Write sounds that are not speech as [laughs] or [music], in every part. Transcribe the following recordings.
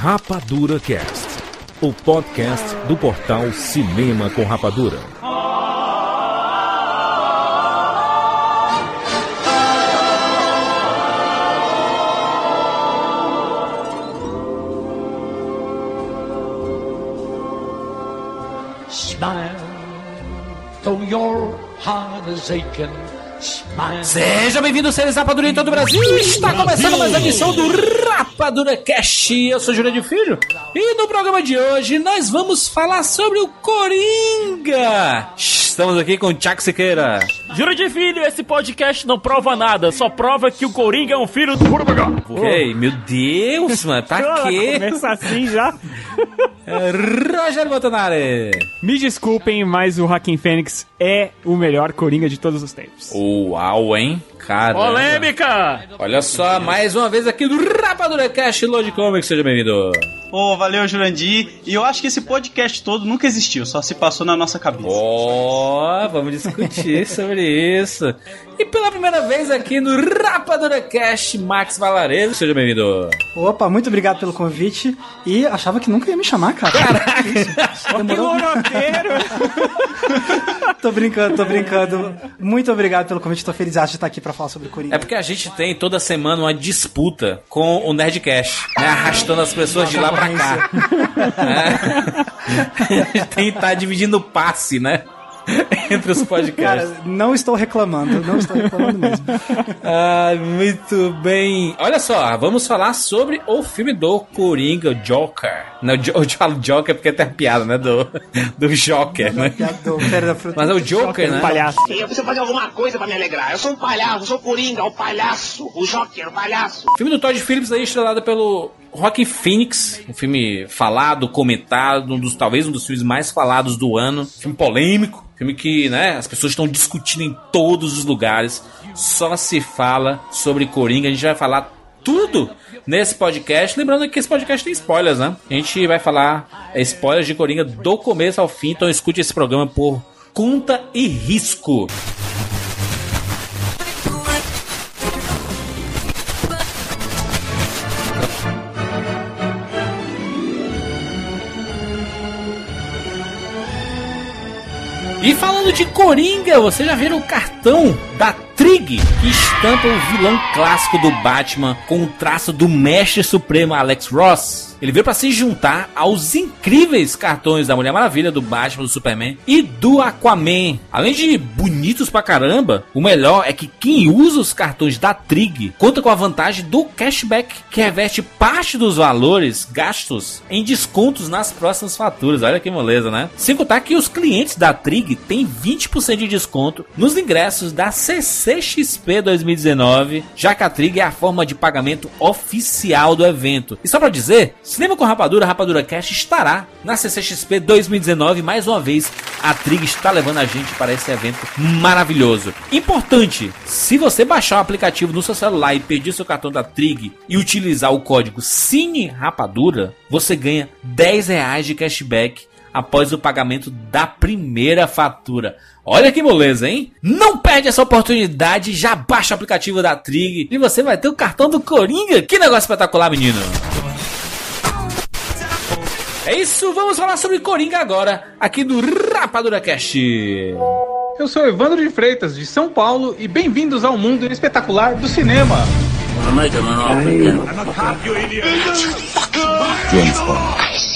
Rapadura Cast, o podcast do portal Cinema com Rapadura. Smile, though your heart is aching. Smile. Seja bem-vindo, seres Rapadura em todo o Brasil. Está começando mais uma edição do Rapadura Cast. Eu sou Júlio de Filho. E no programa de hoje nós vamos falar sobre o Coringa. Estamos aqui com o Tchak Siqueira. Juro de filho, esse podcast não prova nada, só prova que o Coringa é um filho do. Ei, meu Deus, mano, pra quê? Começa assim já. [laughs] É, Rogério Montanari. Me desculpem, mas o Joaquim Fênix é o melhor Coringa de todos os tempos. Uau, hein? Cara. Polêmica! Olha só, mais uma vez aqui do Rapadura Cast Lord Comics. Seja bem-vindo. Ô, valeu, Jurandir. E eu acho que esse podcast todo nunca existiu, só se passou na nossa cabeça. Ó, vamos discutir [laughs] sobre isso. E pela primeira vez aqui no Rapadura Cast, Max Valarezo. Seja bem-vindo. Opa, muito obrigado pelo convite. E achava que nunca ia me chamar, cara. Caraca! Demorou. [laughs] tô brincando, tô brincando. Muito obrigado pelo convite, tô feliz de estar aqui pra falar sobre Coringa. É porque a gente tem toda semana uma disputa com o Nerdcast, né? Arrastando as pessoas de lá pra cá. É. [laughs] A gente tem que estar dividindo o passe, né? [laughs] Entre os podcasts. Cara, não estou reclamando, não estou reclamando mesmo. [laughs] Ah, muito bem. Olha só, vamos falar sobre o filme do Coringa, o Joker. Não, eu falo Joker porque tem a piada, né? Do, do Joker, né? Do Pera. Mas é o Joker, né? Palhaço. Eu preciso fazer alguma coisa pra me alegrar. Eu sou um palhaço, eu sou o Coringa, o palhaço, o Joker, o palhaço. O filme do Todd Phillips aí estrelado pelo Rock Phoenix, um filme falado, comentado, um dos talvez um dos filmes mais falados do ano, filme polêmico, filme que, né, as pessoas estão discutindo em todos os lugares. Só se fala sobre Coringa, a gente vai falar tudo nesse podcast. Lembrando que esse podcast tem spoilers, né? A gente vai falar spoilers de Coringa do começo ao fim, então escute esse programa por conta e risco. E falando de Coringa, você já viram o cartão da Trig, que estampa o vilão clássico do Batman com o traço do mestre supremo Alex Ross? Ele veio para se juntar aos incríveis cartões da Mulher Maravilha, do Batman, do Superman e do Aquaman. Além de bonitos pra caramba, o melhor é que quem usa os cartões da Trig conta com a vantagem do cashback, que reveste parte dos valores gastos em descontos nas próximas faturas. Olha que moleza, né? Sem contar que os clientes da Trig têm 20% de desconto nos ingressos da CCXP 2019, já que a Trig é a forma de pagamento oficial do evento. E só pra dizer, Cinema com Rapadura, Rapadura Cash estará na CCXP 2019. Mais uma vez, a Trig está levando a gente para esse evento maravilhoso. Importante, se você baixar o aplicativo no seu celular e pedir seu cartão da Trig e utilizar o código Cine Rapadura, você ganha 10 reais de cashback após o pagamento da primeira fatura. Olha que moleza, hein? Não perde essa oportunidade, já baixa o aplicativo da Trig e você vai ter o cartão do Coringa. Que negócio espetacular, menino! É isso, vamos falar sobre Coringa agora, aqui do Rapadura Cast. Eu sou Evandro de Freitas, de São Paulo, e bem-vindos ao mundo espetacular do cinema.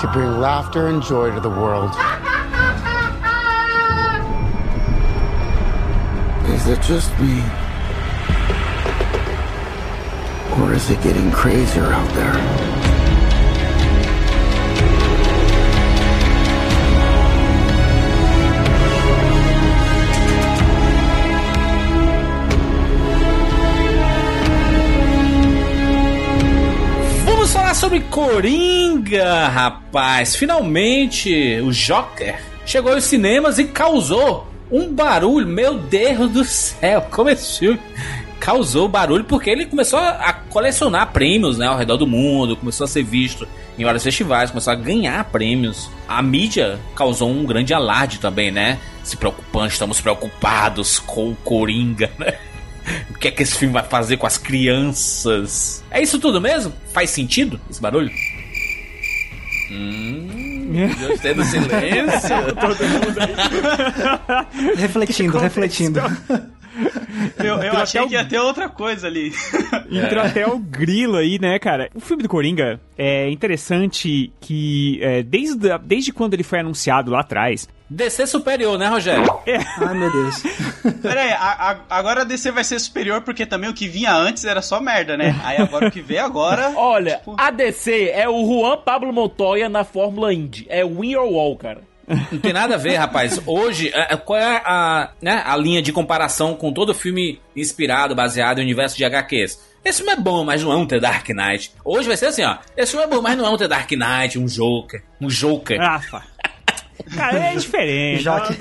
to bring laughter and joy to the world. Is it just me? Or is it getting crazier out there? Sobre Coringa, rapaz! Finalmente o Joker chegou aos cinemas e causou um barulho. Meu Deus do céu, [laughs] como esse filme causou barulho porque ele começou a colecionar prêmios né, ao redor do mundo, começou a ser visto em vários festivais, começou a ganhar prêmios. A mídia causou um grande alarde também, né? Se preocupando, estamos preocupados com o Coringa, né? [laughs] O que é que esse filme vai fazer com as crianças? É isso tudo mesmo? Faz sentido esse barulho? Hum, [laughs] gostei do silêncio. [laughs] Todo mundo aí. refletindo, refletindo. Eu, eu achei que ia ter outra coisa ali. Entrou até o grilo aí, né, cara? O filme do Coringa é interessante que é, desde, desde quando ele foi anunciado lá atrás, DC superior, né, Rogério? É. Ai, meu Deus. [laughs] Pera aí, a, a, agora a DC vai ser superior porque também o que vinha antes era só merda, né? Aí agora o que vem agora. [laughs] Olha, tipo... a DC é o Juan Pablo Montoya na Fórmula Indy. É win or wall, cara. Não tem nada a ver, rapaz. Hoje, é, é, qual é a, né, a linha de comparação com todo filme inspirado, baseado em universo de HQs? Esse filme é bom, mas não é um The Dark Knight. Hoje vai ser assim, ó. Esse filme é bom, mas não é um The Dark Knight, um Joker. Um Joker. Rafa. Cara, é diferente. Já que...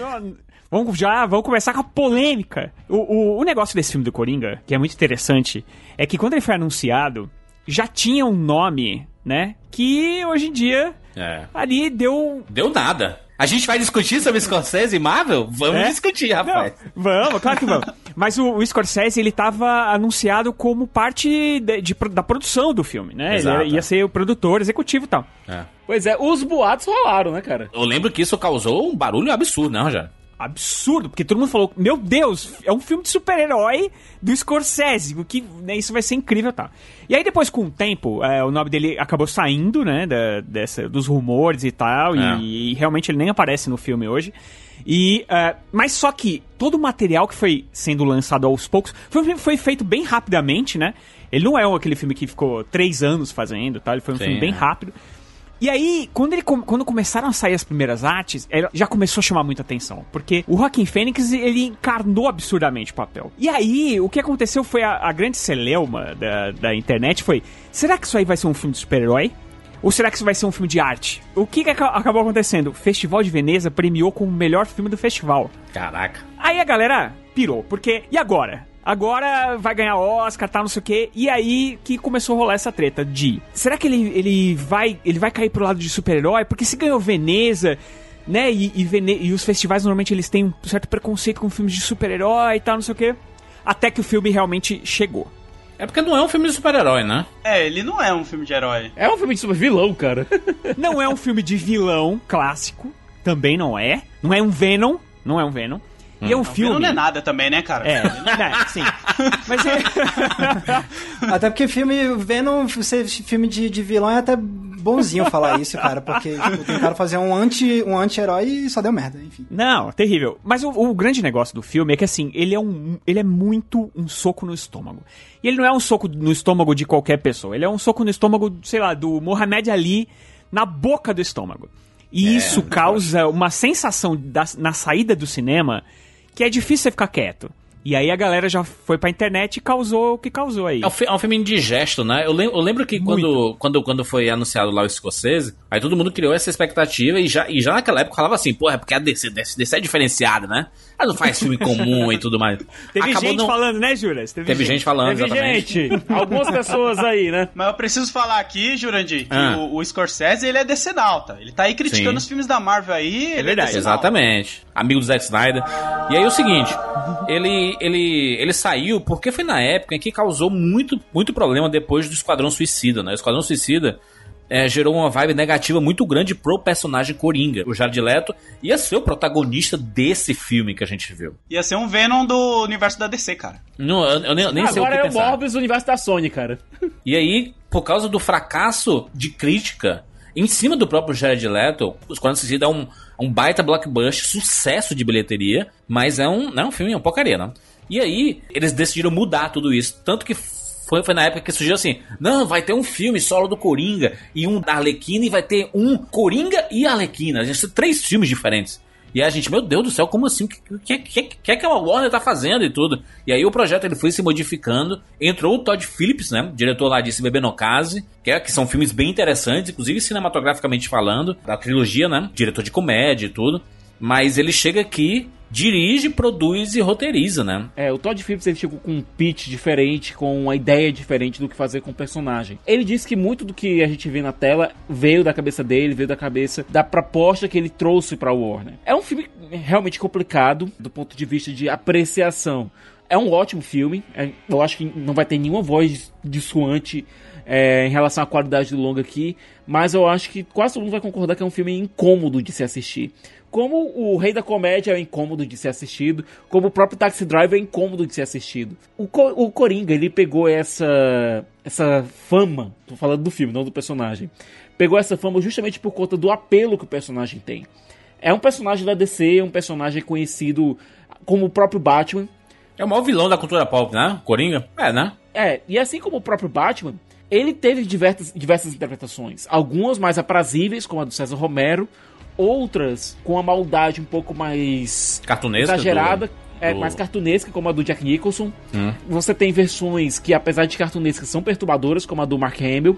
Vamos já, vamos começar com a polêmica. O, o, o negócio desse filme do Coringa, que é muito interessante, é que quando ele foi anunciado, já tinha um nome, né? Que hoje em dia é. ali deu. Deu nada. A gente vai discutir sobre Scorsese e Marvel? Vamos é? discutir, rapaz. Não, vamos, claro que vamos. [laughs] Mas o, o, Scorsese, ele tava anunciado como parte de, de, da produção do filme, né? Exato. Ele ia ser o produtor executivo e tal. É. Pois é, os boatos rolaram, né, cara? Eu lembro que isso causou um barulho absurdo, né, Rogério? Absurdo, porque todo mundo falou: Meu Deus, é um filme de super-herói do Scorsese, que né, isso vai ser incrível tá. E aí, depois, com o tempo, é, o nome dele acabou saindo, né, da, dessa, dos rumores e tal, é. e, e, realmente ele nem aparece no filme hoje. E, uh, mas só que todo o material que foi sendo lançado aos poucos foi, foi feito bem rapidamente, né? Ele não é aquele filme que ficou três anos fazendo, tá? Ele foi um Sim, filme bem é. rápido. E aí, quando, ele, quando começaram a sair as primeiras artes, já começou a chamar muita atenção. Porque o Joaquim Fênix, ele encarnou absurdamente o papel. E aí, o que aconteceu foi a, a grande celeuma da, da internet foi, será que isso aí vai ser um filme de super-herói? Ou será que isso vai ser um filme de arte? O que, que acabou acontecendo? O Festival de Veneza premiou como o melhor filme do festival. Caraca. Aí a galera pirou, porque e agora? Agora vai ganhar Oscar, tal, não sei o quê. E aí que começou a rolar essa treta de, será que ele, ele vai ele vai cair pro lado de super-herói? Porque se ganhou Veneza, né? E, e, Vene e os festivais normalmente eles têm um certo preconceito com filmes de super-herói e tal, não sei o quê. Até que o filme realmente chegou. É porque não é um filme de super-herói, né? É, ele não é um filme de herói. É um filme de super-vilão, cara. não é um filme de vilão clássico. Também não é. Não é um Venom. Não é um Venom. E é um filme. Não é nada também, né, cara? É, é sim. Mas é... [laughs] Até porque filme Venom, ser filme de, de vilão é até bonzinho falar isso, cara. Porque tipo, tentaram fazer um anti um anti-herói e só deu merda, enfim. Não, terrível. Mas o, o, grande negócio do filme é que assim, ele é um. Ele é muito um soco no estômago. E ele não é um soco no estômago de qualquer pessoa. Ele é um soco no estômago, sei lá, do Mohamed Ali na boca do estômago. E é, isso causa uma sensação da, na saída do cinema que é difícil você ficar quieto. E aí a galera já foi pra internet e causou o que causou aí. É um, é um filme indigesto, né? Eu, lem eu lembro que quando, quando, quando foi anunciado lá o Escocese, aí todo mundo criou essa expectativa e já, e já naquela época falava assim, porra, é porque a DC, DC, DC é diferenciada, né? Ela não faz filme comum e tudo mais. [laughs] Teve Acabou gente não... falando, né, Juras? Teve, Teve gente. gente. falando, Teve exatamente. gente. [laughs] Algumas pessoas aí, né? Mas eu preciso falar aqui, Jurandir, que ah. o, o, Scorsese, ele é decenalta. Ele tá aí criticando Sim. os filmes da Marvel aí. É verdade. É exatamente. Amigo do Zack Snyder. E aí o seguinte, ele, ele, ele saiu porque foi na época em que causou muito, muito problema depois do Esquadrão Suicida, né? O Esquadrão Suicida é, gerou uma vibe negativa muito grande pro personagem Coringa. O Jared Leto ia ser o protagonista desse filme que a gente viu. Ia ser um Venom do universo da DC, cara. Não, eu, eu nem, nem ah, sei o que Agora é o Morbius do universo da Sony, cara. E aí, por causa do fracasso de crítica em cima do próprio Jared Leto, Os Quantos Suicida é um, um baita blockbuster, sucesso de bilheteria, mas é um, não é um filme, é uma porcaria, não. E aí, eles decidiram mudar tudo isso. Tanto que foi, foi na época que surgiu assim: não, vai ter um filme solo do Coringa e um da Arlequina, e vai ter um Coringa e Arlequina. A gente tem três filmes diferentes. E a gente, meu Deus do céu, como assim? O que, que, que, que a Warner tá fazendo e tudo? E aí o projeto ele foi se modificando. Entrou o Todd Phillips, né? Diretor lá de Se Beber no Case, que, é, que são filmes bem interessantes, inclusive cinematograficamente falando, da trilogia, né? Diretor de comédia e tudo. Mas ele chega aqui dirige, produz e roteiriza, né? É, o Todd Phillips ele chegou com um pitch diferente, com uma ideia diferente do que fazer com o personagem. Ele disse que muito do que a gente vê na tela veio da cabeça dele, veio da cabeça da proposta que ele trouxe para Warner. É um filme realmente complicado do ponto de vista de apreciação. É um ótimo filme. É, eu acho que não vai ter nenhuma voz dissuante é, em relação à qualidade do longa aqui, mas eu acho que quase todo mundo vai concordar que é um filme incômodo de se assistir. Como o Rei da Comédia é incômodo de ser assistido, como o próprio Taxi Driver é incômodo de ser assistido. O, Co o Coringa, ele pegou essa, essa fama, tô falando do filme, não do personagem, pegou essa fama justamente por conta do apelo que o personagem tem. É um personagem da DC, é um personagem conhecido como o próprio Batman. É o maior vilão da cultura pop, né? Coringa? É, né? É, e assim como o próprio Batman, ele teve diversas, diversas interpretações. Algumas mais aprazíveis, como a do César Romero, outras com a maldade um pouco mais cartunesca exagerada. Do, é, do... mais cartunesca, como a do Jack Nicholson. Hum. Você tem versões que, apesar de cartunescas, são perturbadoras, como a do Mark Hamill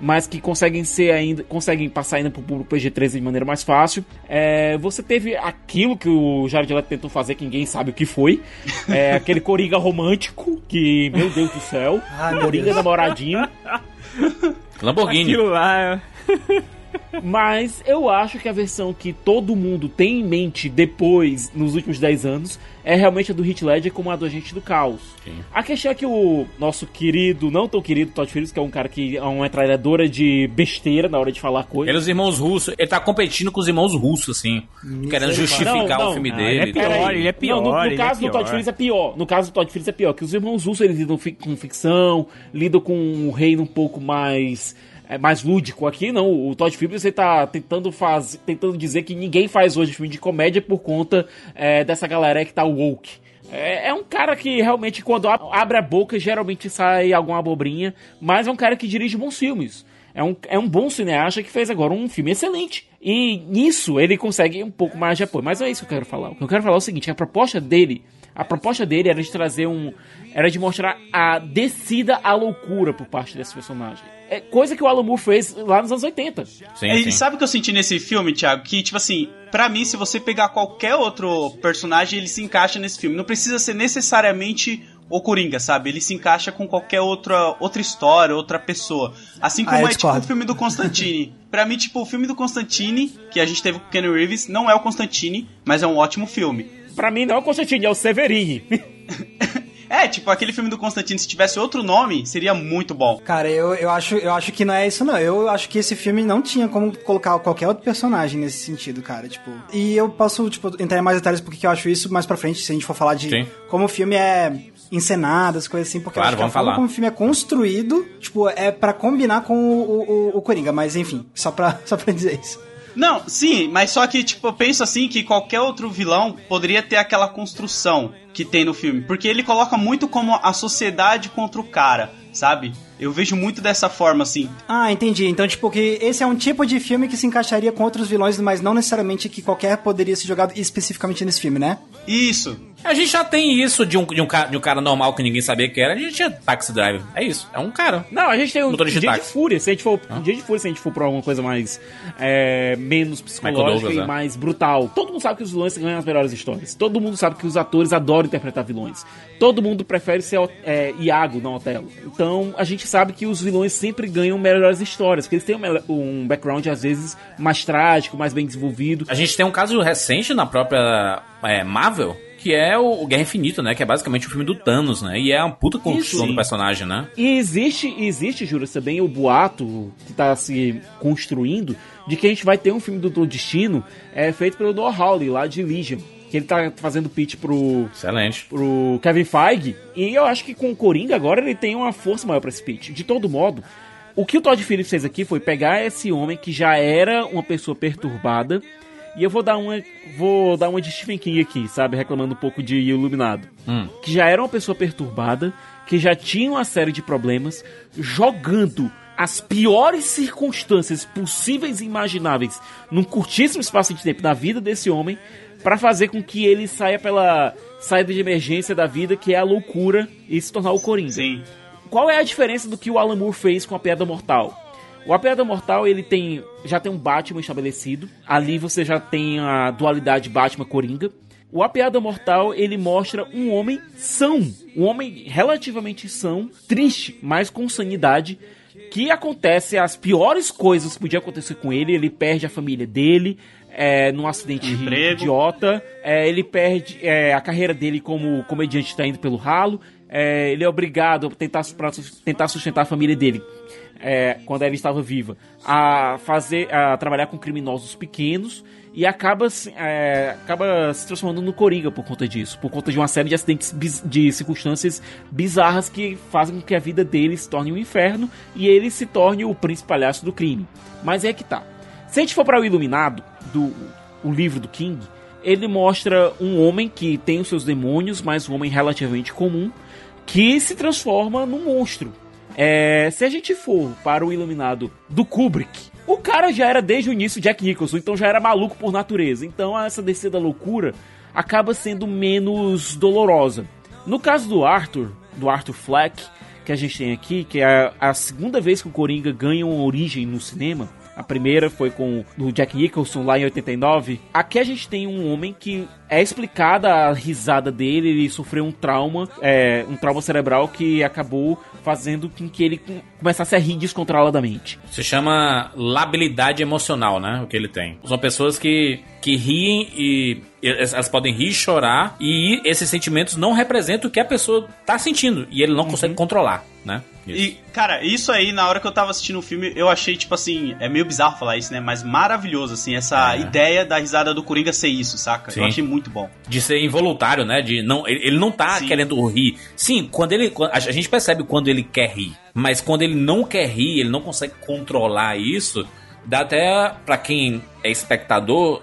mas que conseguem ser ainda conseguem passar ainda pro público PG-13 de maneira mais fácil. É, você teve aquilo que o Jared Leto tentou fazer, que ninguém sabe o que foi, é, [laughs] aquele Coringa romântico, que, meu Deus do céu, ah, Coringa namoradinho. Lamborghini. Aquilo lá... Mas eu acho que a versão que todo mundo tem em mente depois, nos últimos 10 anos, é realmente a do Hit Ledger como a do Agente do Caos. Sim. A questão é que o nosso querido, não tão querido Todd Phillips, que é um cara que é uma metralhadora de besteira na hora de falar coisas. Ele é os irmãos russos, ele tá competindo com os irmãos russos, assim, Isso querendo justificar não, não, o filme dele. Ele é pior, ele é pior. Não, no, no caso é do Todd Phillips é pior. No caso do Todd Phillips é pior, que os irmãos russos eles lidam com ficção, lidam com um reino um pouco mais é mais lúdico aqui, não. O Todd Phillips ele tá tentando, faz, tentando dizer que ninguém faz hoje filme de comédia por conta é, dessa galera que tá woke. É, é, um cara que realmente, quando abre a boca, geralmente sai alguma abobrinha, mas é um cara que dirige bons filmes. É um, é um bom cineasta que fez agora um filme excelente. E nisso ele consegue um pouco mais de apoio. Mas não é isso que eu quero falar. O que eu quero falar é o seguinte: a proposta dele. A proposta dele era de trazer um. Era de mostrar a descida à loucura por parte desse personagem. É coisa que o Alan Moore fez lá nos anos 80. Sim, e sim. sabe o que eu senti nesse filme, Thiago? Que, tipo assim, para mim, se você pegar qualquer outro personagem, ele se encaixa nesse filme. Não precisa ser necessariamente o Coringa, sabe? Ele se encaixa com qualquer outra, outra história, outra pessoa. Assim como ah, é tipo o filme do Constantine. [laughs] pra mim, tipo, o filme do Constantine, que a gente teve com o Kenny Reeves, não é o Constantine, mas é um ótimo filme. Pra mim não é o Constantine, é o Severini. [laughs] É, tipo, aquele filme do Constantino, se tivesse outro nome, seria muito bom. Cara, eu, eu, acho, eu acho que não é isso, não. Eu acho que esse filme não tinha como colocar qualquer outro personagem nesse sentido, cara. Tipo, e eu posso, tipo, entrar em mais detalhes porque eu acho isso mais pra frente, se a gente for falar de Sim. como o filme é encenado, as coisas assim, porque claro, eu acho que a forma como o filme é construído, tipo, é para combinar com o, o, o Coringa. Mas enfim, só pra, [laughs] só pra dizer isso. Não, sim, mas só que, tipo, eu penso assim que qualquer outro vilão poderia ter aquela construção que tem no filme. Porque ele coloca muito como a sociedade contra o cara, sabe? Eu vejo muito dessa forma, assim. Ah, entendi. Então, tipo, que esse é um tipo de filme que se encaixaria com outros vilões, mas não necessariamente que qualquer poderia ser jogado especificamente nesse filme, né? Isso. A gente já tem isso de um, de um, cara, de um cara normal que ninguém sabia que era. A gente tinha Taxi Driver. É isso. É um cara. Não, a gente tem um dia de, de fúria. Se a gente for, ah. um dia de fúria, se a gente for pra alguma coisa mais. É, menos psicológica Douglas, e é. mais brutal. Todo mundo sabe que os vilões ganham as melhores histórias. Todo mundo sabe que os atores adoram interpretar vilões. Todo mundo prefere ser é, Iago, não Otelo. Então, a gente sabe que os vilões sempre ganham melhores histórias. Porque eles têm um, um background, às vezes, mais trágico, mais bem desenvolvido. A gente tem um caso recente na própria é, Marvel que é o, Guerra Infinita, né? Que é basicamente o filme do Thanos, né? E é uma puta construção do personagem, né? E existe, existe, Júlio, também o boato que tá se construindo de que a gente vai ter um filme do, do Destino é, feito pelo Noah Hawley, lá de Legion. Que ele tá fazendo pitch pro. Excelente. Pro Kevin Feige. E eu acho que com o Coringa agora ele tem uma força maior pra esse pitch. De todo modo, o que o Todd Phillips fez aqui foi pegar esse homem que já era uma pessoa perturbada e eu vou dar uma. Vou dar uma de Stephen King aqui, sabe? Reclamando um pouco de Iluminado. Hum. Que já era uma pessoa perturbada, que já tinha uma série de problemas, jogando as piores circunstâncias possíveis e imagináveis num curtíssimo espaço de tempo na vida desse homem para fazer com que ele saia pela saída de emergência da vida, que é a loucura, e se tornar o Coringa. Sim. Qual é a diferença do que o Alan Moore fez com a Piada Mortal? O A Piada Mortal, ele tem já tem um Batman estabelecido. Ali você já tem a dualidade Batman-Coringa. O A Piada Mortal, ele mostra um homem são, um homem relativamente são, triste, mas com sanidade, que acontece as piores coisas que podiam acontecer com ele. Ele perde a família dele, é, num acidente Emprego. idiota. É, ele perde é, a carreira dele como comediante está indo pelo ralo. É, ele é obrigado a tentar, tentar sustentar a família dele é, quando ela estava viva a fazer a trabalhar com criminosos pequenos e acaba, é, acaba se transformando no Coringa por conta disso, por conta de uma série de acidentes de circunstâncias bizarras que fazem com que a vida dele se torne um inferno e ele se torne o príncipe palhaço do crime. Mas é que tá. Se a gente for para o Iluminado, do o livro do King, ele mostra um homem que tem os seus demônios, mas um homem relativamente comum, que se transforma num monstro. É, se a gente for para o Iluminado do Kubrick, o cara já era desde o início Jack Nicholson, então já era maluco por natureza. Então essa descida da loucura acaba sendo menos dolorosa. No caso do Arthur, do Arthur Fleck, que a gente tem aqui, que é a segunda vez que o Coringa ganha uma origem no cinema. A primeira foi com o Jack Nicholson lá em 89. Aqui a gente tem um homem que é explicada a risada dele, ele sofreu um trauma, é, um trauma cerebral que acabou fazendo com que ele com- começasse a rir descontroladamente. Se chama labilidade emocional, né? O que ele tem. São pessoas que, que riem e elas podem rir e chorar e esses sentimentos não representam o que a pessoa tá sentindo e ele não consegue controlar, né? Isso. E, cara, isso aí, na hora que eu tava assistindo o filme, eu achei, tipo assim, é meio bizarro falar isso, né? Mas maravilhoso, assim, essa É. ideia da risada do Coringa ser isso, saca? Sim. Eu achei muito bom. de ser involuntário, né? De não, ele, ele não tá Sim. querendo rir. Sim, quando ele a gente percebe quando ele quer rir, mas quando ele não quer rir, ele não consegue controlar isso. Dá até pra quem é espectador,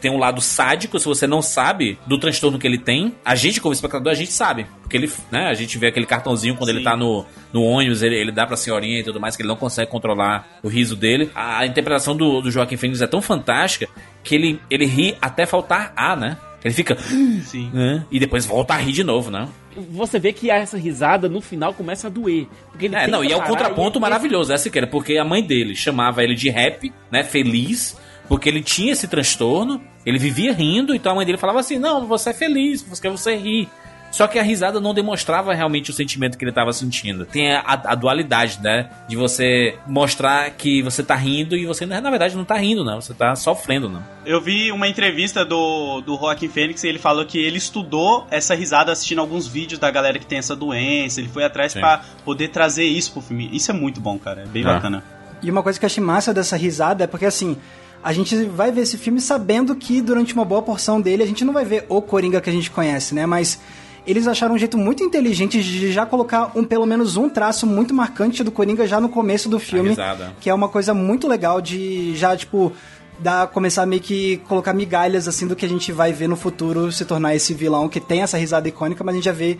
tem um lado sádico, se você não sabe do transtorno que ele tem. A gente como espectador, a gente sabe, porque ele, né, a gente vê aquele cartãozinho quando Sim. ele tá no, no ônibus, ele, ele dá pra senhorinha e tudo mais, que ele não consegue controlar o riso dele. A interpretação do, do Joaquim Phoenix é tão fantástica que ele, ele ri até faltar ar, né? Ele fica. [gasps] Sim. né? E depois volta a rir de novo, né? Você vê que essa risada no final começa a doer. Porque ele É, não, e é o contraponto e- maravilhoso, essa que era, porque a mãe dele chamava ele de rap, né? Feliz, porque ele tinha esse transtorno, ele vivia rindo, então a mãe dele falava assim: não, você é feliz, porque você ri. Só que a risada não demonstrava realmente o sentimento que ele estava sentindo. Tem a, a dualidade, né? De você mostrar que você tá rindo e você, na verdade, não tá rindo, não. Você tá sofrendo, não. Eu vi uma entrevista do, do Joaquim Fênix e ele falou que ele estudou essa risada assistindo alguns vídeos da galera que tem essa doença. Ele foi atrás pra poder trazer isso pro filme. Isso é muito bom, cara. É bem Ah. bacana. E uma coisa que eu achei massa dessa risada é porque assim. A gente vai ver esse filme sabendo que durante uma boa porção dele a gente não vai ver o Coringa que a gente conhece, né? Mas eles acharam um jeito muito inteligente de já colocar um pelo menos um traço muito marcante do Coringa já no começo do filme, que é uma coisa muito legal de já tipo dar começar a meio que colocar migalhas assim do que a gente vai ver no futuro se tornar esse vilão que tem essa risada icônica, mas a gente já vê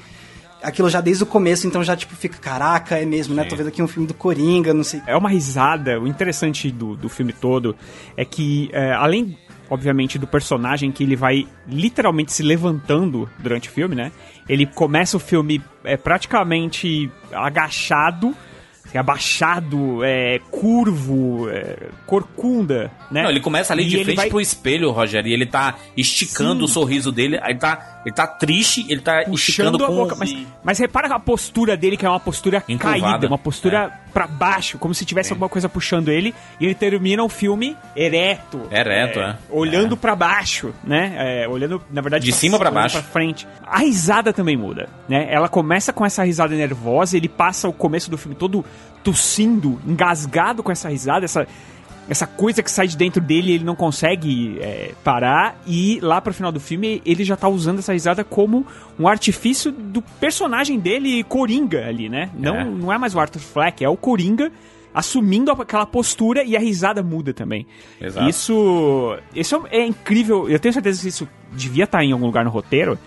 aquilo já desde o começo, então já tipo fica, caraca, é mesmo, né? Sim. Tô vendo aqui um filme do Coringa, não sei. É uma risada. O interessante do, do filme todo é que, é, além, obviamente, do personagem que ele vai literalmente se levantando durante o filme, né? Ele começa o filme é, praticamente agachado, assim, abaixado, é, curvo, é, corcunda, né? Não, ele começa ali E de frente vai- pro espelho, Roger, e ele tá esticando Sim. o sorriso dele, aí ele tá, ele tá triste, ele tá esticando puxando a com... boca. Mas, mas repara a postura dele, que é uma postura Encurvada. caída, uma postura pra baixo, como se tivesse Sim. alguma coisa puxando ele. E ele termina o filme ereto. Ereto, é. Olhando pra baixo, né? É, olhando, na verdade, De cima pra olhando baixo. Pra frente. A risada também muda, né? Ela começa com essa risada nervosa, ele passa o começo do filme todo tossindo, engasgado com essa risada, essa essa coisa que sai de dentro dele e ele não consegue é, parar e lá pro final do filme ele já tá usando essa risada como um artifício do personagem dele Coringa ali, né? Não É. não é mais o Arthur Fleck, é o Coringa assumindo aquela postura e a risada muda também. Exato. Isso isso é incrível. Eu tenho certeza que isso devia estar em algum lugar no roteiro,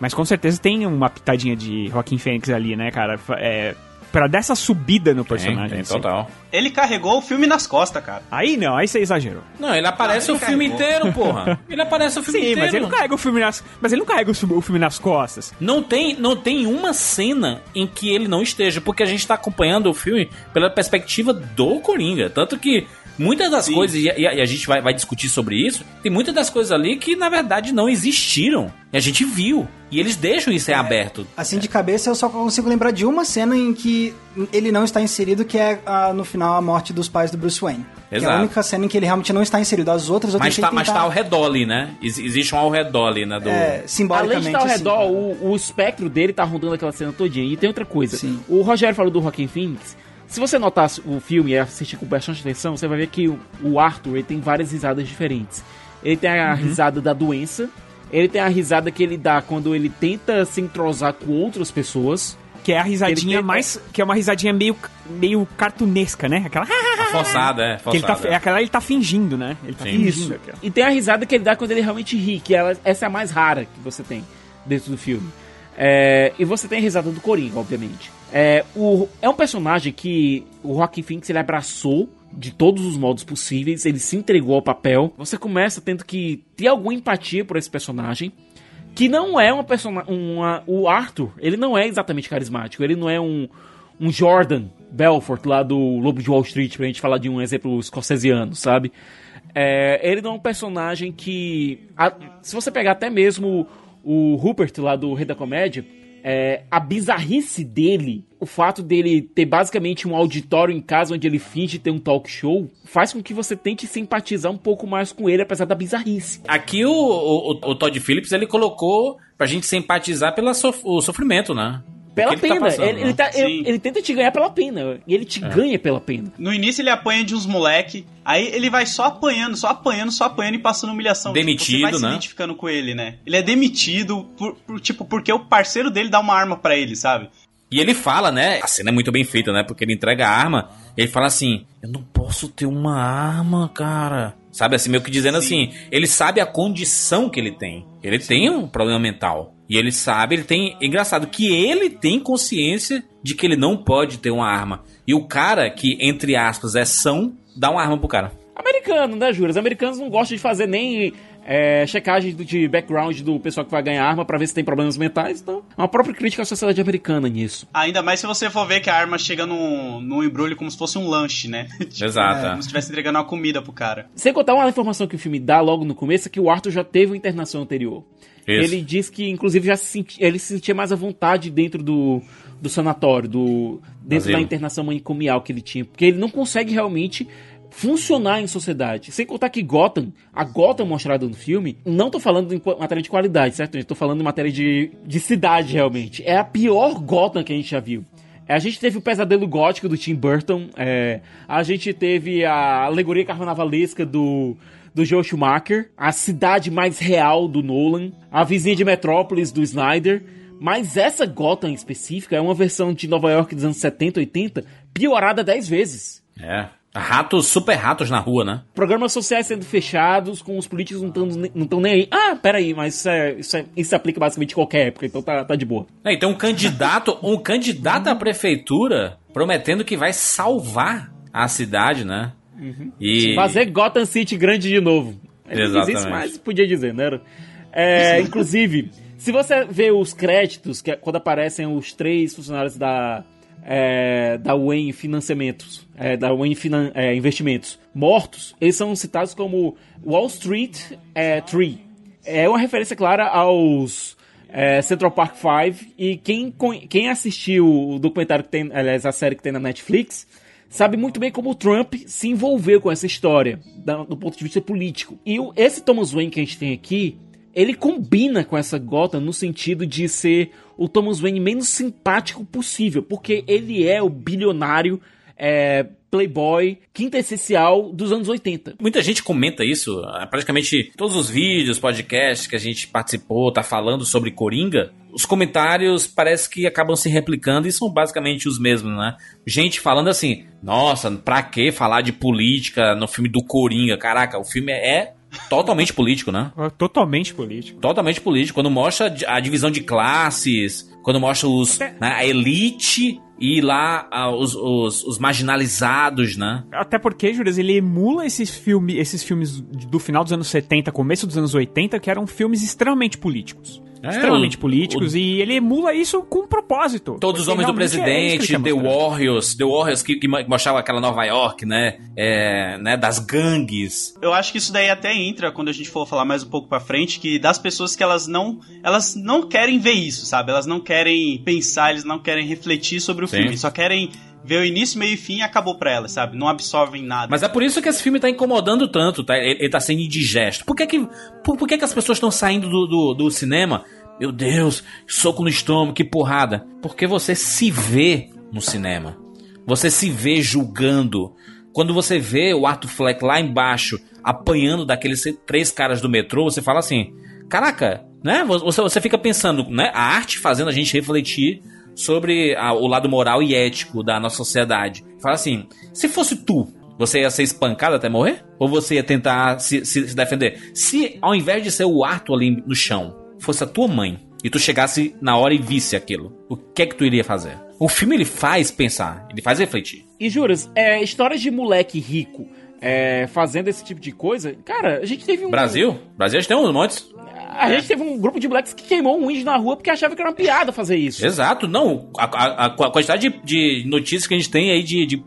mas com certeza tem uma pitadinha de Joaquim Fênix ali, né, cara? É, pra dar essa subida no personagem. Tem, tem assim. total. Ele carregou o filme nas costas, cara. Aí não, aí você exagerou. Não, ele aparece Ah, o ele filme carregou. inteiro, porra. [laughs] Ele aparece o filme Sim, inteiro. mas ele não carrega o filme nas. Mas ele não carrega o filme- o filme nas costas. Não tem, não tem uma cena em que ele não esteja, porque a gente tá acompanhando o filme pela perspectiva do Coringa. Tanto que muitas das Sim. coisas, e a, e a gente vai, vai discutir sobre isso, tem muitas das coisas ali que na verdade não existiram. E a gente viu. E eles deixam isso em aberto. Assim de cabeça eu só consigo lembrar de uma cena em que ele não está inserido, que é ah, no final a morte dos pais do Bruce Wayne. Que é Exato. a única cena em que ele realmente não está inserido. As outras eu Mas tá, mas tentar- tá ao redor ali, né? Ex- existe um ao redor ali, né? Do... É, Além de simbolicamente. estar ao assim. redor, o, o espectro dele tá rondando aquela cena todinha. E tem outra coisa. Sim. O Rogério falou do Joaquin Phoenix. Se você notar o filme e assistir com bastante atenção, você vai ver que o, o Arthur ele tem várias risadas diferentes. Ele tem a risada da doença. Ele tem a risada que ele dá quando ele tenta se entrosar com outras pessoas. Que é a risadinha tem- mais. Que é uma risadinha meio, meio cartunesca, né? Aquela. Forçada, é. Que ele tá, Forçada. é aquela ele tá fingindo, né? Ele tá Sim. fingindo. Isso. aquela. E tem a risada que ele dá quando ele realmente ri, que ela, essa é a mais rara que você tem dentro do filme. É, e você tem a risada do Coringa, obviamente. É, o, é um personagem que o Joaquin Phoenix ele abraçou de todos os modos possíveis, ele se entregou ao papel. Você começa tendo que ter alguma empatia por esse personagem. Que não é uma personagem. O Arthur, ele não é exatamente carismático. Ele não é um, um Jordan Belfort lá do Lobo de Wall Street, pra gente falar de um exemplo escocesiano, sabe? É, ele não é um personagem que. a- se você pegar até mesmo o Rupert lá do Rei da Comédia, é, a bizarrice dele, o fato dele ter basicamente um auditório em casa onde ele finge ter um talk show, faz com que você tente simpatizar um pouco mais com ele, apesar da bizarrice. Aqui o, o, o Todd Phillips ele colocou pra gente simpatizar pelo sofrimento, né? Pela tá pena. passando, ele, né? ele tá- ele- ele tenta te ganhar pela pena. E ele te ganha pela pena. No início ele apanha de uns moleque, aí ele vai só apanhando, só apanhando, só apanhando e passando humilhação. Tipo, Demitido, Você vai se né? identificando com ele, né? Ele é demitido, por, por- tipo, porque o parceiro dele dá uma arma pra ele, sabe? E ele fala, né? A cena é muito bem feita, né? Porque ele entrega a arma. Ele fala assim: Eu não posso ter uma arma, cara. Sabe assim, meio que dizendo Sim. assim: Ele sabe a condição que ele tem. Ele tem um problema mental. E ele sabe, ele tem. Engraçado que ele tem consciência de que ele não pode ter uma arma. E o cara, que, entre aspas, é são, dá uma arma pro cara. Americano, né, Júlia? Os americanos não gostam de fazer nem é, checagem do- de background do pessoal que vai ganhar arma pra ver se tem problemas mentais. Então, é uma própria crítica à sociedade americana nisso. Ainda mais se você for ver que a arma chega num, num embrulho como se fosse um lanche, né? [laughs] Tipo, Exato. Como se estivesse entregando uma comida pro cara. Sem contar uma informação que o filme dá logo no começo, é que o Arthur já teve uma internação anterior. Isso. Ele diz que, inclusive, já se senti- ele se sentia mais à vontade dentro do, do sanatório, do, dentro Asilo. da internação manicomial que ele tinha. Porque ele não consegue realmente funcionar em sociedade. Sem contar que Gotham, a Gotham mostrada no filme, não tô falando em matéria de qualidade, certo? Eu tô falando em matéria de, de cidade, realmente. É a pior Gotham que a gente já viu. A gente teve o pesadelo gótico do Tim Burton, é, a gente teve a alegoria carnavalesca do, do Joe Schumacher, a cidade mais real do Nolan, a vizinha de Metrópolis do Snyder, mas essa Gotham específica é uma versão de Nova York dos anos 70, 80, piorada 10 vezes. É. Ratos, super ratos na rua, né? Programas sociais sendo fechados, com os políticos não estão não tão nem aí. Ah, peraí, mas isso, é, isso, é- isso se aplica basicamente em qualquer época, então tá, tá de boa. É, então um candidato, [laughs] um candidato à prefeitura prometendo que vai salvar a cidade, né? E Fazer Gotham City grande de novo. Ele não diz isso, Exatamente. mas podia dizer, né? É, [laughs] inclusive, se você vê os créditos, que é quando aparecem os três funcionários da, é, da Wayne Financiamentos, é, da Wayne Finan- é, Investimentos, mortos, eles são citados como Wall Street é, Tree. É uma referência clara aos é, Central Park Five e quem, quem assistiu o documentário que tem, aliás, a série que tem na Netflix, sabe muito bem como o Trump se envolveu com essa história, do ponto de vista político. E esse Thomas Wayne que a gente tem aqui, ele combina com essa Gotham no sentido de ser o Thomas Wayne menos simpático possível, porque ele é o bilionário é, playboy quintessencial dos anos 80. muita gente comenta isso, ah, praticamente todos os vídeos, podcasts que a gente participou, tá falando sobre Coringa, os comentários parece que acabam se replicando e são basicamente os mesmos, né? Gente falando assim, nossa, pra que falar de política no filme do Coringa? Caraca, o filme é totalmente político, né? É Totalmente político. Totalmente político. Quando mostra a divisão de classes, quando mostra os, né, a elite e lá ah, os, os, os marginalizados, né? Até porque, Juras, ele emula esses, filme, esses filmes do final dos anos 70, começo dos anos 80, que eram filmes extremamente políticos. É, extremamente o- políticos, o- e ele emula isso com um propósito. Todos os Homens do é Presidente, quer The. Warriors, The Warriors que, que mo- mostrava aquela Nova York, né? É, né? Das gangues. Eu acho que isso daí até entra quando a gente for falar mais um pouco pra frente, que das pessoas que elas não, elas não querem ver isso, sabe? Elas não querem pensar, eles não querem refletir sobre o Sim. filme, só querem ver o início, meio e fim e acabou pra elas, sabe? Não absorvem nada. Mas é por isso que esse filme tá incomodando tanto, tá? Ele, ele tá sendo indigesto. Por que que, por, por que, que as pessoas estão saindo do, do, do cinema? Meu Deus, soco no estômago, que porrada. Porque você se vê no cinema. Você se vê julgando. Quando você vê o Arthur Fleck lá embaixo apanhando daqueles três caras do metrô, você fala assim: caraca, né? Você, você fica pensando, né? A arte fazendo a gente refletir sobre a- o lado moral e ético da nossa sociedade. Fala assim: se fosse tu, você ia ser espancado até morrer? Ou você ia tentar se, se- se defender? Se ao invés de ser o Arthur ali no chão, fosse a tua mãe, e tu chegasse na hora e visse aquilo, o que é que tu iria fazer? O filme ele faz pensar, ele faz refletir. E juras, é, histórias de moleque rico é, fazendo esse tipo de coisa, cara, a gente teve um. Brasil? Brasil a gente tem uns montes. A gente teve um grupo de moleques que queimou um índio na rua porque achava que era uma piada fazer isso. Exato, não. A, a- a quantidade de, de notícias que a gente tem aí de, de,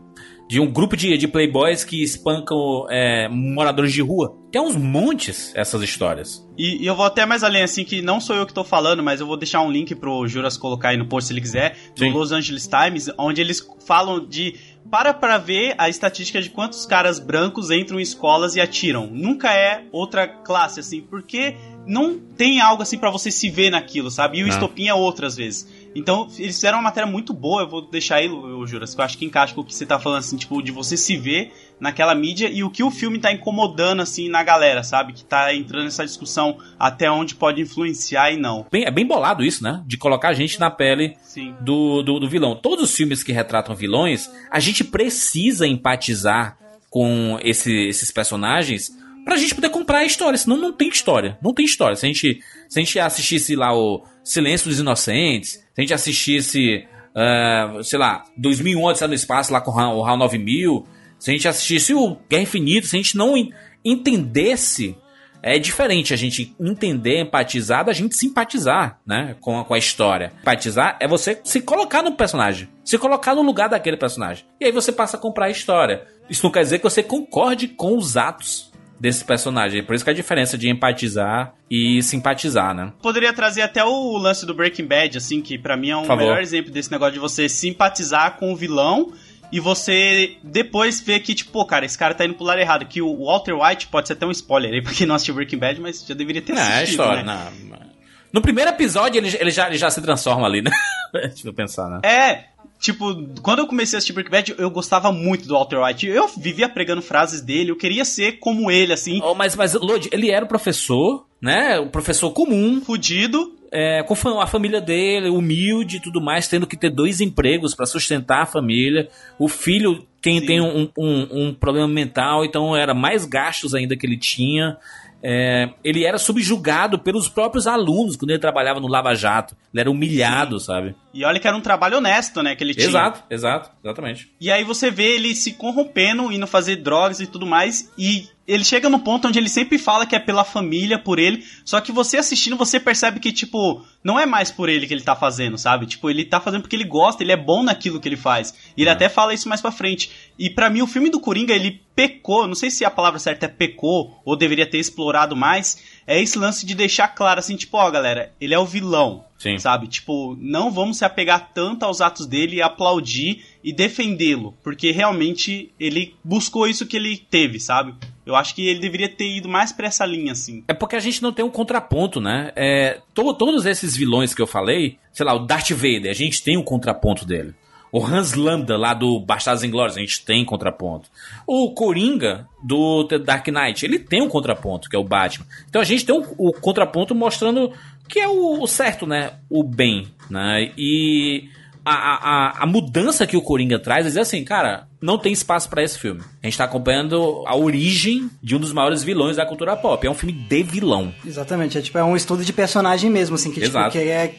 de um grupo de, de playboys que espancam é, moradores de rua. Tem uns montes essas histórias. E, e eu vou até mais além, assim, que não sou eu que tô falando, mas eu vou deixar um link pro Juras colocar aí no post se ele quiser, do Sim. Los Angeles Times, onde eles falam de. Para pra ver a estatística de quantos caras brancos entram em escolas e atiram. Nunca é outra classe, assim, porque não tem algo assim pra você se ver naquilo, sabe? E o Não. estopim é outras vezes. Então, eles fizeram uma matéria muito boa, eu vou deixar aí, Juras, que eu acho que encaixa com o que você tá falando, assim, tipo, de você se ver naquela mídia e o que o filme tá incomodando, assim, na galera, sabe? Que tá entrando nessa discussão até onde pode influenciar e não. Bem- é bem bolado isso, né? De colocar a gente na pele Sim. do, do, do vilão. Todos os filmes que retratam vilões, a gente precisa empatizar com esse- esses personagens pra gente poder comprar a história. Senão não tem história. Não tem história. Se a gente, se a gente assistisse lá o Silêncio dos Inocentes, se a gente assistisse, ah, sei lá, 2001 Odisseia no Espaço lá com o HAL, o HAL 9000, se a gente assistisse o Guerra Infinita, se a gente não en- entendesse é diferente a gente entender, empatizar, da gente simpatizar, né? Com a, com a história. Empatizar é você se colocar no personagem. Se colocar no lugar daquele personagem. E aí você passa a comprar a história. Isso não quer dizer que você concorde com os atos desse personagem. É por isso que a diferença de empatizar e simpatizar, né? Poderia trazer até o lance do Breaking Bad, assim, que pra mim é um melhor exemplo desse negócio de você simpatizar com o vilão e você depois ver que, tipo, pô, cara, esse cara tá indo pro lado errado. Que o Walter White pode ser até um spoiler aí [laughs] pra quem não assistiu Breaking Bad, mas já deveria ter Não, é assistido, história. né? não. No primeiro episódio ele, ele já, ele já se transforma ali, né? [laughs] Deixa eu pensar, né? É, tipo, quando eu comecei a assistir Breaking Bad, eu gostava muito do Walter White. Eu vivia pregando frases dele, eu queria ser como ele, assim, Oh, mas, mas Lodi, ele era o professor, né? O professor comum, fudido. é, com a família dele, humilde e tudo mais, tendo que ter dois empregos pra sustentar a família. O filho quem Sim. tem um, um- um problema mental, então era mais gastos ainda que ele tinha. É, ele era subjugado pelos próprios alunos quando ele trabalhava no Lava Jato. Ele era humilhado, sabe? E olha que era um trabalho honesto, né, que ele tinha. Exato, exato, exatamente. E aí você vê ele se corrompendo, indo fazer drogas e tudo mais, e ele chega no ponto onde ele sempre fala que é pela família, por ele, só que você assistindo, você percebe que, tipo, não é mais por ele que ele tá fazendo, sabe? Tipo, ele tá fazendo porque ele gosta, ele é bom naquilo que ele faz. E ele até fala isso mais pra frente. E pra mim, o filme do Coringa, ele pecou, não sei se a palavra certa é pecou, ou deveria ter explorado mais, é esse lance de deixar claro, assim, tipo, ó, galera, ele é o vilão. Sim. Sabe? Tipo, não vamos se apegar tanto aos atos dele e aplaudir e defendê-lo. Porque realmente ele buscou isso que ele teve, sabe? Eu acho que ele deveria ter ido mais pra essa linha, assim. É porque a gente não tem um contraponto, né? É, to- todos esses vilões que eu falei, sei lá, o Darth Vader, a gente tem um contraponto dele. O Hans Lambda, lá do Bastardos Inglórios, a gente tem contraponto. O Coringa, do The Dark Knight, ele tem um contraponto, que é o Batman. Então a gente tem um- o contraponto mostrando que é o, o certo, né? O bem, né? E a, a, a- mudança que o Coringa traz é dizer assim, cara, não tem espaço pra esse filme. A gente tá acompanhando a origem de um dos maiores vilões da cultura pop. É um filme de vilão. Exatamente, é tipo, é um estudo de personagem mesmo, assim, que, tipo, Exato. que é.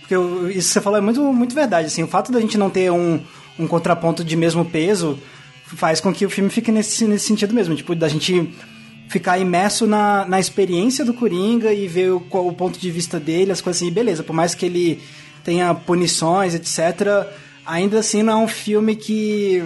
Porque o- isso que você falou é muito, muito verdade. Assim, o fato da gente não ter um, um contraponto de mesmo peso faz com que o filme fique nesse, nesse sentido mesmo. Tipo, da gente ficar imerso na, na experiência do Coringa e ver o, o ponto de vista dele, as coisas assim, e beleza. Por mais que ele tenha punições, etc., ainda assim não é um filme que,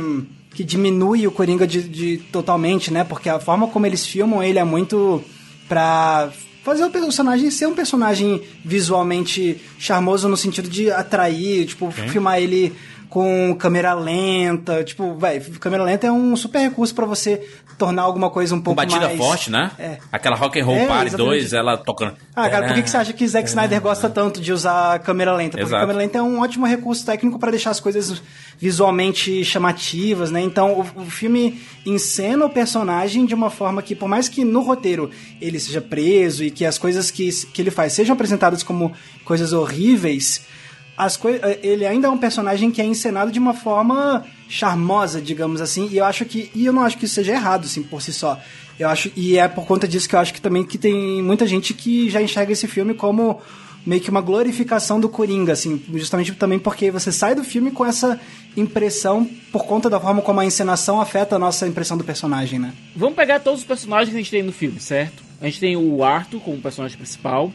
que diminui o Coringa de, de- totalmente, né? Porque a forma como eles filmam ele é muito pra fazer o personagem ser um personagem visualmente charmoso no sentido de atrair, tipo, filmar ele com câmera lenta, tipo, vai, câmera lenta é um super recurso pra você tornar alguma coisa um Com pouco batida mais forte, né? É. Aquela Rock and Roll É, Party exatamente. 2, ela tocando. Ah, cara, por que, que você acha que Zack Snyder gosta tanto de usar câmera lenta? Porque Exato. câmera lenta é um ótimo recurso técnico para deixar as coisas visualmente chamativas, né? Então, o, o filme encena o personagem de uma forma que, por mais que no roteiro ele seja preso e que as coisas que, que ele faz sejam apresentadas como coisas horríveis, as coi- ele ainda é um personagem que é encenado de uma forma charmosa, digamos assim, e eu acho que e eu não acho que isso seja errado assim por si só. Eu acho e é por conta disso que eu acho que também que tem muita gente que já enxerga esse filme como meio que uma glorificação do Coringa, assim, justamente também porque você sai do filme com essa impressão por conta da forma como a encenação afeta a nossa impressão do personagem, né? Vamos pegar todos os personagens que a gente tem no filme, certo? A gente tem o Arthur como personagem principal.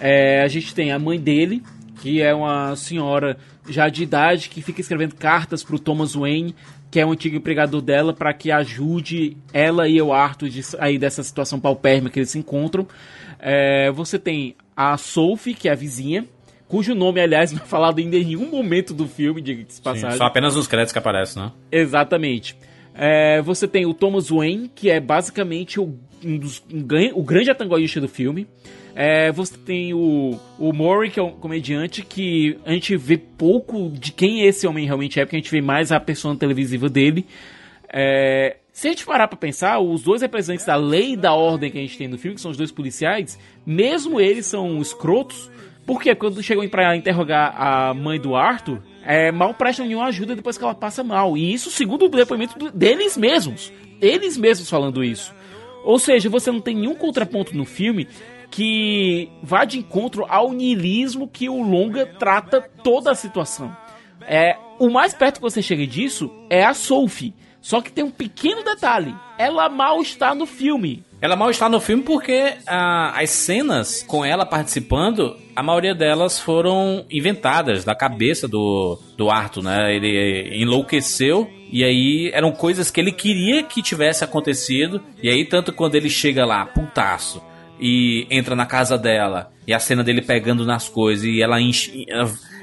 É, a gente tem a mãe dele, que é uma senhora já de idade que fica escrevendo cartas pro Thomas Wayne, que é um antigo empregador dela, para que ajude ela e o Arthur de sair dessa situação paupérrima que eles se encontram. É, você tem a Sophie, que é a vizinha, cujo nome, aliás, [laughs] não é falado ainda em nenhum momento do filme, diga-se de Sim, passagem. só apenas nos créditos que aparecem, né? Exatamente. É, você tem o Thomas Wayne, que é basicamente o, um dos, um o grande antagonista do filme. É, você tem o, o Murray, que é um comediante, que a gente vê pouco de quem esse homem realmente é, porque a gente vê mais a persona televisiva dele. É, se a gente parar pra pensar, os dois representantes da lei e da ordem que a gente tem no filme, que são os dois policiais, mesmo eles são escrotos, porque quando chegam pra interrogar a mãe do Arthur, é, mal prestam nenhuma ajuda depois que ela passa mal. E isso segundo o depoimento deles mesmos. Eles mesmos falando isso. Ou seja, você não tem nenhum contraponto no filme que vá de encontro ao niilismo que o longa trata toda a situação. É, o mais perto que você chega disso é a Sophie. Só que tem um pequeno detalhe. Ela mal está no filme. Ela mal está no filme porque ah, as cenas com ela participando, a maioria delas foram inventadas da cabeça do, do Arthur, né? Ele enlouqueceu e aí eram coisas que ele queria que tivesse acontecido. E aí, tanto quando ele chega lá, putaço, e entra na casa dela, e a cena dele pegando nas coisas, e ela enche.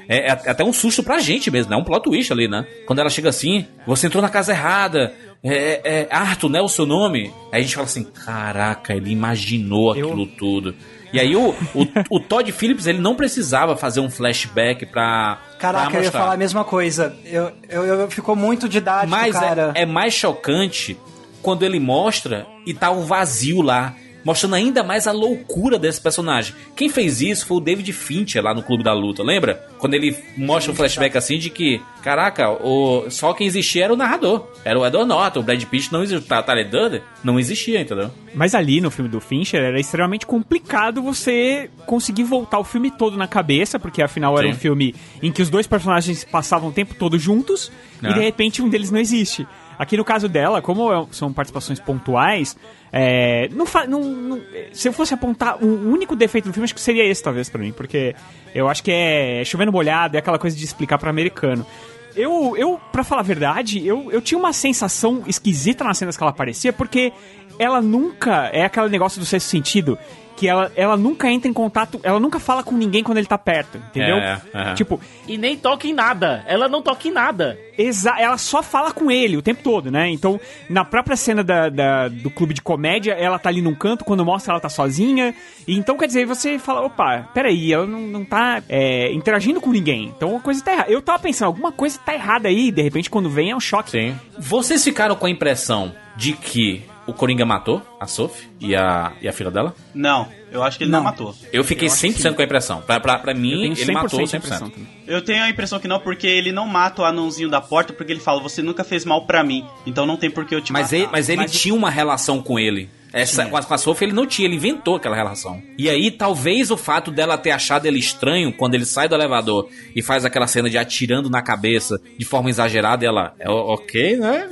É, é até um susto pra gente mesmo, né? Um plot twist ali, né? Quando ela chega assim, você entrou na casa errada. É, é Arthur, né? O seu nome? Aí a gente fala assim: caraca, ele imaginou aquilo tudo. E aí o, o, o Todd Phillips, ele não precisava fazer um flashback pra. Caraca, pra eu ia falar a mesma coisa. Eu, eu, eu- ficou muito didático, Mas cara. é, é mais chocante quando ele mostra e tá um vazio lá. Mostrando ainda mais a loucura desse personagem. Quem fez isso foi o David Fincher lá no Clube da Luta, lembra? Quando ele mostra um flashback assim de que, caraca, o, só quem existia era o narrador. Era o Edward Norton, o Brad Pitt não existia, o Tyler Durden não existia, entendeu? Mas ali no filme do Fincher era extremamente complicado você conseguir voltar o filme todo na cabeça, porque afinal era Sim. um filme em que os dois personagens passavam o tempo todo juntos É. e de repente um deles não existe. Aqui no caso dela, como é- são participações pontuais, é, não, não- não- se eu fosse apontar um único defeito do filme, acho que seria esse talvez pra mim, porque eu acho que é chovendo molhado, é aquela coisa de explicar pra americano. Eu, eu para falar a verdade, eu, eu tinha uma sensação esquisita nas cenas que ela aparecia, porque ela nunca é aquele negócio do sexto sentido, que ela, ela nunca entra em contato, ela nunca fala com ninguém quando ele tá perto, entendeu? É, é. Tipo, E nem toca em nada. Ela não toca em nada. Exa ela só fala com ele o tempo todo, né? Então, na própria cena da, da- do clube de comédia, ela tá ali num canto, quando mostra ela tá sozinha. E então, quer dizer, você fala, opa, peraí, ela não, não tá é, interagindo com ninguém. Então, a coisa tá errada. Eu tava pensando, alguma coisa tá errada aí, de repente, quando vem, é um choque. Sim. Vocês ficaram com a impressão de que o Coringa matou a Sophie e a, e a filha dela? Não, eu acho que ele não, Não. matou. Eu fiquei Eu acho que 100% sim. com a impressão. Pra, pra, pra mim, ele matou de 100%. impressão também. Eu tenho a impressão que não, porque ele não mata o anãozinho da porta, porque ele fala, você nunca fez mal pra mim, então não tem por que eu te Mas matar. ele, mas ele Mas- tinha uma relação com ele. Essa, com, a, com a Sophie ele não tinha, ele inventou aquela relação. E aí, talvez o fato dela ter achado ele estranho quando ele sai do elevador e faz aquela cena de atirando na cabeça de forma exagerada, ela é ok, né?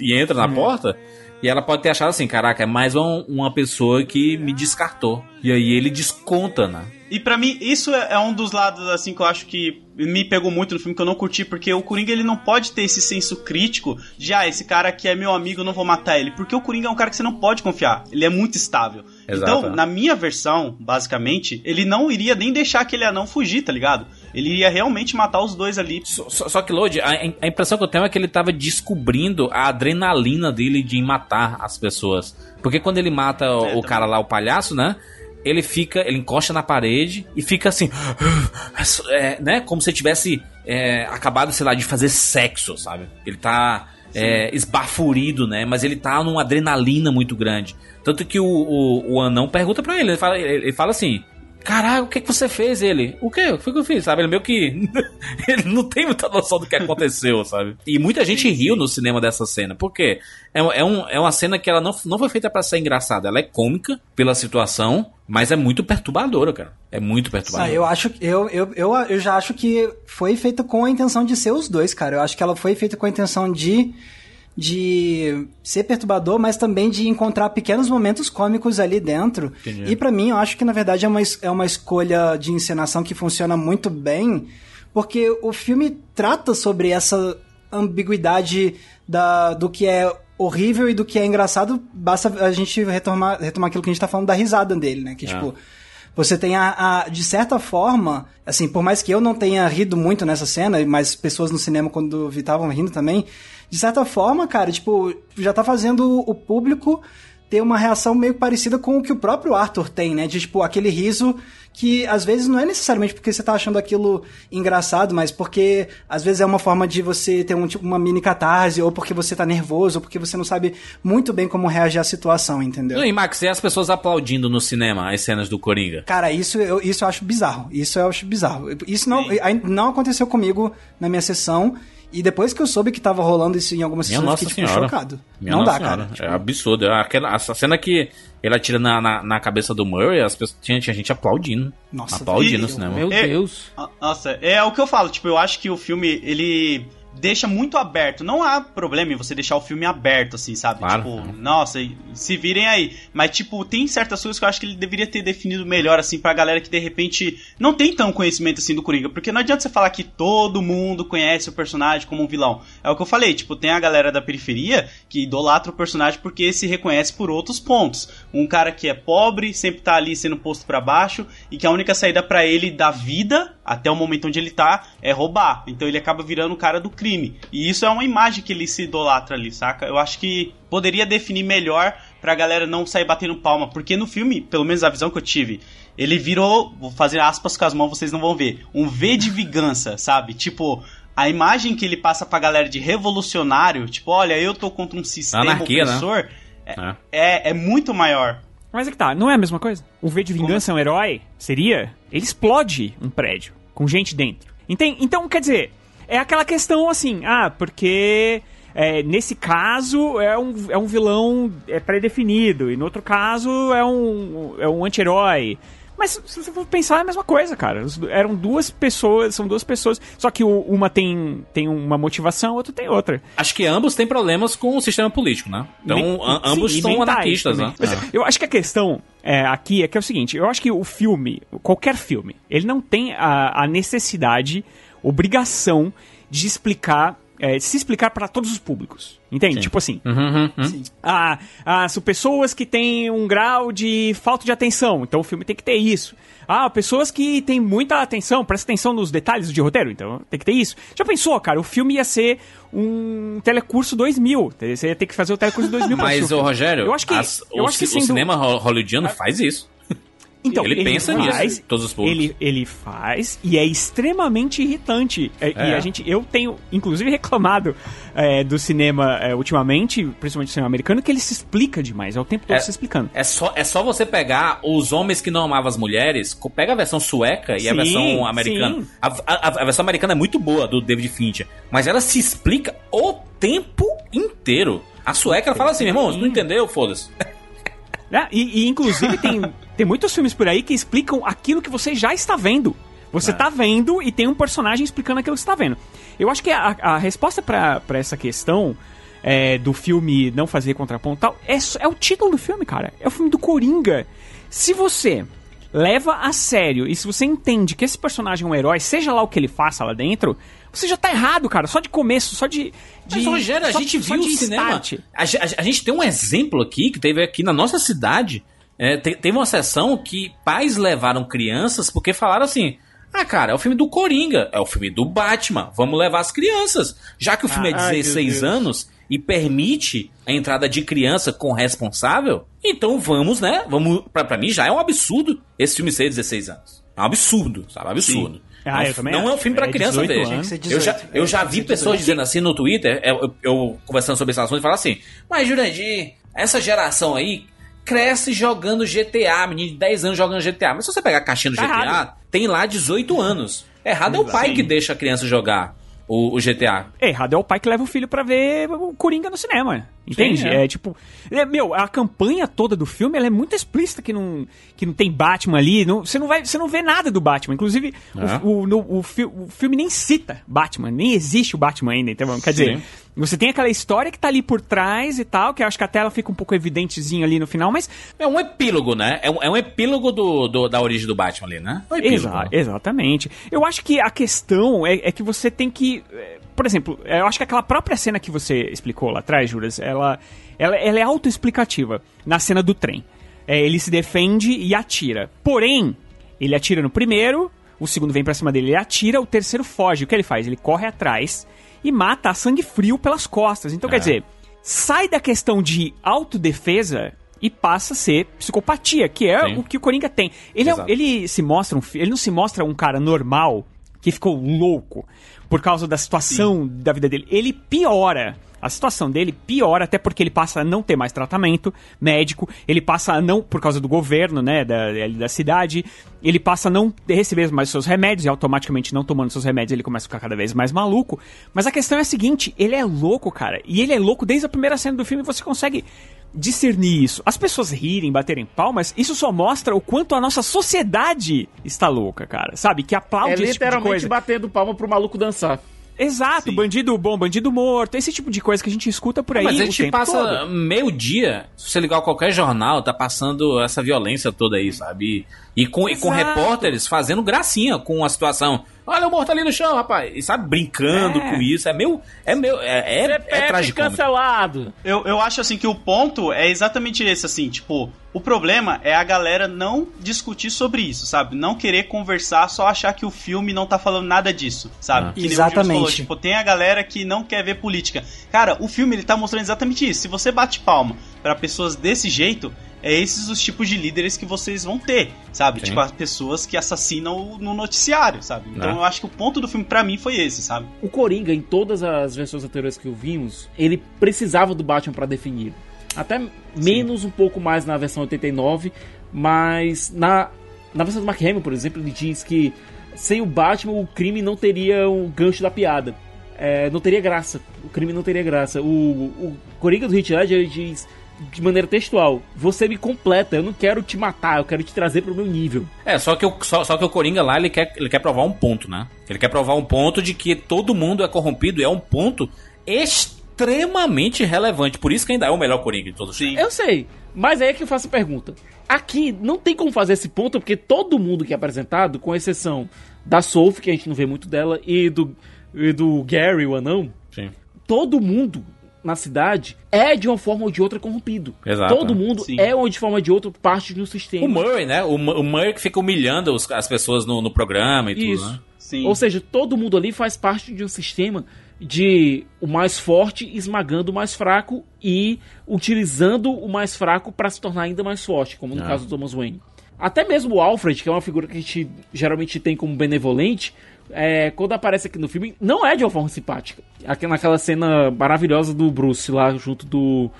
E entra na porta. E ela pode ter achado assim, caraca, é mais um, uma pessoa que me descartou. E aí ele desconta, né? E pra mim, isso é é um dos lados, assim, que eu acho que me pegou muito no filme, que eu não curti, porque o Coringa, ele não pode ter esse senso crítico de, ah, esse cara aqui é meu amigo, eu não vou matar ele. Porque o Coringa é um cara que você não pode confiar. Ele é muito estável. Exato. Então, na minha versão, basicamente, ele não iria nem deixar aquele anão fugir, tá ligado? Ele iria realmente matar os dois ali. Só, só- só que, Lodi, a, a impressão que eu tenho é que ele tava descobrindo a adrenalina dele de matar as pessoas. Porque quando ele mata o, É, o cara lá, o palhaço, né? Ele fica, ele encosta na parede e fica assim, [gasps] é, né? Como se ele tivesse é, acabado, sei lá, de fazer sexo, sabe? Ele tá é, esbaforido, né? Mas ele tá numa adrenalina muito grande. Tanto que o, o, o anão pergunta pra ele, ele fala, ele, ele fala assim. Caralho, o que, que você fez? Ele, o quê? O que que eu fiz? Sabe? Ele meio que. [laughs] ele não tem muita noção do que aconteceu, sabe? E muita gente riu no cinema dessa cena. Por quê? É, é, um, é uma cena que ela não, não foi feita pra ser engraçada. Ela é cômica pela situação, mas é muito perturbadora, cara. É muito perturbadora. Ah, eu acho eu, eu, eu, eu já acho que foi feita com a intenção de ser os dois, cara. Eu acho que ela foi feita com a intenção de de ser perturbador, mas também de encontrar pequenos momentos cômicos ali dentro. E pra mim, eu acho que na verdade é uma, é uma escolha de encenação que funciona muito bem, porque o filme trata sobre essa ambiguidade da, do que é horrível e do que é engraçado. Basta a gente retomar, retomar aquilo que a gente tá falando da risada dele, né? Que, tipo, você tem a, a- De certa forma, assim, por mais que eu não tenha rido muito nessa cena, mas pessoas no cinema quando vi estavam rindo também, de certa forma, cara, tipo, já tá fazendo o público ter uma reação meio parecida com o que o próprio Arthur tem, né? De, tipo, aquele riso que às vezes não é necessariamente porque você tá achando aquilo engraçado, mas porque às vezes é uma forma de você ter um, tipo, uma mini catarse, ou porque você tá nervoso, ou porque você não sabe muito bem como reagir à situação, entendeu? E Max, e as pessoas aplaudindo no cinema as cenas do Coringa? Cara, isso eu, isso eu acho bizarro. Isso eu acho bizarro. Isso não, não aconteceu comigo na minha sessão. E depois que eu soube que tava rolando isso em algumas Minha sessões, eu fiquei tipo, chocado. Minha não nossa dá, senhora. cara. Tipo, É absurdo. É Aquela, essa cena que ele atira na, na, na cabeça do Murray, as pessoas, tinha, tinha gente aplaudindo. Nossa, aplaudindo e- no cinema. Meu É. Deus. Ah, Nossa, é o que eu falo, tipo, eu acho que o filme, ele deixa muito aberto. Não há problema em você deixar o filme aberto, assim, sabe? Claro. Tipo, nossa, e- se virem aí. Mas, tipo, tem certas coisas que eu acho que ele deveria ter definido melhor, assim, pra galera que de repente não tem tão conhecimento assim do Coringa. Porque não adianta você falar que todo mundo conhece o personagem como um vilão. É o que eu falei, tipo, tem a galera da periferia que idolatra o personagem porque se reconhece por outros pontos. Um cara que é pobre, sempre tá ali sendo posto pra baixo e que a única saída pra ele da vida, até o momento onde ele tá, é roubar. Então ele acaba virando o cara do crime. E isso é uma imagem que ele se idolatra ali, saca? Eu acho que poderia definir melhor pra galera não sair batendo palma, porque no filme, pelo menos a visão que eu tive, ele virou, vou fazer aspas com as mãos, vocês não vão ver, um V de vingança, [laughs] sabe? Tipo, a imagem que ele passa pra galera de revolucionário, tipo, olha, eu tô contra um sistema Anarquia, né? opressor, é, É. é, é muito maior. Mas é que tá, não é a mesma coisa? O V de Vingança é um herói? Seria? Ele explode um prédio com gente dentro. Enten- Então, quer dizer, é aquela questão assim, ah, porque é, nesse caso é um, é um vilão é pré-definido, e no outro caso é um, é um anti-herói. Mas se você for pensar, é a mesma coisa, cara. Eram duas pessoas, são duas pessoas, só que uma tem, tem uma motivação, a outra tem outra. Acho que ambos têm problemas com o sistema político, né? Então, Me- a- ambos sim, e são anarquistas, também. né? Mas É. Eu acho que a questão é, aqui é que é o seguinte: eu acho que o filme, qualquer filme, ele não tem a, a necessidade, obrigação de explicar. é, de se explicar para todos os públicos. Entende? Tipo assim. Uhum, uhum. Sim. Ah, ah, são pessoas que têm um grau de falta de atenção, então o filme tem que ter isso. Ah, pessoas que têm muita atenção, presta atenção nos detalhes de roteiro, então tem que ter isso. Já pensou, cara? O filme ia ser um telecurso 2000. Você ia ter que fazer o telecurso 2000 pra Mas, ô filme. Rogério, eu acho que, as- eu o, acho que sendo- o cinema ho- hollywoodiano faz isso. Então, ele pensa nisso, faz, todos os públicos. Ele, ele faz e é extremamente irritante. É, E É. a gente, eu tenho, inclusive, [laughs] reclamado é, do cinema é, ultimamente, principalmente do cinema americano, que ele se explica demais. É o tempo todo É. se explicando. É só, é só você pegar os homens que não amavam as mulheres, pega a versão sueca e a Sim, versão americana. A, a- a versão americana é muito boa, do David Fincher, mas ela se explica o tempo inteiro. A sueca, ela fala assim, meu irmão, você não entendeu? Foda-se. [laughs] Né? E, e, inclusive tem, [laughs] tem muitos filmes por aí que explicam aquilo que você já está vendo. Você está vendo e tem um personagem explicando aquilo que você está vendo. Eu acho que a, a resposta para essa questão é, do filme não fazer contraponto tal é, é o título do filme, cara. É o filme do Coringa. Se você leva a sério e se você entende que esse personagem é um herói, seja lá o que ele faça lá dentro, você já tá errado, cara. Só de começo, só de. De Mas, Rogério, a só- gente só viu o cinema. A, a a gente tem um exemplo aqui que teve aqui na nossa cidade. É, te- teve uma sessão que pais levaram crianças porque falaram assim: Ah, cara, é o filme do Coringa, é o filme do Batman, vamos levar as crianças. Já que o filme é meu 16 Deus. anos e permite a entrada de criança com responsável, então vamos, né? Vamos, pra, pra mim já é um absurdo esse filme ser 16 anos. É um absurdo, sabe? Absurdo. Ah, não, eu também não é um filme pra É criança 18 ver. ser Eu já, 18. eu É, já vi ser pessoas 18. dizendo assim no Twitter, eu, eu conversando sobre esse assunto, e falar assim: Mas Jurandir, essa geração aí cresce jogando GTA, menino de 10 anos jogando GTA. Mas se você pegar a caixinha do Tá GTA, errado. tem lá 18 anos. Errado é o pai que deixa a criança jogar o, o GTA. Errado é o pai que leva o filho pra ver o Coringa no cinema. Entende? Sim, é. é. tipo. é, meu, a campanha toda do filme ela é muito explícita que não, que não tem Batman ali. não- você, não vai, você não vê nada do Batman. Inclusive, o- É. o, no- o fi- o filme nem cita Batman, nem existe o Batman ainda. Então, quer dizer, Sim. Você tem aquela história que tá ali por trás e tal, que eu acho que até ela fica um pouco evidentezinho ali no final, mas É um epílogo, né? É um, é um epílogo do, do- da origem do Batman ali, né? É um. Exa- exatamente. Eu acho que a questão é, é que você tem que. é, Por exemplo, eu acho que aquela própria cena que você explicou lá atrás, Juras, ela, ela, ela é autoexplicativa na cena do trem. É, ele se defende e atira. Porém, ele atira no primeiro, o segundo vem pra cima dele, ele atira, o terceiro foge. O que ele faz? Ele corre atrás e mata a sangue frio pelas costas. Então, É. quer dizer, sai da questão de autodefesa e passa a ser psicopatia, que é Sim. o que o Coringa tem. Ele, é- ele se mostra um, ele não se mostra um cara normal que ficou louco por causa da situação da vida dele. Ele piora. A situação dele piora até porque ele passa a não ter mais tratamento médico, ele passa a não, por causa do governo, né, da, da cidade, ele passa a não receber mais seus remédios e automaticamente não tomando seus remédios ele começa a ficar cada vez mais maluco. Mas a questão é a seguinte, ele é louco, cara, e ele é louco desde a primeira cena do filme, você consegue discernir isso. As pessoas rirem, baterem palmas, isso só mostra o quanto a nossa sociedade está louca, cara. Sabe? Que aplaude É esse tipo de literalmente coisa. batendo palma pro maluco dançar. Exato, Sim. bandido bom, bandido morto, esse tipo de coisa que a gente escuta por aí Mas a o gente tempo passa todo. meio dia, se você ligar qualquer jornal, tá passando essa violência toda aí, sabe? E, e com, e com repórteres fazendo gracinha com a situação. Olha o morto ali no chão, rapaz. E sabe, brincando É. com isso. É meu. É meu. É, é, é trágico. cancelado. Eu, eu acho assim que o ponto é exatamente esse, assim, tipo, o problema é a galera não discutir sobre isso, sabe? Não querer conversar, só achar que o filme não tá falando nada disso, sabe? Ah. Que nem o James Exatamente. falou, tipo, tem a galera que não quer ver política. Cara, o filme ele tá mostrando exatamente isso. Se você bate palma pra pessoas desse jeito, é esses os tipos de líderes que vocês vão ter, sabe? Sim. Tipo, as pessoas que assassinam no noticiário, sabe? Então Ah. eu acho que o ponto do filme pra mim foi esse, sabe? O Coringa, em todas as versões anteriores que vimos, ele precisava do Batman pra definir. Até menos um pouco mais na versão 89, mas na, na versão do Mark Hamill, por exemplo, ele diz que sem o Batman o crime não teria um gancho da piada. É, não teria graça. O crime não teria graça. O, o Coringa do Heath Ledger diz de maneira textual: Você me completa, eu não quero te matar, eu quero te trazer pro meu nível. É, só que, o, só, só que o Coringa lá, ele quer, ele quer provar um ponto, né? Ele quer provar um ponto de que todo mundo é corrompido e é um ponto extremamente relevante. Por isso que ainda é o melhor Coringa de todos os Sim. Eu sei, mas aí é que eu faço a pergunta. Aqui não tem como fazer esse ponto, porque todo mundo que é apresentado, com exceção da Sophie, que a gente não vê muito dela, e do, e do Gary, o anão, Sim. todo mundo na cidade é de uma forma ou de outra corrompido. Exato. Todo mundo Sim. é de forma ou de outra parte de um sistema. O Murray, né? O, o Murray que fica humilhando os- as pessoas no, no programa e Isso. tudo, né? Sim. Ou seja, todo mundo ali faz parte de um sistema de o mais forte esmagando o mais fraco e utilizando o mais fraco para se tornar ainda mais forte, como no Ah. caso do Thomas Wayne. Até mesmo o Alfred, que é uma figura que a gente geralmente tem como benevolente, é, quando aparece aqui no filme, não é de uma forma simpática. Aqui naquela cena maravilhosa do Bruce lá junto do,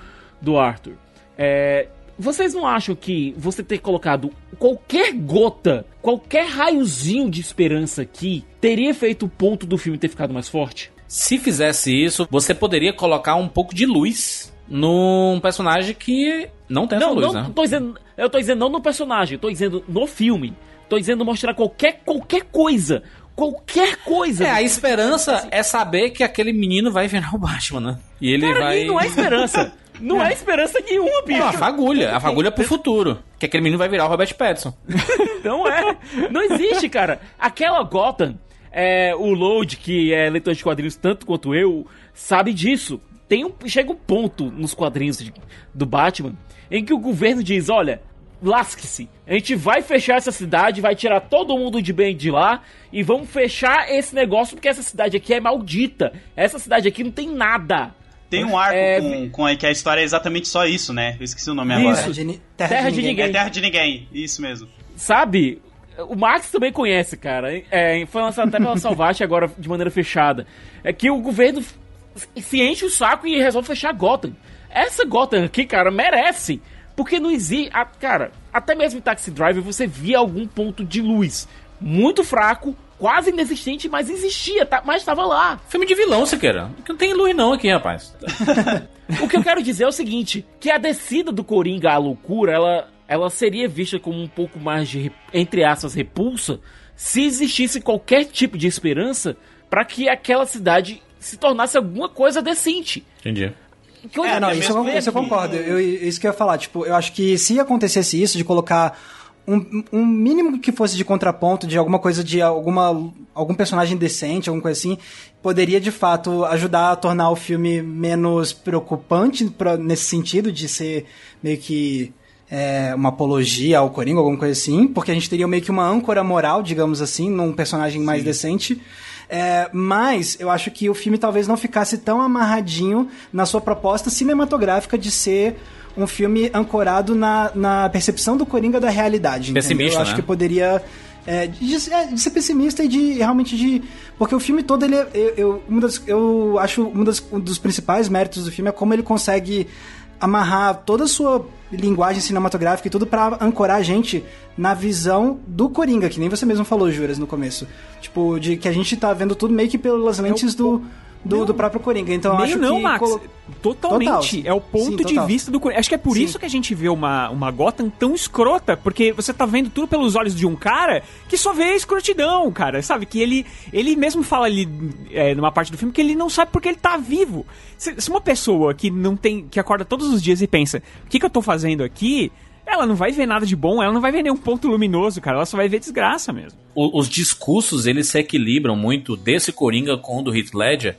do Arthur. É, vocês não acham que você ter colocado qualquer gota, qualquer raiozinho de esperança aqui, teria feito o ponto do filme ter ficado mais forte? Se fizesse isso, você poderia colocar um pouco de luz num personagem que não tem essa Não, luz, não, né? tô dizendo, eu tô dizendo não no personagem, tô dizendo no filme. Tô dizendo mostrar qualquer, qualquer coisa. Qualquer coisa. É, a esperança é saber que aquele menino vai virar o Batman, né? E ele Cara, vai. não é esperança. [laughs] Não é esperança nenhuma, bicho. Não, a fagulha. A fagulha pro futuro. Que aquele menino vai virar o Robert Pattinson. [laughs] Não é. Não existe, cara. Aquela Gotham, é, o Load, que é leitor de quadrinhos tanto quanto eu, sabe disso. Tem um, chega um ponto nos quadrinhos de- do Batman em que o governo diz: olha, lasque-se. A gente vai fechar essa cidade, vai tirar todo mundo de bem de lá e vamos fechar esse negócio porque essa cidade aqui é maldita. Essa cidade aqui não tem nada. Tem um arco É, com, com que a história é exatamente só isso, né? Eu esqueci o nome Isso. agora. Terra de, terra Terra de de ninguém. ninguém. É Terra de Ninguém, isso mesmo. Sabe? O Max também conhece, cara. É, foi lançado até pela [laughs] Salvate agora de maneira fechada. É que o governo se enche o saco e resolve fechar Gotham. Essa Gotham aqui, cara, merece. Porque não existe. a- Cara, até mesmo em Taxi Driver você via algum ponto de luz. Muito fraco, quase inexistente, mas existia, tá, mas estava lá. Filme de vilão, Siqueira. Não tem luz não aqui, rapaz. [laughs] O que eu quero dizer é o seguinte: que a descida do Coringa à loucura, ela, ela seria vista como um pouco mais de, entre aspas, repulsa, se existisse qualquer tipo de esperança para que aquela cidade se tornasse alguma coisa decente. Entendi. É, não, isso eu, isso eu concordo. Eu, isso que eu ia falar, tipo, eu acho que se acontecesse isso, de colocar um, um mínimo que fosse de contraponto, de alguma coisa de alguma algum personagem decente, alguma coisa assim, poderia de fato ajudar a tornar o filme menos preocupante pra, nesse sentido de ser meio que é, uma apologia ao Coringa, alguma coisa assim, porque a gente teria meio que uma âncora moral, digamos assim, num personagem mais decente. É, mas eu acho que o filme talvez não ficasse tão amarradinho na sua proposta cinematográfica de ser um filme ancorado na, na percepção do Coringa da realidade. Pessimista, Eu acho né? que poderia. é, de, é, de ser pessimista e de realmente de. Porque o filme todo, ele é, eu, eu, uma das, eu acho uma das, um dos principais méritos do filme é como ele consegue amarrar toda a sua linguagem cinematográfica e tudo pra ancorar a gente na visão do Coringa, que nem você mesmo falou, Juras, no começo. Tipo, de que a gente tá vendo tudo meio que pelas lentes do, do, do próprio Coringa. Então Meio acho não, que. Max. colo- Totalmente. Total. É o ponto Sim, de total. vista do Coringa. Acho que é por Sim. isso que a gente vê uma, uma Gotham tão escrota, porque você tá vendo tudo pelos olhos de um cara que só vê a escrotidão, cara. Sabe? Que ele, ele mesmo fala ali é, numa parte do filme que ele não sabe porque ele tá vivo. Se, se uma pessoa que não tem. que acorda todos os dias e pensa, o que, que eu tô fazendo aqui? Ela não vai ver nada de bom, ela não vai ver nenhum ponto luminoso, cara. Ela só vai ver desgraça mesmo. O- os discursos, eles se equilibram muito desse Coringa com o do Heath Ledger.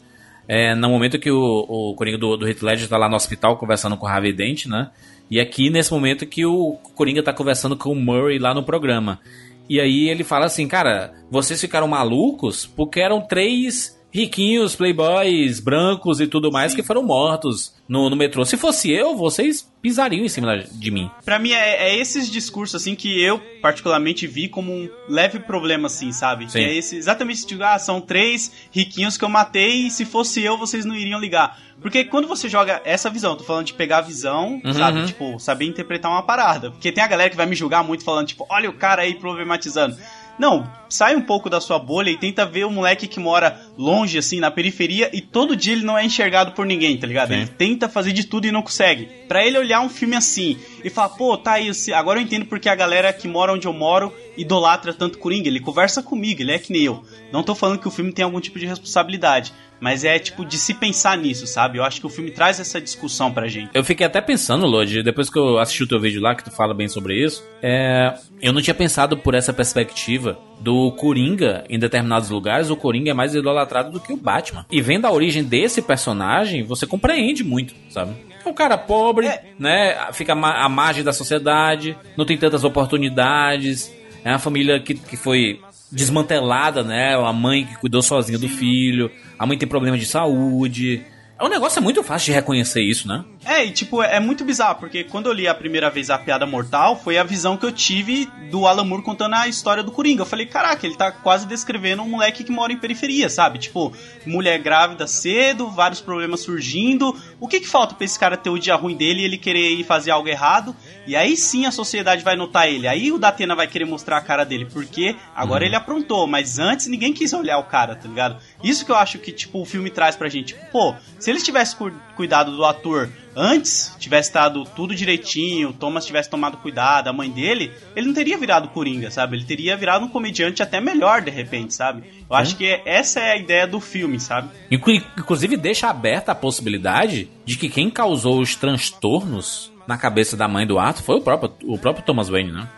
É, no momento que o, o Coringa do, do Heath Ledger tá lá no hospital conversando com o Harvey Dent, né? E aqui nesse momento que o Coringa tá conversando com o Murray lá no programa. E aí ele fala assim, cara, vocês ficaram malucos porque eram três riquinhos, playboys, brancos e tudo mais que foram mortos no, no metrô. Se fosse eu, vocês pisariam em cima de mim. Pra mim é, é esses discursos assim que eu particularmente vi como um leve problema assim, sabe? Sim. Que é esse, exatamente esse tipo, ah, são três riquinhos que eu matei e se fosse eu vocês não iriam ligar. Porque quando você joga essa visão, tô falando de pegar a visão, Uhum, sabe? uhum. Tipo, saber interpretar uma parada. Porque tem a galera que vai me julgar muito falando, tipo, olha o cara aí problematizando. Não, sai um pouco da sua bolha e tenta ver o moleque que mora longe, assim, na periferia, e todo dia ele não é enxergado por ninguém, tá ligado? Sim. Ele tenta fazer de tudo e não consegue. Pra ele olhar um filme assim e falar, pô, tá aí, agora eu entendo porque a galera que mora onde eu moro idolatra tanto Coringa. Ele conversa comigo, ele é que nem eu. Não tô falando que o filme tem algum tipo de responsabilidade, mas é tipo de se pensar nisso, sabe? Eu acho que o filme traz essa discussão pra gente. Eu fiquei até pensando, Lodi, depois que eu assisti o teu vídeo lá, que tu fala bem sobre isso, é, eu não tinha pensado por essa perspectiva do Coringa em determinados lugares, o Coringa é mais idolatrado do que o Batman. E vendo a origem desse personagem, você compreende muito, sabe? É um cara pobre, né? Fica à margem da sociedade, não tem tantas oportunidades, é uma família que, que foi desmantelada, né? A mãe que cuidou sozinha do filho, a mãe tem problemas de saúde. É um negócio muito fácil de reconhecer isso, né? É, e tipo, é muito bizarro, porque quando eu li a primeira vez a Piada Mortal, foi a visão que eu tive do Alan Moore contando a história do Coringa. Eu falei, caraca, ele tá quase descrevendo um moleque que mora em periferia, sabe? Tipo, mulher grávida cedo, vários problemas surgindo. O que que falta pra esse cara ter o dia ruim dele e ele querer ir fazer algo errado? E aí sim a sociedade vai notar ele. Aí o Datena vai querer mostrar a cara dele, porque agora ele aprontou, mas antes ninguém quis olhar o cara, tá ligado? Isso que eu acho que, tipo, o filme traz pra gente. Tipo, pô, se eles tivessem cu- cuidado do ator antes tivesse dado tudo direitinho, o Thomas tivesse tomado cuidado, a mãe dele, ele não teria virado Coringa, sabe? Ele teria virado um comediante até melhor de repente, sabe? Eu acho que essa é a ideia do filme, sabe? Inclu- Inclusive deixa aberta a possibilidade de que quem causou os transtornos na cabeça da mãe do Arthur foi o próprio, o próprio Thomas Wayne, né?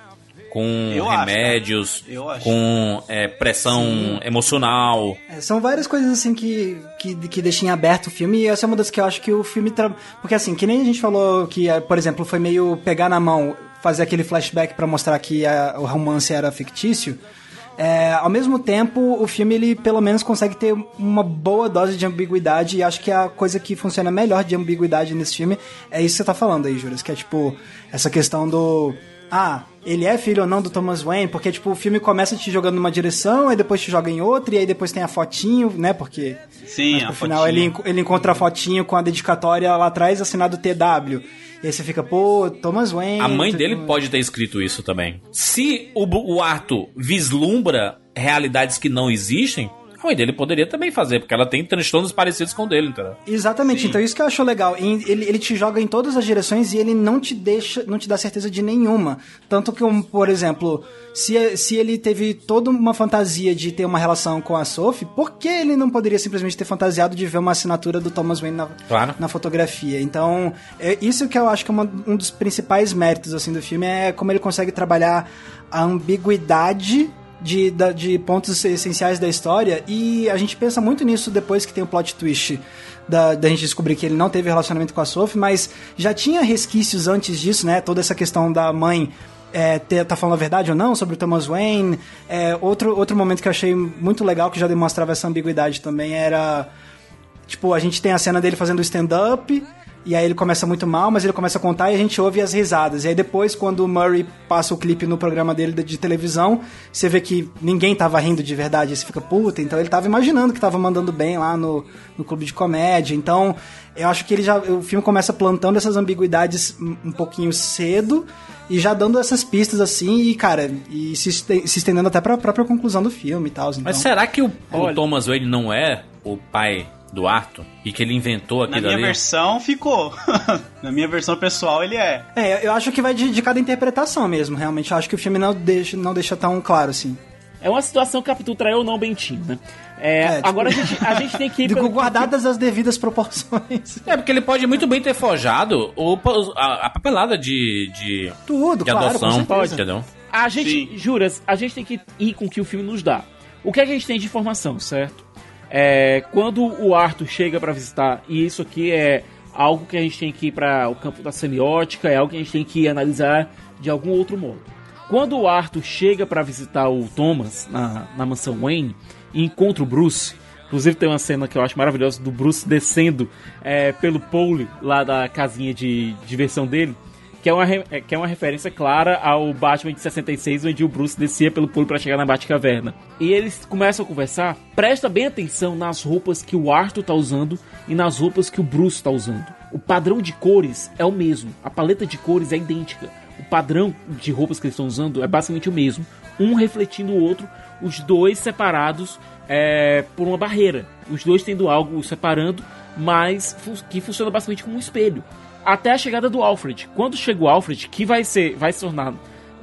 Com Eu remédios, acho. com é, pressão emocional. É, são várias coisas assim que, que, que deixam em aberto o filme, e essa é uma das que eu acho que o filme. Tra... Porque assim, que nem a gente falou que, eh, por exemplo, foi meio pegar na mão, fazer aquele flashback pra mostrar que a- o romance era fictício. É, ao mesmo tempo, o filme ele pelo menos consegue ter uma boa dose de ambiguidade e acho que a coisa que funciona melhor de ambiguidade nesse filme é isso que você tá falando aí, Juras, que é tipo essa questão do ah, ele é filho ou não do Thomas Wayne, porque tipo o filme começa te jogando numa direção, aí depois te joga em outra e aí depois tem a fotinho, né? Porque Sim, mas no final fotinha. ele, ele encontra a fotinho com a dedicatória lá atrás assinado TW. E aí você fica, pô, Thomas Wayne. A mãe dele pode ter escrito isso também. Se o, o Arthur vislumbra realidades que não existem, a mãe dele poderia também fazer, porque ela tem transtornos parecidos com o dele, entendeu? Exatamente, então isso que eu acho legal. Ele, ele te joga em todas as direções e ele não te deixa, não te dá certeza de nenhuma. Tanto que, um, por exemplo, se, se ele teve toda uma fantasia de ter uma relação com a Sophie, por que ele não poderia simplesmente ter fantasiado de ver uma assinatura do Thomas Wayne na, Claro. na fotografia? Então, é isso que eu acho que é uma- um dos principais méritos assim, do filme, é como ele consegue trabalhar a ambiguidade de, da- de pontos essenciais da história e a gente pensa muito nisso depois que tem o plot twist da, da gente descobrir que ele não teve relacionamento com a Sophie, mas já tinha resquícios antes disso, né? Toda essa questão da mãe é, ter, tá falando a verdade ou não sobre o Thomas Wayne. É, outro, outro momento que eu achei muito legal, que já demonstrava essa ambiguidade também, era Tipo, a gente tem a cena dele fazendo stand-up, e aí ele começa muito mal, mas ele começa a contar e a gente ouve as risadas. E aí depois, quando o Murray passa o clipe no programa dele de televisão, você vê que ninguém tava rindo de verdade. Você fica, puta, então ele tava imaginando que tava mandando bem lá no, no clube de comédia. Então, eu acho que ele já. O filme começa plantando essas ambiguidades um pouquinho cedo. E já dando essas pistas assim, e cara, e se, este- se estendendo até pra própria conclusão do filme e tal. Então. Mas será que o, o Thomas Wayne não é o pai do Arthur? E que ele inventou Na aquilo minha ali? versão ficou. [laughs] Na minha versão pessoal ele é. É, eu acho que vai de, de cada interpretação mesmo, realmente. Eu acho que o filme não deixa, não deixa tão claro assim. É uma situação captura traiu ou não Bentinho, né? É, É, tipo- Agora a gente, a gente tem que [laughs] ir guardadas as devidas proporções. [laughs] É, porque ele pode muito bem ter forjado o, a, a papelada de, de, Tudo, de claro, adoção, com certeza. entendeu? A gente, Sim. juras, a gente tem que ir com o que o filme nos dá. O que, é que a gente tem de informação, certo? É, quando o Arthur chega pra visitar, e isso aqui é algo que a gente tem que ir para o campo da semiótica, é algo que a gente tem que analisar de algum outro modo. Quando o Arthur chega pra visitar o Thomas na, na mansão Wayne e encontra o Bruce, inclusive tem uma cena que eu acho maravilhosa do Bruce descendo é, pelo pole lá da casinha de diversão dele, que é uma, é, que é uma referência clara ao Batman de 66, onde o Bruce descia pelo pulo pra chegar na Batcaverna. E eles começam a conversar. Presta bem atenção nas roupas que o Arthur tá usando e nas roupas que o Bruce tá usando. O padrão de cores é o mesmo, a paleta de cores é idêntica. O padrão de roupas que eles estão usando é basicamente o mesmo, um refletindo o outro, os dois separados é, por uma barreira. Os dois tendo algo separando, mas que funciona basicamente como um espelho até a chegada do Alfred. Quando chega o Alfred, que vai ser, vai se tornar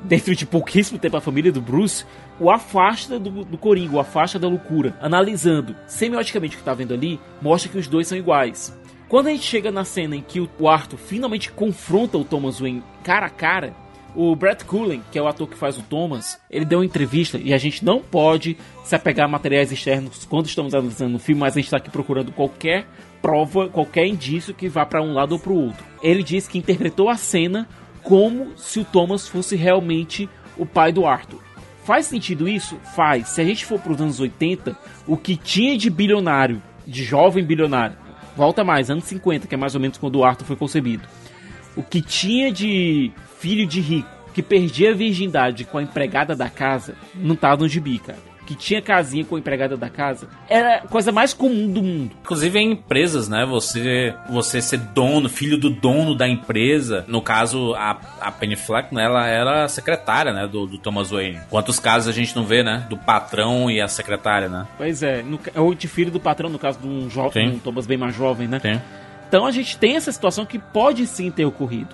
dentro de pouquíssimo tempo a família do Bruce, o afasta do, do Coringa, o afasta da loucura. Analisando semioticamente o que tá vendo ali, mostra que os dois são iguais. Quando a gente chega na cena em que o Arthur finalmente confronta o Thomas Wayne cara a cara, o Brett Cullen, que é o ator que faz o Thomas, ele deu uma entrevista e a gente não pode se apegar a materiais externos quando estamos analisando o filme, mas a gente está aqui procurando qualquer prova, qualquer indício que vá para um lado ou para o outro. Ele disse que interpretou a cena como se o Thomas fosse realmente o pai do Arthur. Faz sentido isso? Faz. Se a gente for para os anos 80, o que tinha de bilionário, de jovem bilionário, volta mais, anos 50, que é mais ou menos quando o Arthur foi concebido. O que tinha de filho de rico que perdia a virgindade com a empregada da casa não tá no gibi, cara. Que tinha casinha com a empregada da casa era a coisa mais comum do mundo. Inclusive em empresas, né? Você, você ser dono, filho do dono da empresa. No caso, a, a Penny Fleck, né, ela era secretária, né? Do, do Thomas Wayne. Quantos casos a gente não vê, né? Do patrão e a secretária, né? Pois é, no, ca- ou de filho do patrão, no caso de um Sim. um Thomas bem mais jovem, né? Tem. Então a gente tem essa situação que pode sim ter ocorrido.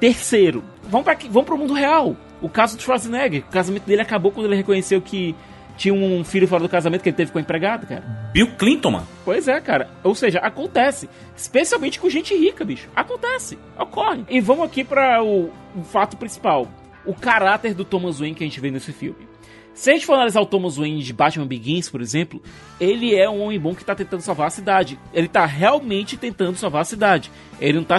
Terceiro, vamos para vamos o mundo real. O caso do Schwarzenegger. O casamento dele acabou quando ele reconheceu que tinha um filho fora do casamento que ele teve com a empregada, cara. Bill Clinton, mano. Pois é, cara. Ou seja, acontece. Especialmente com gente rica, bicho. Acontece. Ocorre. E vamos aqui para o, o fato principal. O caráter do Thomas Wayne que a gente vê nesse filme. Se a gente for analisar o Thomas Wayne de Batman Begins, por exemplo, ele é um homem bom que tá tentando salvar a cidade. Ele tá realmente tentando salvar a cidade. Ele não tá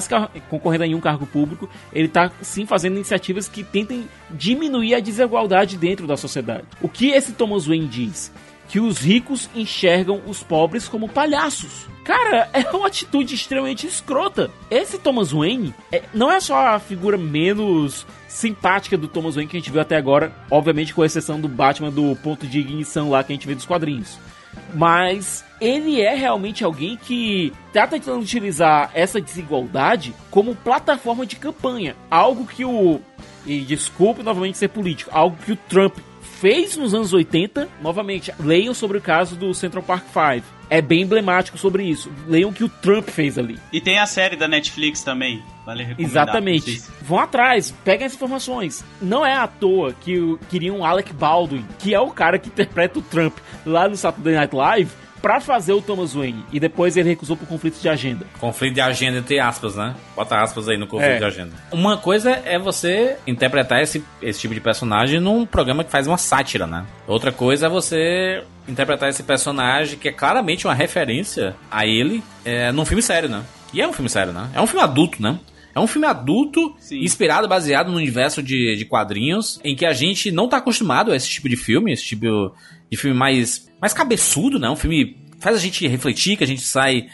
concorrendo a nenhum cargo público, ele tá sim fazendo iniciativas que tentem diminuir a desigualdade dentro da sociedade. O que esse Thomas Wayne diz? Que os ricos enxergam os pobres como palhaços. Cara, [laughs] é uma atitude extremamente escrota. Esse Thomas Wayne é, não é só a figura menos simpática do Thomas Wayne que a gente viu até agora, obviamente com exceção do Batman do ponto de ignição lá que a gente vê dos quadrinhos. Mas ele é realmente alguém que está tentando utilizar essa desigualdade como plataforma de campanha. Algo que o. E desculpe novamente ser político, algo que o Trump fez nos anos 80. Novamente, leiam sobre o caso do Central Park 5 é bem emblemático sobre isso. Leiam o que o Trump fez ali. E tem a série da Netflix também. Vale recomendar. Exatamente. Vão atrás, peguem as informações. Não é à toa que queriam Alec Baldwin, que é o cara que interpreta o Trump lá no Saturday Night Live, para fazer o Thomas Wayne e depois ele recusou por conflito de agenda. Conflito de agenda entre aspas, né? Bota aspas aí no conflito é. de agenda. Uma coisa é você interpretar esse, esse tipo de personagem num programa que faz uma sátira, né? Outra coisa é você interpretar esse personagem que é claramente uma referência a ele é, num filme sério, né? E é um filme sério, né? É um filme adulto, né? É um filme adulto, Sim. inspirado, baseado no universo de, de quadrinhos, em que a gente não tá acostumado a esse tipo de filme, esse tipo de filme mais, mais cabeçudo, né? Um filme faz a gente refletir, que a gente sai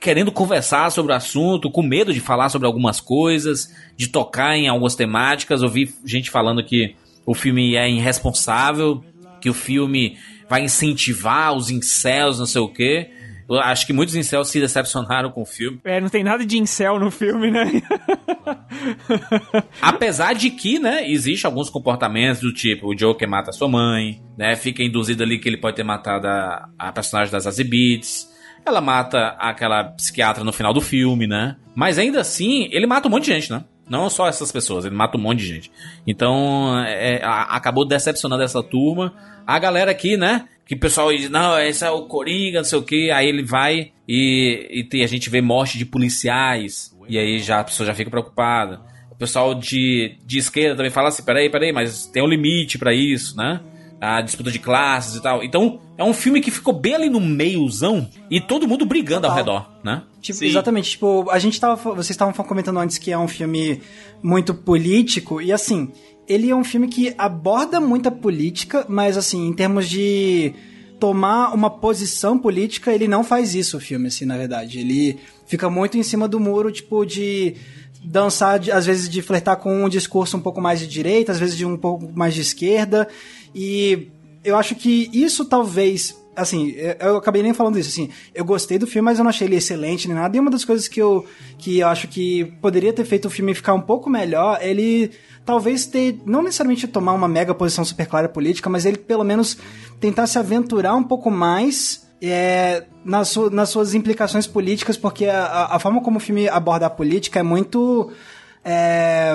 querendo conversar sobre o assunto, com medo de falar sobre algumas coisas, de tocar em algumas temáticas. Ouvi gente falando que o filme é irresponsável, que o filme vai incentivar os incels, não sei o quê. Acho que muitos incels se decepcionaram com o filme. É, não tem nada de incel no filme, né? [laughs] Apesar de que, né, existe alguns comportamentos do tipo, o Joker mata sua mãe, né, fica induzido ali que ele pode ter matado a, a personagem das Azibits. Ela mata aquela psiquiatra no final do filme, né? Mas ainda assim, ele mata um monte de gente, né? Não só essas pessoas, ele mata um monte de gente. Então, é, acabou decepcionando essa turma. A galera aqui, né? que o pessoal diz, não, esse é o Coringa, não sei o que, aí ele vai e, e, a gente vê morte de policiais, e aí já a pessoa já fica preocupada. O pessoal de, de esquerda também fala assim, peraí, peraí, mas tem um limite para isso, né? A disputa de classes e tal. Então, é um filme que ficou bem ali no meiozão e todo mundo brigando ao redor, né? Tipo, exatamente, tipo, a gente tava. Vocês estavam comentando antes que é um filme muito político, e assim, ele é um filme que aborda muita política, mas assim, em termos de tomar uma posição política, ele não faz isso, o filme, assim, na verdade. Ele fica muito em cima do muro, tipo, de dançar, às vezes de flertar com um discurso um pouco mais de direita, às vezes de um pouco mais de esquerda. E eu acho que isso talvez assim, eu acabei nem falando isso, assim, eu gostei do filme, mas eu não achei ele excelente nem nada, e uma das coisas que eu, que eu acho que poderia ter feito o filme ficar um pouco melhor, ele talvez ter, não necessariamente tomar uma mega posição super clara política, mas ele pelo menos tentar se aventurar um pouco mais é, nas, su nas suas implicações políticas, porque a, a, forma como o filme aborda a política é muito. É,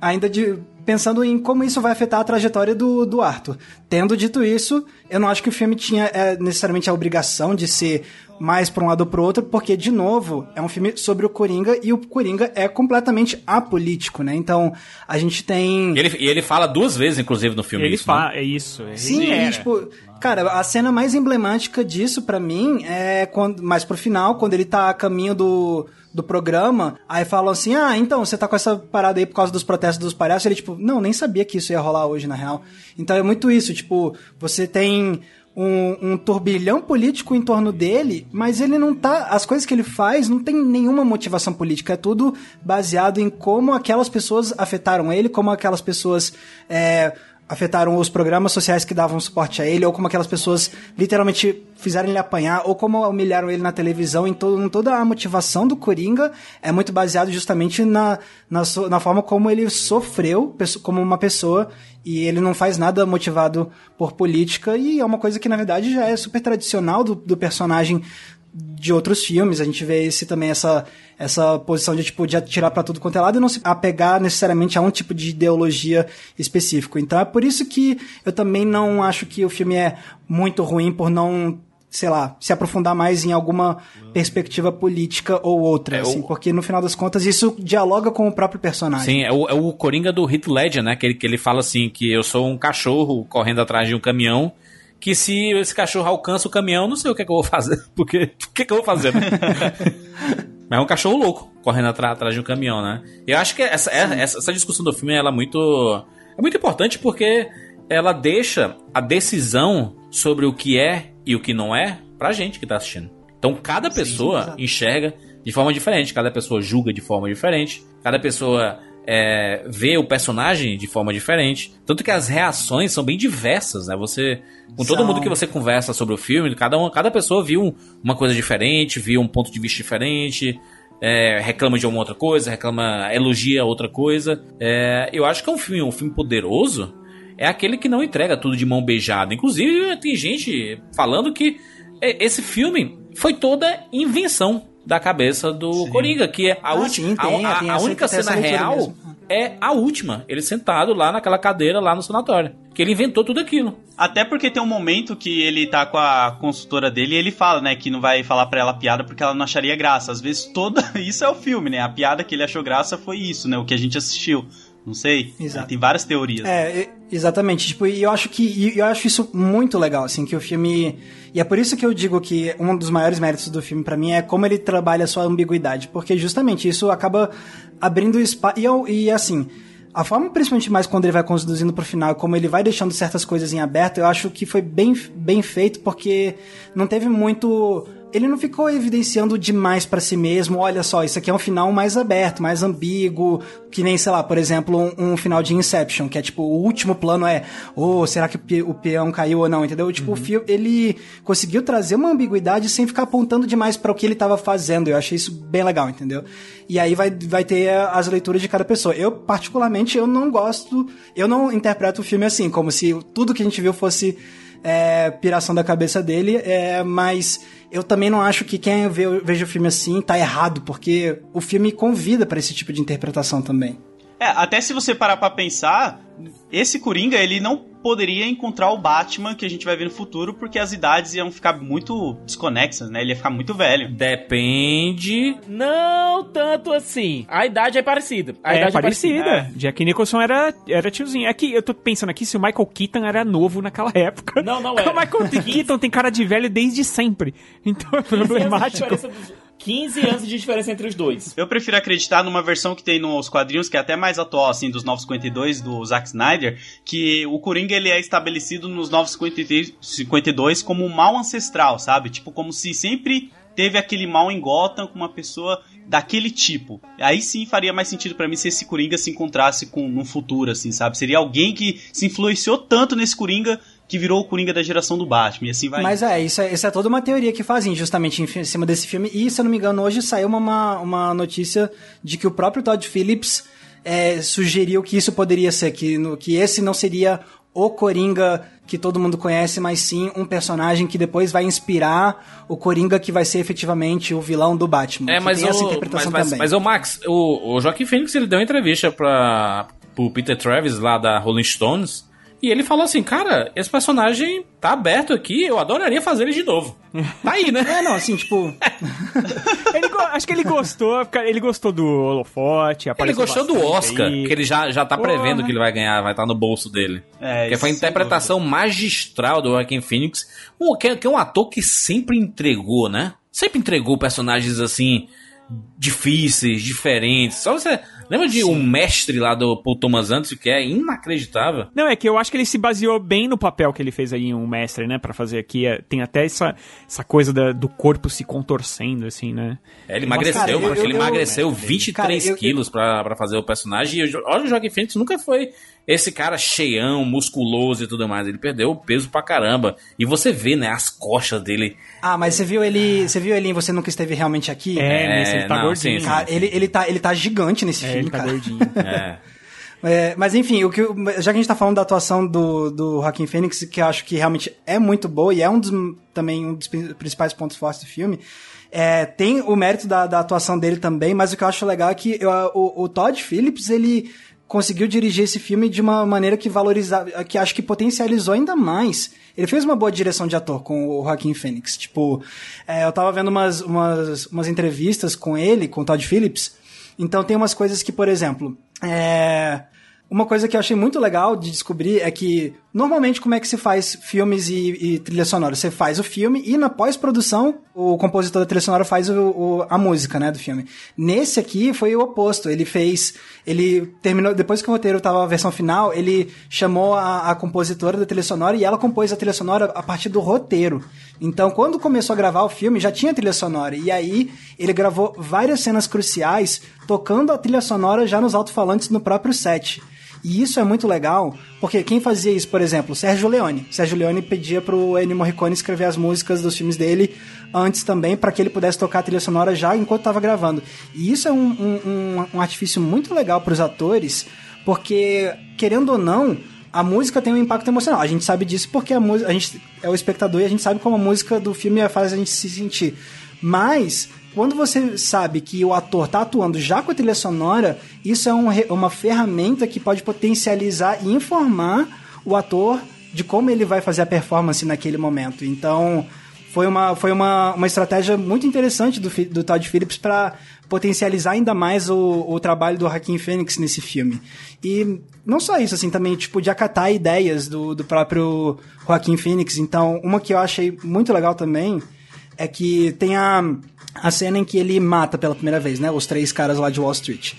ainda de pensando em como isso vai afetar a trajetória do, do Arthur. Tendo dito isso, eu não acho que o filme tinha é, necessariamente a obrigação de ser mais para um lado ou para outro, porque, de novo, é um filme sobre o Coringa e o Coringa é completamente apolítico, né? Então, a gente tem. E ele, e ele fala duas vezes, inclusive, no filme. Ele isso, fala, né? é isso. É Sim, e, tipo. Cara, a cena mais emblemática disso para mim é quando, mais pro final, quando ele tá a caminho do, do programa, aí falam assim: Ah, então, você tá com essa parada aí por causa dos protestos dos palhaços. Ele, tipo, não, nem sabia que isso ia rolar hoje, na real. Então é muito isso, tipo, você tem um, um, turbilhão político em torno dele, mas ele não tá. As coisas que ele faz não tem nenhuma motivação política. É tudo baseado em como aquelas pessoas afetaram ele, como aquelas pessoas. É, afetaram os programas sociais que davam suporte a ele, ou como aquelas pessoas literalmente fizeram ele apanhar, ou como humilharam ele na televisão. Em, toda a motivação do Coringa é muito baseado justamente na, na, na, forma como ele sofreu como uma pessoa, e ele não faz nada motivado por política, e é uma coisa que na verdade já é super tradicional do, do personagem de outros filmes. A gente vê esse também, essa, essa posição de, tipo, de atirar pra tudo quanto é lado e não se apegar necessariamente a um tipo de ideologia específico. Então é por isso que eu também não acho que o filme é muito ruim por não sei lá, se aprofundar mais em alguma perspectiva política ou outra, É, assim, o- porque no final das contas isso dialoga com o próprio personagem. Sim, é o, é o Coringa do Heath Ledger, né? Que ele, que ele fala assim, que eu sou um cachorro correndo atrás de um caminhão, que se esse cachorro alcança o caminhão, não sei o que, é que eu vou fazer. [laughs] Porque, o que, é que eu vou fazer? né? [laughs] Mas é um cachorro louco, correndo atra- atrás de um caminhão, né? Eu acho que essa, é- essa, essa discussão do filme, ela é muito, é muito importante porque ela deixa a decisão sobre o que é e o que não é pra gente que tá assistindo. Então cada pessoa exato. enxerga de forma diferente, cada pessoa julga de forma diferente, cada pessoa é, vê o personagem de forma diferente. Tanto que as reações são bem diversas, né? Você. Com todo São. mundo que você conversa sobre o filme, cada, um, cada pessoa viu uma coisa diferente, viu um ponto de vista diferente. é, reclama de uma outra coisa, reclama, elogia outra coisa. É, eu acho que é um filme, um filme poderoso. É aquele que não entrega tudo de mão beijada. Inclusive, tem gente falando que é, esse filme foi toda invenção da cabeça do Coringa, que é a, Ah, última, sim, tem, a, a- tem a única cena real mesmo. é a última. Ele sentado lá naquela cadeira lá no sanatório. Que ele inventou tudo aquilo. Até porque tem um momento que ele tá com a consultora dele e ele fala, né, que não vai falar pra ela a piada porque ela não acharia graça. Às vezes toda. [laughs] Isso é o filme, né? A piada que ele achou graça foi isso, né? O que a gente assistiu. Não sei. Exato. Tem várias teorias. É, exatamente. Tipo, e eu acho que eu acho isso muito legal, assim, que o filme. E é por isso que eu digo que um dos maiores méritos do filme pra mim é como ele trabalha a sua ambiguidade, porque justamente isso acaba abrindo espaço. E, eu- e assim. A forma, principalmente mais quando ele vai conduzindo pro final, como ele vai deixando certas coisas em aberto, eu acho que foi bem, bem feito, porque não teve muito. Ele não ficou evidenciando demais pra si mesmo, olha só, isso aqui é um final mais aberto, mais ambíguo, que nem, sei lá, por exemplo, um, um final de Inception, que é tipo, o último plano é, oh, será que o, pe- o peão caiu ou não, entendeu? Tipo, o filme, ele conseguiu trazer uma ambiguidade sem ficar apontando demais pra o que ele tava fazendo, eu achei isso bem legal, entendeu? E aí vai, vai ter as leituras de cada pessoa. Eu, particularmente, eu não gosto, eu não interpreto o filme assim, como se tudo que a gente viu fosse é, piração da cabeça dele, é, mas eu também não acho que quem vê, veja o filme assim tá errado, porque o filme convida pra esse tipo de interpretação também. É, até se você parar pra pensar, esse Coringa, ele não poderia encontrar o Batman que a gente vai ver no futuro, porque as idades iam ficar muito desconexas, né? Ele ia ficar muito velho. Depende. Não tanto assim. A idade é parecida. A é idade parecida. Jack Nicholson era, era tiozinho. É que eu tô pensando aqui se o Michael Keaton era novo naquela época. Não, não era. [laughs] O Michael [laughs] Keaton tem cara de velho desde sempre. Então é 15 anos de problemático. Diferença dos- 15 anos de diferença entre os dois. Eu prefiro acreditar numa versão que tem nos quadrinhos, que é até mais atual, assim, dos 952, do Zack Snyder, que o Coringa, ele é estabelecido nos 952 como um mal ancestral, sabe? Tipo, como se sempre teve aquele mal em Gotham com uma pessoa daquele tipo. Aí sim faria mais sentido pra mim se esse Coringa se encontrasse com no futuro, assim, sabe? Seria alguém que se influenciou tanto nesse Coringa que virou o Coringa da geração do Batman, e assim vai. Mas é, isso é, isso é toda uma teoria que fazem justamente em cima desse filme. E, se eu não me engano, hoje saiu uma, uma notícia de que o próprio Todd Phillips é, sugeriu que isso poderia ser, que, no- que esse não seria o Coringa que todo mundo conhece, mas sim um personagem que depois vai inspirar o Coringa que vai ser efetivamente o vilão do Batman. É, mas tem essa o, mas, interpretação mas, também. mas o Max, o, o Joaquim Phoenix, ele deu uma entrevista pra, pro Peter Travis lá da Rolling Stones. E ele falou assim, cara, esse personagem tá aberto aqui, eu adoraria fazer ele de novo. [laughs] Tá aí, né? É, não, assim, tipo... [laughs] Ele acho que ele gostou, ele gostou do holofote. Ele gostou do Oscar, aí. que ele já, já tá prevendo Porra. que ele vai ganhar, vai estar no bolso dele. É, que foi a interpretação magistral do Joaquim Phoenix, é- que é um ator que sempre entregou, né? Sempre entregou personagens assim difíceis, diferentes. Só você lembra de um mestre lá do Paul Thomas Anderson que é inacreditável? Não, é que eu acho que ele se baseou bem no papel que ele fez aí em um mestre, né? Pra fazer aqui. É, Tem até essa, essa coisa da- do corpo se contorcendo, assim, né? É, ele Mas, emagreceu, cara, eu- ele eu- emagreceu eu- 23 Cara, eu- eu- quilos pra, pra fazer o personagem. E olha, o Joaquim Phoenix nunca foi esse cara cheião, musculoso e tudo mais. Ele perdeu o peso pra caramba. E você vê, né, as costas dele. Ah, mas você viu ele. Você viu ele em Você Nunca Esteve Realmente Aqui? É, nesse ele tá não, gordinho. sim, Cara, ele, ele, tá, ele tá gigante nesse É, filme, ele tá cara. gordinho. [laughs] É. É, mas enfim, o que, eu- já que a gente tá falando da atuação do, do Joaquin Phoenix, que eu acho que realmente é muito boa e é um dos, também um dos prin- principais pontos fortes do filme, é, tem o mérito da, da atuação dele também, mas o que eu acho legal é que eu- o, o Todd Phillips, ele conseguiu dirigir esse filme de uma maneira que valorizava, que acho que potencializou ainda mais. Ele fez uma boa direção de ator com o Joaquin Phoenix. Tipo, é, eu tava vendo umas, umas, umas entrevistas com ele, com o Todd Phillips, então tem umas coisas que, por exemplo, é, uma coisa que eu achei muito legal de descobrir é que normalmente como é que se faz filmes e, e trilha sonora? Você faz o filme e na pós-produção o compositor da trilha sonora faz o, o- a música, né, do filme. Nesse aqui foi o oposto. Ele fez, ele terminou depois que o roteiro tava a versão final, ele chamou a, a compositora da trilha sonora e ela compôs a trilha sonora a partir do roteiro. Então, quando começou a gravar o filme, já tinha trilha sonora. E aí, ele gravou várias cenas cruciais, tocando a trilha sonora já nos alto-falantes no próprio set. E isso é muito legal, porque quem fazia isso, por exemplo, Sérgio Leone. Sérgio Leone pedia pro Ennio Morricone escrever as músicas dos filmes dele antes também, para que ele pudesse tocar a trilha sonora já enquanto estava gravando. E isso é um, um, um, artifício muito legal para os atores, porque, querendo ou não, a música tem um impacto emocional. A gente sabe disso porque a música, a gente é o espectador e a gente sabe como a música do filme faz a gente se sentir. Mas quando você sabe que o ator tá atuando já com a trilha sonora, isso é um uma ferramenta que pode potencializar e informar o ator de como ele vai fazer a performance naquele momento. Então, foi uma, foi uma, uma estratégia muito interessante do, do Todd Phillips para potencializar ainda mais o, o trabalho do Joaquin Phoenix nesse filme. E não só isso, assim, também, tipo, de acatar ideias do, do próprio Joaquin Phoenix. Então, uma que eu achei muito legal também é que tem a, a cena em que ele mata pela primeira vez, né? Os três caras lá de Wall Street.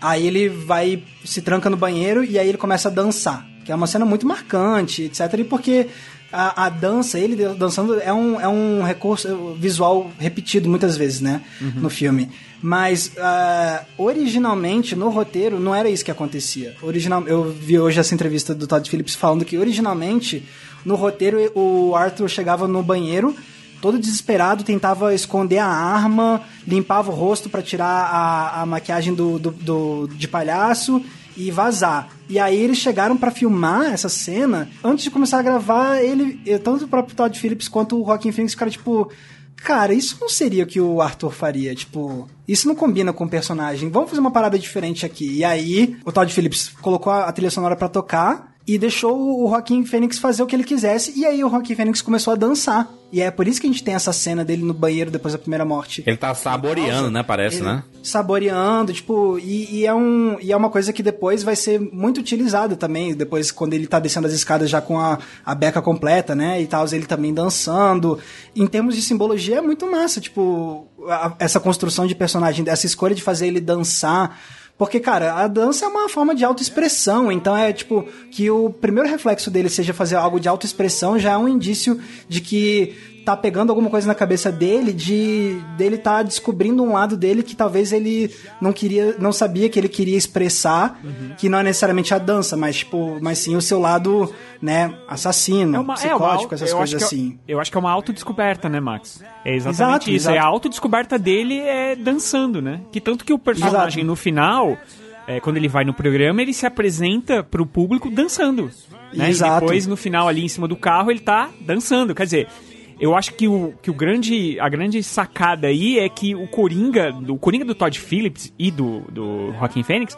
Aí ele vai, se tranca no banheiro e aí ele começa a dançar. Que é uma cena muito marcante, etc. E porque a, a dança, ele dançando, é um, é um recurso visual repetido muitas vezes, né? No filme. Mas, ah, originalmente, no roteiro, não era isso que acontecia. Original, eu vi hoje essa entrevista do Todd Phillips falando que, originalmente, no roteiro, o Arthur chegava no banheiro todo desesperado, tentava esconder a arma, limpava o rosto pra tirar a, a maquiagem do, do, do- de palhaço e vazar. E aí eles chegaram pra filmar essa cena, antes de começar a gravar, ele, eh, tanto o próprio Todd Phillips quanto o Joaquin Phoenix ficaram tipo, cara, isso não seria o que o Arthur faria, tipo, isso não combina com o personagem. Vamos fazer uma parada diferente aqui. E aí, o Todd Phillips colocou a trilha sonora pra tocar e deixou o Joaquim Fênix fazer o que ele quisesse, e aí o Joaquim Fênix começou a dançar. E é por isso que a gente tem essa cena dele no banheiro depois da primeira morte. Ele tá saboreando, né? Parece, né? Saboreando, tipo, e, e é um, e é uma coisa que depois vai ser muito utilizada também, depois quando ele tá descendo as escadas já com a, a beca completa, né, e tal, ele também dançando. Em termos de simbologia é muito massa, tipo, a- essa construção de personagem, essa escolha de fazer ele dançar, porque, cara, a dança é uma forma de autoexpressão, então é tipo que o primeiro reflexo dele seja fazer algo de autoexpressão já é um indício de que tá pegando alguma coisa na cabeça dele, de dele tá descobrindo um lado dele que talvez ele não queria, não sabia que ele queria expressar, que não é necessariamente a dança, mas tipo, mas sim o seu lado, né, assassino, É uma, é psicótico, uma, au- essas coisas é- assim. eu acho que é uma autodescoberta, né, Max? É exatamente Exato, isso. exato. É a autodescoberta dele é dançando, né? Que tanto que o personagem Exato. no final, é, quando ele vai no programa, ele se apresenta pro público dançando. Né? Exato. E depois, no final, ali em cima do carro, ele tá dançando. Quer dizer, eu acho que, o, que o grande, a grande sacada aí é que o Coringa, o Coringa do Todd Phillips e do, do Joaquin Phoenix,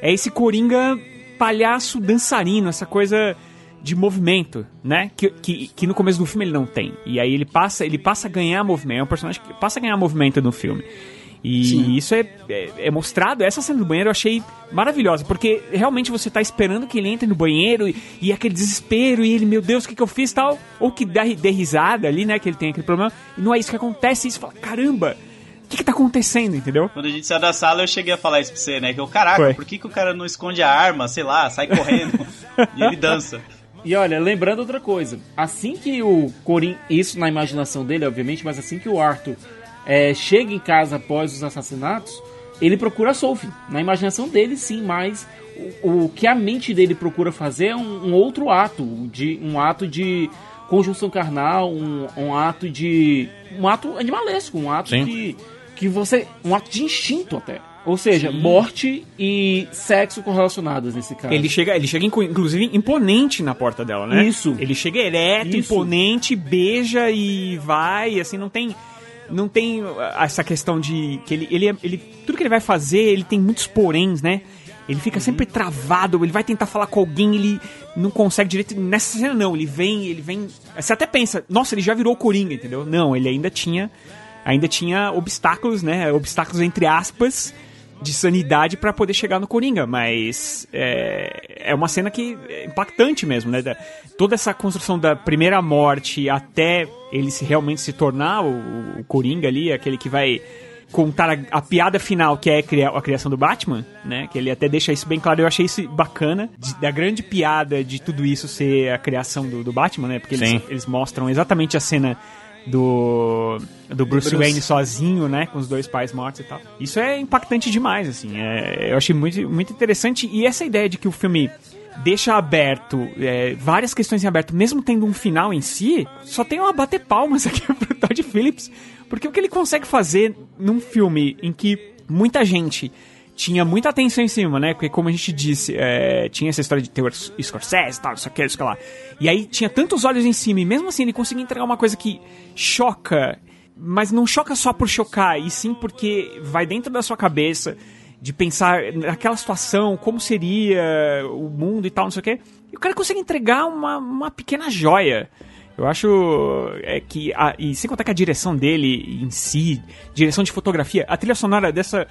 é esse Coringa palhaço dançarino, essa coisa de movimento, né? Que, que, que no começo do filme ele não tem. E aí ele passa, ele passa a ganhar movimento. É um personagem que passa a ganhar movimento no filme. E Sim. isso é, é, é mostrado. Essa cena do banheiro eu achei maravilhosa, porque realmente você tá esperando que ele entre no banheiro e, e aquele desespero, e ele, meu Deus, o que, que eu fiz tal? Ou que dá, dê risada ali, né? Que ele tem aquele problema. E não é isso que acontece, e você fala, caramba, o que, que tá acontecendo, entendeu? Quando a gente saiu da sala, eu cheguei a falar isso pra você, né? Que eu, caraca, Foi. por que, que o cara não esconde a arma, sei lá, sai correndo [laughs] e ele dança? E olha, lembrando outra coisa, assim que o Corin, isso na imaginação dele, obviamente, mas assim que o Arthur é, chega em casa após os assassinatos, ele procura a Sophie. Na imaginação dele, sim, mas o, o que a mente dele procura fazer é um, um outro ato, de um ato de conjunção carnal, um, um ato de um ato animalesco, um ato Sim. de que você, um ato de instinto até. Ou seja, morte e sexo correlacionados nesse caso. Ele chega, ele chega inclu- inclusive imponente na porta dela, né? Isso. Ele chega ereto, Isso. imponente, beija e vai, assim, não tem não tem ah, essa questão de que ele, ele, ele tudo que ele vai fazer, ele tem muitos poréns, né? Ele fica sempre travado, ele vai tentar falar com alguém, ele não consegue direito. Nessa cena não, ele vem, ele vem. Você até pensa, nossa, ele já virou Coringa, entendeu? Não, ele ainda tinha ainda tinha obstáculos, né? Obstáculos entre aspas de sanidade pra poder chegar no Coringa, mas é, é uma cena que é impactante mesmo, né? Da- toda essa construção da primeira morte até ele se realmente se tornar o, o Coringa ali, aquele que vai contar a, a piada final, que é a cria- a criação do Batman, né? Que ele até deixa isso bem claro. Eu achei isso bacana, de- da grande piada de tudo isso ser a criação do, do Batman, né? Porque eles, eles mostram exatamente a cena do, do Bruce, Bruce. Wayne sozinho, né? Com os dois pais mortos e tal. Isso é impactante demais, assim. é- eu achei muito, muito interessante. E essa ideia de que o filme deixa aberto é, várias questões em aberto, mesmo tendo um final em si, só tem uma bater palmas [laughs] aqui pro Todd Phillips. Porque o que ele consegue fazer num filme em que muita gente tinha muita atenção em cima, né? Porque, como a gente disse, é, tinha essa história de ter o Scorsese e tal, isso aqui, isso que lá. E aí tinha tantos olhos em cima, e mesmo assim ele conseguia entregar uma coisa que choca, mas não choca só por chocar, e sim porque vai dentro da sua cabeça de pensar naquela situação, como seria o mundo e tal, não sei o quê. E o cara consegue entregar uma, uma pequena joia. Eu acho é, que. A, e sem contar que a direção dele em si, direção de fotografia, a trilha sonora dessa,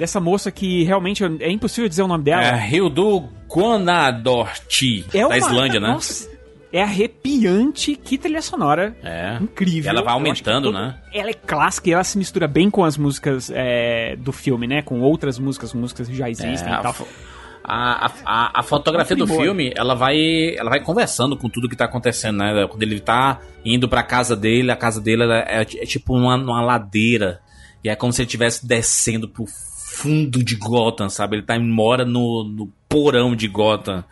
dessa moça que realmente é impossível dizer o nome dela. É Hildo Guanadorti, É da uma- Islândia, né? Nossa, é arrepiante. Que trilha sonora. É. Incrível. Ela vai aumentando, né? Ela é clássica e ela se mistura bem com as músicas é, do filme, né? Com outras músicas, músicas que já existem É, e tal. a, a, a, a- fotografia do filme, ela vai, ela vai conversando com tudo que tá acontecendo, né? Quando ele tá indo pra casa dele, a casa dele ela é, é tipo uma, uma ladeira. E é como se ele estivesse descendo pro fundo de Gotham, sabe? Ele tá, mora no, no porão de Gotham.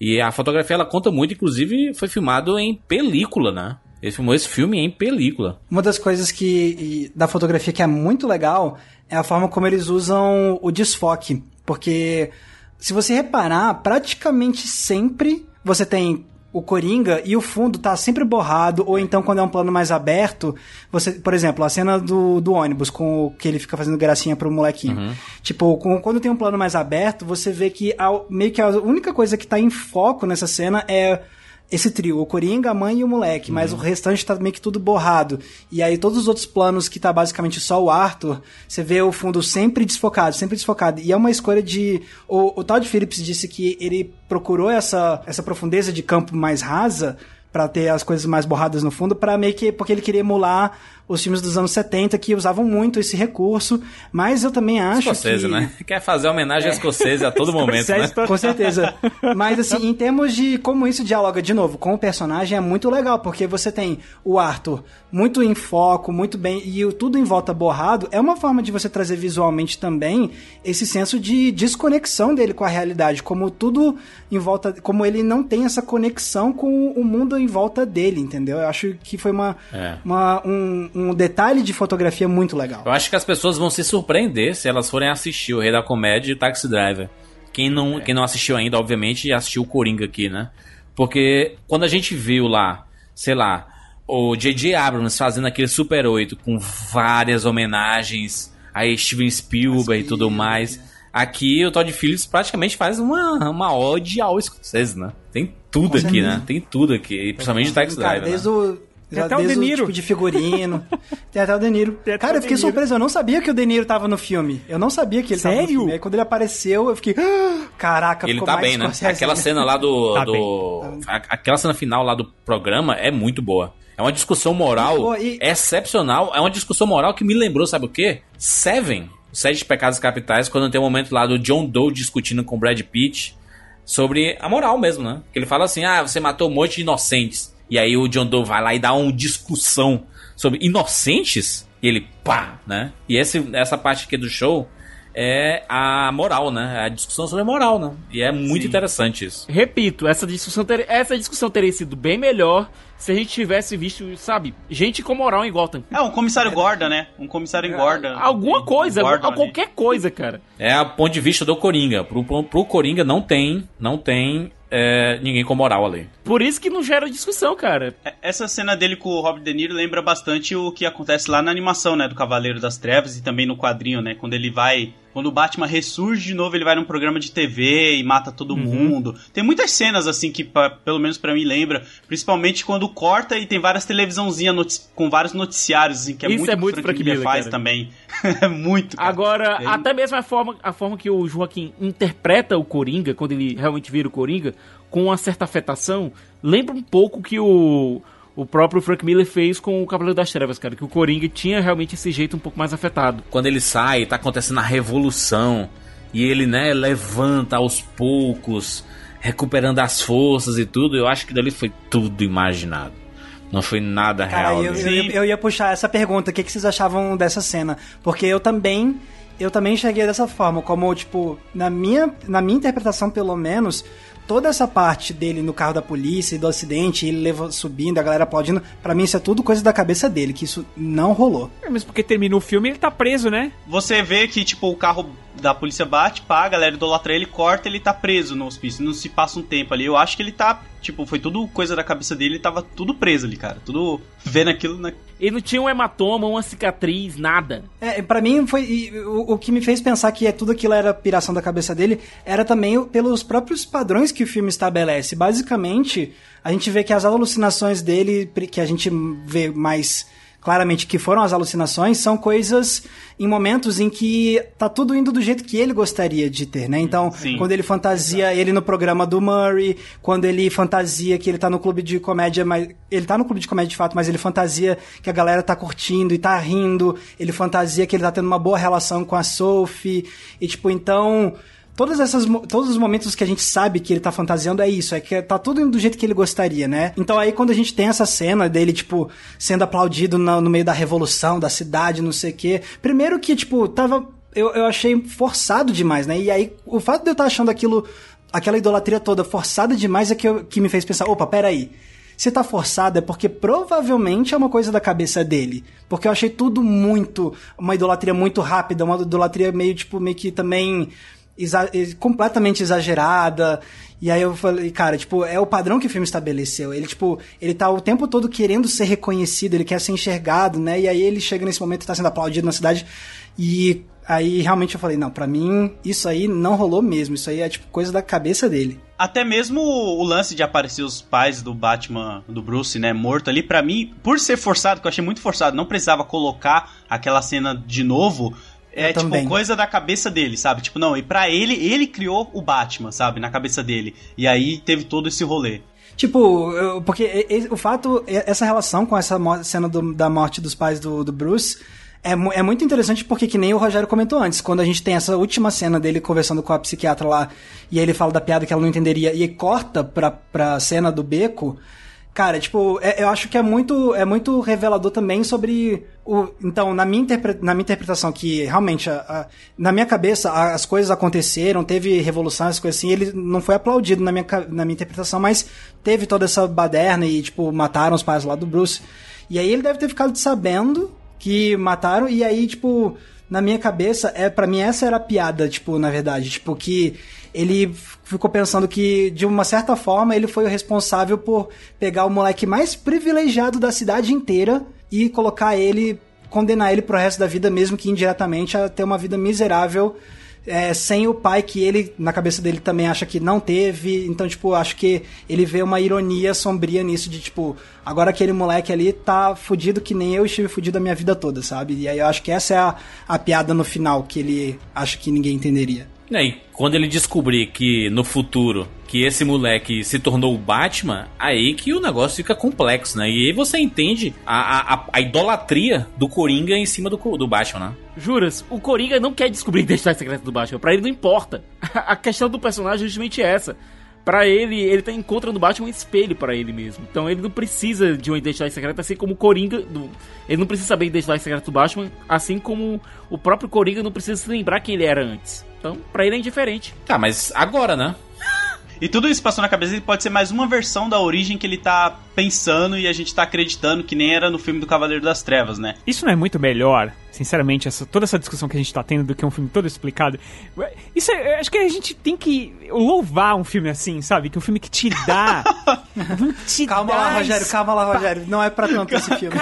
E a fotografia, ela conta muito, inclusive foi filmado em película, né? Ele filmou esse filme em película. Uma das coisas que da fotografia que é muito legal é a forma como eles usam o desfoque, porque se você reparar, praticamente sempre você tem o Coringa e o fundo tá sempre borrado, ou então quando é um plano mais aberto, você, por exemplo, a cena do, do ônibus com o que ele fica fazendo gracinha pro molequinho. Tipo, com- quando tem um plano mais aberto, você vê que a- meio que a única coisa que tá em foco nessa cena é esse trio, o Coringa, a mãe e o moleque, mas o restante tá meio que tudo borrado. E aí todos os outros planos que tá basicamente só o Arthur, você vê o fundo sempre desfocado, sempre desfocado. E é uma escolha de o, o Todd Phillips disse que ele procurou essa essa profundeza de campo mais rasa pra ter as coisas mais borradas no fundo, para meio que porque ele queria emular os filmes dos anos 70 que usavam muito esse recurso, mas eu também acho Escocese, que né? [laughs] Quer fazer homenagem a escocese a todo [laughs] momento, né? Com certeza. Mas assim, em termos de como isso dialoga de novo com o personagem, é muito legal, porque você tem o Arthur muito em foco, muito bem, e o tudo em volta borrado, é uma forma de você trazer visualmente também esse senso de desconexão dele com a realidade, como tudo em volta, como ele não tem essa conexão com o mundo em volta dele, entendeu? Eu acho que foi uma, É. uma- um, um detalhe de fotografia muito legal. Eu acho que as pessoas vão se surpreender se elas forem assistir o Rei da Comédia e Taxi Driver. Quem não, quem não assistiu ainda, obviamente, assistiu o Coringa aqui, né? Porque quando a gente viu lá, sei lá, o J.J. Abrams fazendo aquele Super 8 com várias homenagens a Steven Spielberg e tudo mais, aqui o Todd Phillips praticamente faz uma, uma ode ao Scorsese, né? Tem tudo Com aqui, certeza. né? Tem tudo aqui, principalmente o Taxi Driver. desde né? o. Tem até o De Niro. tipo de figurino. [laughs] Tem até o De Niro. Tem Cara, o eu fiquei surpreso. Eu não sabia que o De Niro tava no filme. Eu não sabia que ele tava no Sério? filme. Aí quando ele apareceu, eu fiquei. "Ah, Caraca, Ele ficou tá mais bem, né? Aquela ainda." cena lá do. Tá do a- aquela cena final lá do programa é muito boa. É uma discussão moral e- excepcional. É uma discussão moral que me lembrou, sabe o quê? Seven, os Sete Pecados Capitais, quando tem um momento lá do John Doe discutindo com o Brad Pitt sobre a moral mesmo, né? Que ele fala assim: ah, você matou um monte de inocentes. E aí o John Doe vai lá e dá uma discussão sobre inocentes. E ele, pá, né? E esse, essa parte aqui do show é a moral, né? A discussão sobre a moral, né? E é muito Sim. interessante isso. Repito, essa discussão, ter- essa discussão teria sido bem melhor se a gente tivesse visto, sabe, gente com moral em Gotham. É, um comissário Gorda, né? Um comissário engorda. Alguma coisa, Gordon ali. qualquer coisa, cara. É a ponto de vista do Coringa. Pro, pro, pro Coringa não tem, não tem é, ninguém com moral ali. Por isso que não gera discussão, cara. É, Essa cena dele com o Robert De Niro lembra bastante o que acontece lá na animação, né? Do Cavaleiro das Trevas e também no quadrinho, né? Quando ele vai. Quando o Batman ressurge de novo, ele vai num programa de TV e mata todo mundo. Tem muitas cenas, assim, que pa- pelo menos pra mim lembra. Principalmente quando corta e tem várias televisãozinhas com vários noticiários, assim, que é Isso muito é muito que Frank Miller, faz cara. também. [laughs] é muito. cara. Agora, É. até mesmo a forma, a forma que o Joaquim interpreta o Coringa, quando ele realmente vira o Coringa, com uma certa afetação, lembra um pouco que o, o próprio Frank Miller fez com o Cavaleiro das Trevas, cara. Que o Coringa tinha realmente esse jeito um pouco mais afetado. Quando ele sai, tá acontecendo a revolução. E ele, né, levanta aos poucos, recuperando as forças e tudo. Eu acho que dali foi tudo imaginado. Não foi nada Cara, real. eu, ali. eu, ia- eu ia puxar essa pergunta, o que, que vocês achavam dessa cena? Porque eu também, eu também enxerguei dessa forma, como, tipo, na minha, na minha interpretação, pelo menos, toda essa parte dele no carro da polícia e do acidente, ele leva, subindo, a galera aplaudindo, pra mim isso é tudo coisa da cabeça dele, que isso não rolou. É, mas porque termina o filme ele tá preso, né? Você vê que, tipo, o carro da polícia bate, pá, a galera idolatra ele, corta, ele tá preso no hospício. Não se passa um tempo ali. Eu acho que ele tá, tipo, foi tudo coisa da cabeça dele, ele tava tudo preso ali, cara. Tudo vendo aquilo, né? Ele não tinha um hematoma, uma cicatriz, nada. É, para mim foi e o, o que me fez pensar que é tudo aquilo era piração da cabeça dele era também pelos próprios padrões que o filme estabelece. Basicamente, a gente vê que as alucinações dele, que a gente vê mais claramente que foram as alucinações, são coisas em momentos em que tá tudo indo do jeito que ele gostaria de ter, né? Então, Sim. quando ele fantasia ele no programa do Murray, quando ele fantasia que ele tá no clube de comédia, mas ele tá no clube de comédia de fato, mas ele fantasia que a galera tá curtindo e tá rindo, ele fantasia que ele tá tendo uma boa relação com a Sophie, e tipo, então, Todas essas, todos os momentos que a gente sabe que ele tá fantasiando é isso, é que tá tudo indo do jeito que ele gostaria, né? Então aí quando a gente tem essa cena dele, tipo, sendo aplaudido no, no meio da revolução, da cidade, não sei o quê. Primeiro que, tipo, tava. Eu, eu achei forçado demais, né? E aí, o fato de eu estar achando aquilo, aquela idolatria toda forçada demais é que, eu- que me fez pensar, opa, peraí. Se tá forçado é porque provavelmente é uma coisa da cabeça dele. Porque eu achei tudo muito. Uma idolatria muito rápida, uma idolatria meio, tipo, meio que também. Exa- completamente exagerada. E aí eu falei, cara, tipo, é o padrão que o filme estabeleceu. Ele, tipo, ele tá o tempo todo querendo ser reconhecido, ele quer ser enxergado, né? E aí ele chega nesse momento e tá sendo aplaudido na cidade. E aí realmente eu falei, não, pra mim, isso aí não rolou mesmo. Isso aí é, tipo, coisa da cabeça dele. Até mesmo o lance de aparecer os pais do Batman, do Bruce, né, morto ali, pra mim, por ser forçado, que eu achei muito forçado, não precisava colocar aquela cena de novo. É Eu tipo também. coisa da cabeça dele, sabe? Tipo, não, e pra ele, ele criou o Batman, sabe? Na cabeça dele. E aí teve todo esse rolê. Tipo, porque o fato, essa relação com essa cena do- da morte dos pais do, do Bruce é, é muito interessante porque, que nem o Rogério comentou antes, quando a gente tem essa última cena dele conversando com a psiquiatra lá e aí ele fala da piada que ela não entenderia e corta pra, pra cena do beco. Cara, tipo, é- eu acho que é muito, é muito revelador também sobre o. Então, na minha, na minha interpretação, que realmente, a- a- na minha cabeça, a- as coisas aconteceram, teve revolução, as coisas assim, ele não foi aplaudido na minha, na minha interpretação, mas teve toda essa baderna e, tipo, mataram os pais lá do Bruce. E aí ele deve ter ficado sabendo que mataram, e aí, tipo, na minha cabeça, é para mim essa era a piada, tipo, na verdade, tipo, que ele ficou pensando que, de uma certa forma, ele foi o responsável por pegar o moleque mais privilegiado da cidade inteira e colocar ele, condenar ele pro resto da vida, mesmo que indiretamente, a ter uma vida miserável. é, sem o pai que ele, na cabeça dele, também acha que não teve. Então, tipo, acho que ele vê uma ironia sombria nisso de, tipo, agora aquele moleque ali tá fudido que nem eu estive fudido a minha vida toda, sabe? E aí eu acho que essa é a, a piada no final que ele acha que ninguém entenderia. E aí, quando ele descobrir que no futuro que esse moleque se tornou o Batman, aí que o negócio fica complexo, né? E aí você entende a, a, a idolatria do Coringa em cima do, do Batman, né? Juras, o Coringa não quer descobrir [laughs] a identidade secreta do Batman. Pra ele não importa. A questão do personagem é justamente essa. Pra ele, ele tá encontrando o Batman um espelho pra ele mesmo. Então ele não precisa de uma identidade secreta, assim como o Coringa. Do... Ele não precisa saber a identidade secreta do Batman, assim como o próprio Coringa não precisa se lembrar quem ele era antes. Então, pra ele é indiferente. Tá, mas agora, né? E tudo isso passou na cabeça dele pode ser mais uma versão da origem que ele tá pensando e a gente tá acreditando que nem era no filme do Cavaleiro das Trevas, né? Isso não é muito melhor, sinceramente, essa, toda essa discussão que a gente tá tendo do que um filme todo explicado. Isso é, eu acho que a gente tem que louvar um filme assim, sabe? Que um filme que te dá. [laughs] não te Calma dá lá, Rogério, calma lá, Rogério. Não é pra tanto esse filme.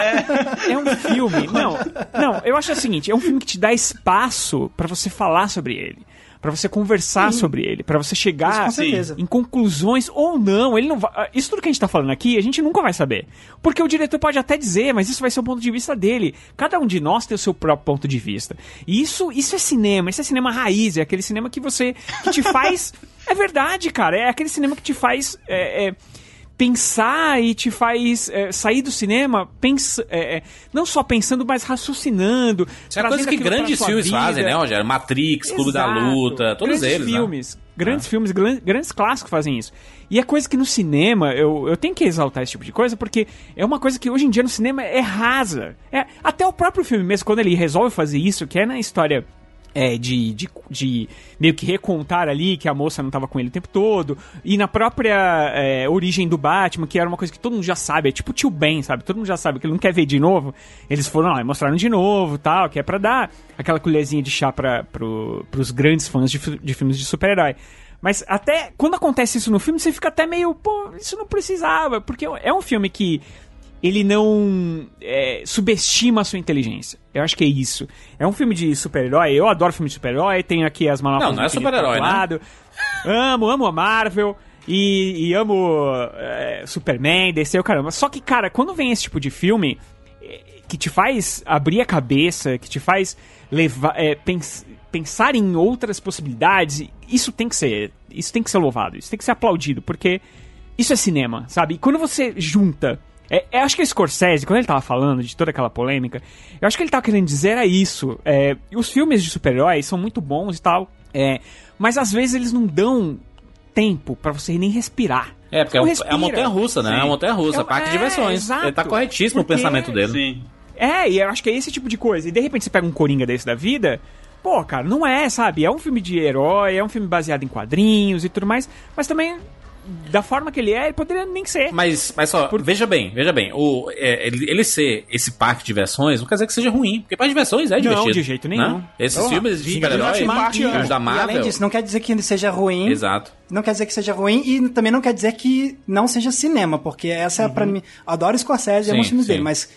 É um filme. Não, não, eu acho o seguinte: é um filme que te dá espaço pra você falar sobre ele. Pra você conversar sobre ele, pra você chegar certeza. em conclusões ou não. Ele não vai. ah, Isso tudo que a gente tá falando aqui, a gente nunca vai saber. Porque o diretor pode até dizer, mas isso vai ser o ponto de vista dele. Cada um de nós tem o seu próprio ponto de vista. E isso, isso é cinema, isso é cinema raiz, é aquele cinema que você. que te [laughs] faz. é verdade, cara. É aquele cinema que te faz. é, é, pensar e te faz é, sair do cinema pensa, é, é, não só pensando, mas raciocinando. Isso é coisa que grandes filmes vida. fazem, né, Rogério? Matrix, Clube da. Luta, todos grandes eles. né? filmes, grandes filmes, gran- grandes clássicos fazem isso. E é coisa que no cinema, eu, eu tenho que exaltar esse tipo de coisa, porque é uma coisa que hoje em dia no cinema é rasa. É, até o próprio filme mesmo, quando ele resolve fazer isso, que é na história é, de, de, de meio que recontar ali que a moça não tava com ele o tempo todo. E na própria é, origem do Batman, que era uma coisa que todo mundo já sabe, é tipo tio Ben, sabe? Todo mundo já sabe que ele não quer ver de novo. Eles foram lá e mostraram de novo tal, que é pra dar aquela colherzinha de chá pra, pro, pros grandes fãs de, de filmes de super-herói. Mas até quando acontece isso no filme, você fica até meio, pô, isso não precisava, porque é um filme que ele não é, subestima a sua inteligência. Eu acho que é isso. É um filme de super-herói. Eu adoro filme de super-herói. Tenho aqui as manobras. Não, não é super-herói, né? Amo, amo a Marvel. E, e amo é, Superman, DC, o caramba. Só que, cara, quando vem esse tipo de filme é, que te faz abrir a cabeça, que te faz levar, é, pens- pensar em outras possibilidades, isso tem que ser, isso tem que ser louvado, isso tem que ser aplaudido, porque isso é cinema, sabe? E quando você junta. É, eu acho que o Scorsese, quando ele tava falando de toda aquela polêmica, eu acho que ele tava querendo dizer era isso. É, os filmes de super-heróis são muito bons e tal, é, mas às vezes eles não dão tempo pra você nem respirar. É, porque é, é respira. a montanha russa, né? É a Sim. montanha russa, É, parque de é, diversões. exato. Ele tá corretíssimo Porque- o pensamento dele. Sim. É, e eu acho que é esse tipo de coisa. E de repente você pega um Coringa desse da vida. Pô, cara, não é, sabe? É um filme de herói, é um filme baseado em quadrinhos e tudo mais. Mas também, da forma que ele é, ele poderia nem ser. Mas, mas só, veja bem, veja bem, o, é, ele, ele ser esse parque de diversões não quer dizer que seja ruim, porque parque de diversões é Não, divertido. de jeito né? nenhum. Esses Ó, filmes de sim, super-herói, Jurassic Park, os da E Marvel. além disso, não quer dizer que ele seja ruim. Exato. Não quer dizer que seja ruim e também não quer dizer que não seja cinema, porque essa é pra mim. Adoro Scorsese e os filmes sim. dele, mas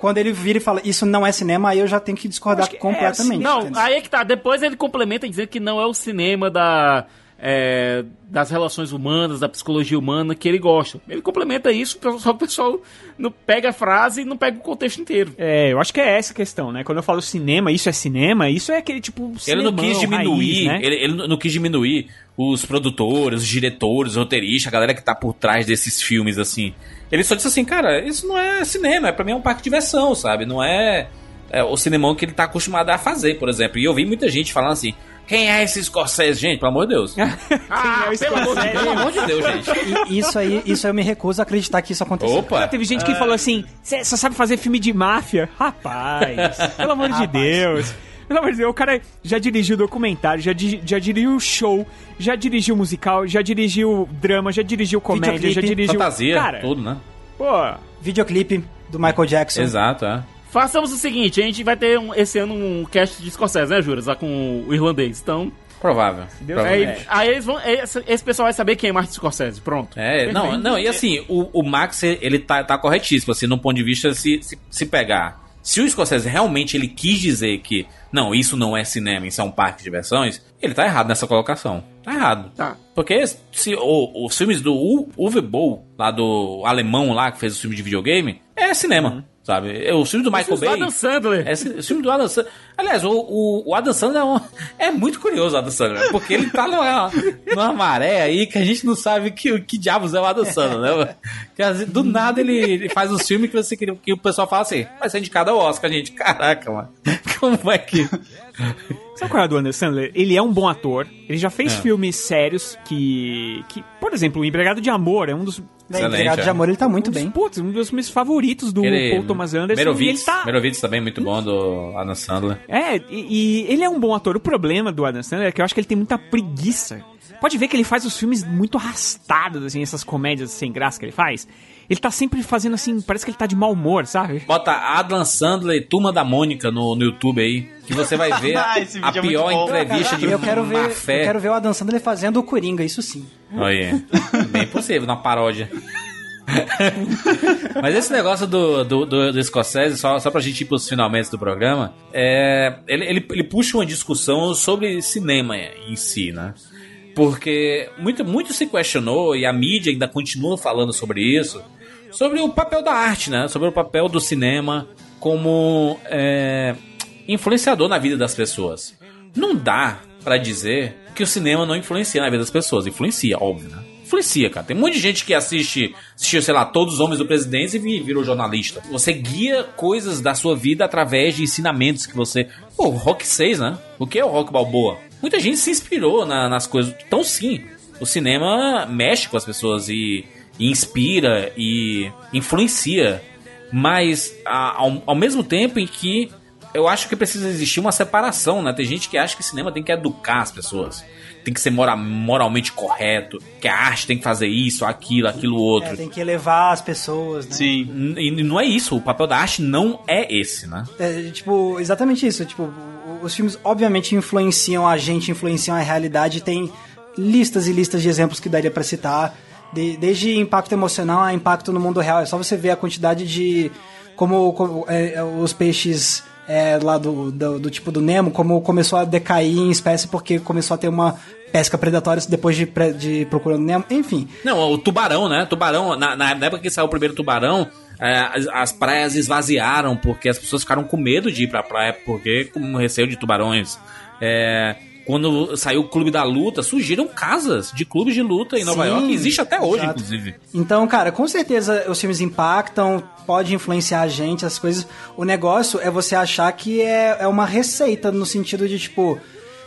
quando ele vira e fala isso não é cinema, aí eu já tenho que discordar que é, completamente. Não, entendeu? aí é que tá. Depois ele complementa dizendo que não é o cinema da. É, das relações humanas, da psicologia humana que ele gosta. Ele complementa isso, só que o pessoal não pega a frase e não pega o contexto inteiro. É, eu acho que é essa a questão, né? Quando eu falo cinema, isso é cinema, isso é aquele tipo. Ele não cinemão, quis diminuir, raiz, né? ele, ele não quis diminuir os produtores, os diretores, os roteiristas, a galera que tá por trás desses filmes, assim. Ele só disse assim, cara, isso não é cinema, é pra mim é um parque de diversão, sabe? Não é, é o cinemão que ele tá acostumado a fazer, por exemplo. E eu vi muita gente falando assim, quem é esse Scorsese? Gente, pelo amor de Deus. [laughs] Ah, é o pelo amor de Scorsese? Deus. pelo amor de Deus, gente. E isso aí, isso aí eu me recuso a acreditar que isso aconteceu. Opa! Teve gente que falou assim: você só sabe fazer filme de máfia? Rapaz, [laughs] pelo amor de. Deus. Pelo amor de Deus, o cara já dirigiu documentário, já, di- já dirigiu show, já dirigiu musical, já dirigiu drama, já dirigiu comédia, já dirigiu. Fantasia, cara, tudo, né? Pô, Videoclipe do Michael Jackson. Exato, é. Façamos o seguinte, a gente vai ter um- esse ano um cast de Scorsese, né, Juras? Lá com o irlandês. Então, Provável. Aí, aí eles vão, esse, esse pessoal vai saber quem é Martin Scorsese. Pronto. É, não, não, e assim, o, o Max, ele tá, tá corretíssimo, assim, num ponto de vista, se, se, se pegar. Se o Scorsese realmente ele quis dizer que, não, isso não é cinema, isso é um parque de diversões, ele tá errado nessa colocação. Tá errado. Tá. Porque se, o- os filmes do Uwe Boll, lá do alemão lá, que fez o filme de videogame, é cinema, sabe? É, O filme do Michael Os filmes do Bay... Adam Sandler. É o filme do Adam Sandler. Aliás, o, o, o Adam Sandler é, um- é muito curioso, o Adam Sandler, porque ele tá numa, numa maré aí que a gente não sabe que, que diabos é o Adam Sandler, né? Que, às vezes, do nada ele, ele faz uns filmes que, você, queria- que o pessoal fala assim, vai ser indicado ao Oscar, gente. Caraca, mano. [laughs] Como é que. Sabe qual é a do Adam Sandler? Ele é um bom ator. Ele já fez É. filmes sérios que, que. Por exemplo, O Empregado de Amor é um dos. Excelente, Empregado é. de Amor, ele tá muito um dos, bem. Putz, um dos filmes favoritos do Ele- Paul Thomas Anderson. e ele Merovitz, tá. Merovitz também muito bom do Adam Sandler. É, e, e ele é um bom ator. O problema do Adam Sandler é que eu acho que ele tem muita preguiça. Pode ver que ele faz os filmes muito arrastados, assim, essas comédias sem graça que ele faz. Ele tá sempre fazendo assim, parece que ele tá de mau humor, sabe? Bota Adam Sandler e Turma da Mônica no, no YouTube aí, que você vai ver [laughs] Ah, a, é pior bom. entrevista de eu quero ver, fé. eu quero ver o Adam Sandler fazendo o Coringa, isso sim. Olha, bem possível, na paródia. [laughs] Mas esse negócio do, do, do, do Scorsese, só, só pra gente ir pros finalmente do programa, é, ele, ele, ele puxa uma discussão sobre cinema em si, né? Porque muito, muito se questionou, e a mídia ainda continua falando sobre isso, sobre o papel da arte, né? Sobre o papel do cinema como é, influenciador na vida das pessoas. Não dá pra dizer que o cinema não influencia na vida das pessoas. Influencia, óbvio, né? Influencia, cara. Tem um monte de gente que assiste, assistiu, sei lá, todos os homens do presidente e vi- virou jornalista. Você guia coisas da sua vida através de ensinamentos que você. Pô, Rock 6, né? O que é o Rock Balboa? Muita gente se inspirou na- nas coisas. Então, sim, o cinema mexe com as pessoas e, e inspira e influencia. Mas, a- ao, ao mesmo tempo em que eu acho que precisa existir uma separação, né? Tem gente que acha que cinema tem que educar as pessoas. Tem que ser mora- moralmente correto. Que a arte tem que fazer isso, aquilo, aquilo outro. É, tem que elevar as pessoas, né? Sim. E não é isso. O papel da arte não é esse, né? É, tipo, exatamente isso. Tipo, os filmes obviamente influenciam a gente, influenciam a realidade. Tem listas e listas de exemplos que daria pra citar. De- desde impacto emocional a impacto no mundo real. É só você ver a quantidade de. Como, como, é, é, os peixes é, lá do, do, do tipo do Nemo, como começou a decair em espécie porque começou a ter uma pesca predatória depois de, de Procurando Nemo. Enfim, Não, o tubarão, né? Tubarão, na, na época que saiu o primeiro tubarão, é, as, as praias esvaziaram porque as pessoas ficaram com medo de ir pra praia, porque com receio de tubarões. É, quando saiu o Clube da Luta, surgiram casas de clubes de luta em Nova Sim, York, que existe até hoje, exato. inclusive. Então, cara, com certeza os filmes impactam, pode influenciar a gente, as coisas. O negócio é você achar que é, é uma receita, no sentido de, tipo,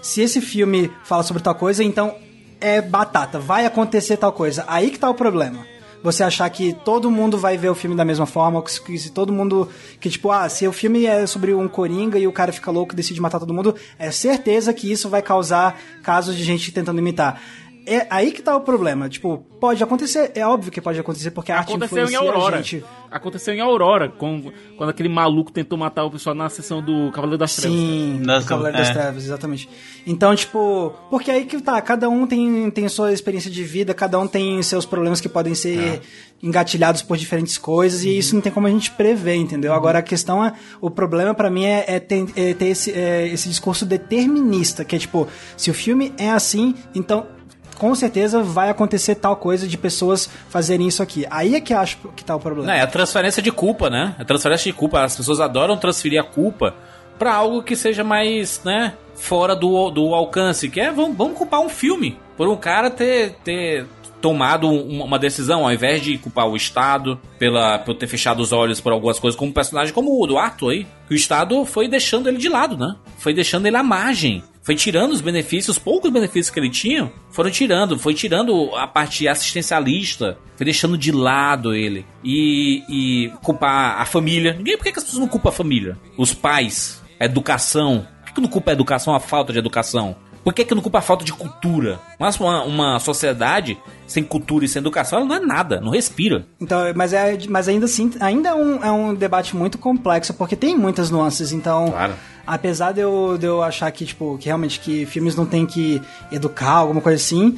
se esse filme fala sobre tal coisa, então é batata, vai acontecer tal coisa. Aí que tá o problema. Você achar que todo mundo vai ver o filme da mesma forma, que se- todo mundo. Que tipo, ah, se o filme é sobre um coringa e o cara fica louco e decide matar todo mundo, é certeza que isso vai causar casos de gente tentando imitar. É aí que tá o problema. Tipo, pode acontecer, é óbvio que pode acontecer, porque a arte Aconteceu em influencia a Aurora. gente. Aconteceu em Aurora, com, quando aquele maluco tentou matar o pessoal na sessão do Cavaleiro das Trevas. Sim, Das- do Cavaleiro das é. Trevas, exatamente. Então, tipo, porque aí que tá, cada um tem, tem sua experiência de vida, cada um tem seus problemas que podem ser É. engatilhados por diferentes coisas, e isso não tem como a gente prever, entendeu? Agora a questão é, o problema pra mim é, é ter, é ter esse, é, esse discurso determinista, que é tipo, se o filme é assim, então com certeza vai acontecer tal coisa de pessoas fazerem isso aqui. Aí é que acho que tá o problema. Não, é a transferência de culpa, né? A transferência de culpa. As pessoas adoram transferir a culpa pra algo que seja mais, né? Fora do, do alcance. Que é, vamos, vamos culpar um filme. Por um cara ter, ter tomado um- uma decisão, ao invés de culpar o Estado pela, por ter fechado os olhos por algumas coisas, como um personagem como o do Arthur aí. Que o Estado foi deixando ele de lado, né? Foi deixando ele à margem. Foi tirando os benefícios, os poucos benefícios que ele tinha, foram tirando, foi tirando a parte assistencialista, foi deixando de lado ele. E, e culpar a família. Ninguém, por que, as pessoas não culpam a família? Os pais, a educação. Por que não culpa a educação, a falta de educação? Por que, que não culpa a falta de cultura? Mas uma, uma sociedade sem cultura e sem educação, ela não é nada, não respira. Então, mas, é, mas ainda assim, ainda é um, é um debate muito complexo, porque tem muitas nuances. Então, Claro. apesar de eu, de eu achar que, tipo, que realmente que filmes não tem que educar, alguma coisa assim,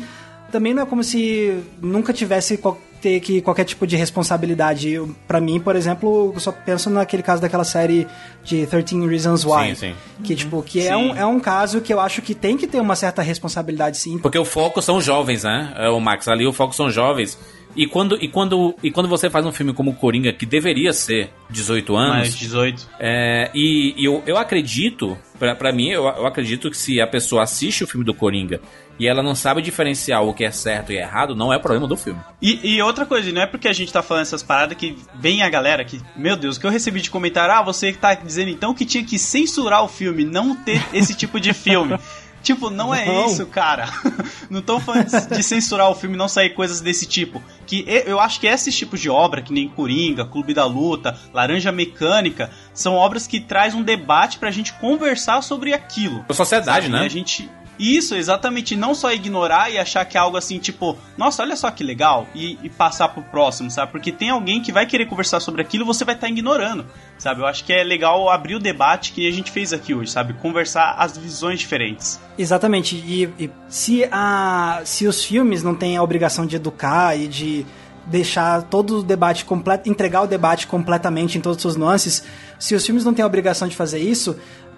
também não é como se nunca tivesse ter que qualquer tipo de responsabilidade. Pra mim, por exemplo, eu só penso naquele caso daquela série de 13 Reasons Why. Sim, sim. Que, tipo, que é Sim. um, é um caso que eu acho que tem que ter uma certa responsabilidade, sim. Porque o foco são jovens, né? É, o Max, ali o foco são jovens. E quando, e, quando, e quando você faz um filme como Coringa, que deveria ser 18 anos, Mais 18. É, e, e eu, eu acredito, pra, pra mim, eu, eu acredito que se a pessoa assiste o filme do Coringa e ela não sabe diferenciar o que é certo e errado, não é problema do filme. E, e, outra coisa, não é porque a gente tá falando essas paradas que vem a galera que, meu Deus, o que eu recebi de comentário, ah, você tá dizendo então que tinha que censurar o filme, não ter esse tipo de filme. [laughs] Tipo, não é não. isso, cara. [laughs] não tô falando de censurar o filme, não sair coisas desse tipo. Que eu acho que esses tipos de obra, que nem Coringa, Clube da Luta, Laranja Mecânica, são obras que traz um debate pra gente conversar sobre aquilo. A sociedade, sabe? né? A gente isso, exatamente. Não só ignorar e achar que é algo assim, tipo, nossa, olha só que legal, e, e passar pro próximo, sabe? Porque tem alguém que vai querer conversar sobre aquilo e você vai estar tá ignorando, sabe? Eu acho que é legal abrir o debate que a gente fez aqui hoje, sabe? Conversar as visões diferentes. Exatamente. E, e se, a, se os filmes não têm a obrigação de educar e de deixar todo o debate completo, entregar o debate completamente em todas as suas nuances, se os filmes não têm a obrigação de fazer isso,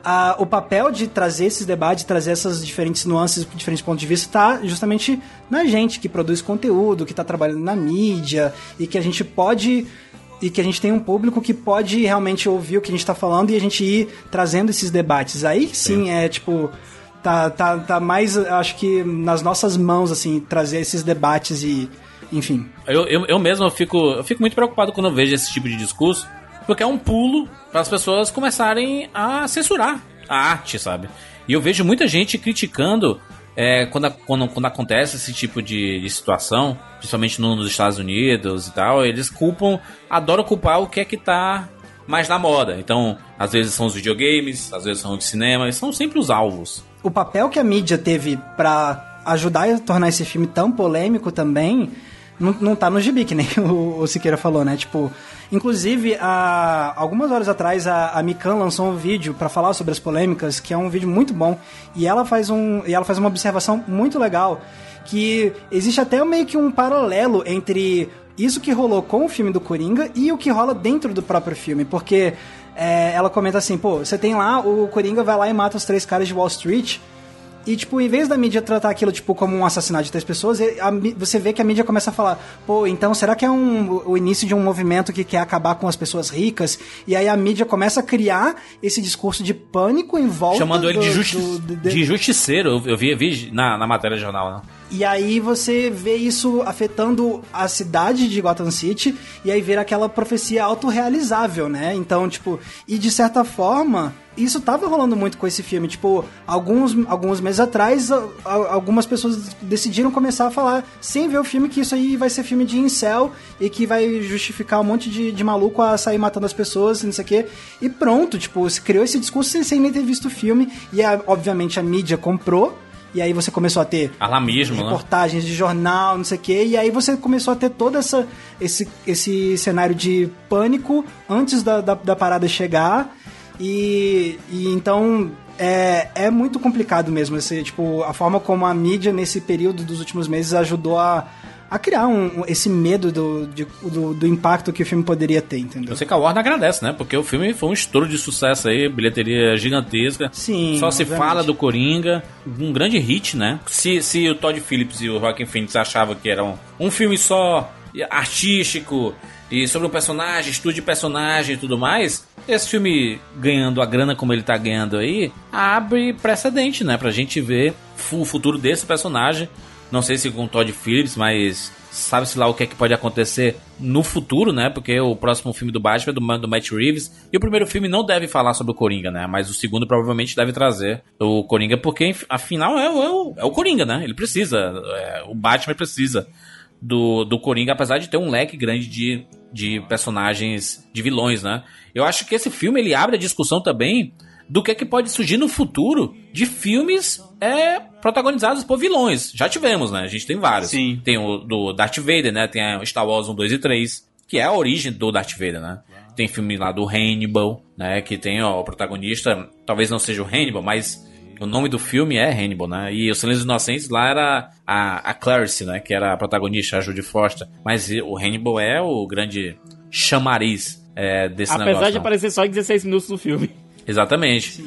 a, o papel de trazer esses debates, trazer essas diferentes nuances, diferentes pontos de vista, está justamente na gente que produz conteúdo, que está trabalhando na mídia e que a gente pode e que a gente tem um público que pode realmente ouvir o que a gente está falando e a gente ir trazendo esses debates. Aí sim, sim. é tipo tá, tá, tá mais, acho que nas nossas mãos assim trazer esses debates e enfim. Eu, eu, eu mesmo eu fico, eu fico muito preocupado quando eu vejo esse tipo de discurso porque é um pulo para as pessoas começarem a censurar a arte, sabe? E eu vejo muita gente criticando é, quando, quando, quando acontece esse tipo de, de situação, principalmente no, nos Estados Unidos e tal, eles culpam, adoram culpar o que é que tá mais na moda. Então, às vezes são os videogames, às vezes são os cinemas, são sempre os alvos. O papel que a mídia teve para ajudar a tornar esse filme tão polêmico também não, não tá no gibi, que nem [laughs] o, o Siqueira falou, né? Tipo, inclusive, algumas horas atrás a, a Mikan lançou um vídeo para falar sobre as polêmicas, que é um vídeo muito bom, e ela faz, um, e ela faz uma observação muito legal, que existe até meio que um paralelo entre isso que rolou com o filme do Coringa e o que rola dentro do próprio filme, porque é, ela comenta assim, pô, você tem lá, o Coringa vai lá e mata os três caras de Wall Street, e, tipo, em vez da mídia tratar aquilo, tipo, como um assassinato de três pessoas, a, você vê que a mídia começa a falar, pô, então será que é um, o início de um movimento que quer acabar com as pessoas ricas? E aí a mídia começa a criar esse discurso de pânico em volta Chamando do, ele de, justi do, do, de... de justiceiro, eu, eu vi, vi na, na matéria do jornal, né? E aí você vê isso afetando a cidade de Gotham City e aí vira aquela profecia autorrealizável, né? Então, tipo, e de certa forma, isso tava rolando muito com esse filme. Tipo, alguns, alguns meses atrás, algumas pessoas decidiram começar a falar, sem ver o filme, que isso aí vai ser filme de incel e que vai justificar um monte de, de maluco a sair matando as pessoas, não sei o quê. E pronto, tipo, se criou esse discurso sem, sem nem ter visto o filme. E, a, obviamente, a mídia comprou e aí você começou a ter Alarmismo, né? reportagens né? de jornal, não sei o quê, e aí você começou a ter todo essa, esse, esse cenário de pânico antes da, da, da parada chegar. E, e então é, é muito complicado mesmo. Esse, tipo, a forma como a mídia nesse período dos últimos meses ajudou a, a criar um, esse medo do, de, do, do, impacto que o filme poderia ter, entendeu? Eu sei que a Warner agradece, né? Porque o filme foi um estouro de sucesso aí, bilheteria gigantesca. Sim. Só se fala do Coringa, um grande hit, né? Se, se o Todd Phillips e o Joaquin Phoenix achavam que era um, um filme só artístico e sobre um personagem, estudo de personagem e tudo mais, esse filme ganhando a grana como ele tá ganhando aí, abre precedente, né? Pra gente ver o futuro desse personagem não sei se com Todd Phillips, mas sabe-se lá o que é que pode acontecer no futuro, né? Porque o próximo filme do Batman é do, do Matt Reeves. E o primeiro filme não deve falar sobre o Coringa, né? Mas o segundo provavelmente deve trazer o Coringa, porque afinal é, o, é o Coringa, né? Ele precisa. É, o Batman precisa do, do Coringa, apesar de ter um leque grande de, de personagens, de vilões, né? Eu acho que esse filme ele abre a discussão também do que é que pode surgir no futuro de filmes é, protagonizados por vilões. Já tivemos, né? A gente tem vários. Sim. Tem o do Darth Vader, né? Tem a Star Wars 1, 2 e 3, que é a origem do Darth Vader, né? Tem filme lá do Hannibal, né? Que tem ó, o protagonista, talvez não seja o Hannibal, mas o nome do filme é Hannibal, né? E o Silêncio dos Inocentes lá era a, a Clarice, né? Que era a protagonista, a Judy Foster. Mas o Hannibal é o grande chamariz é, desse Apesar negócio. Apesar de aparecer só em 16 minutos no filme. Exatamente.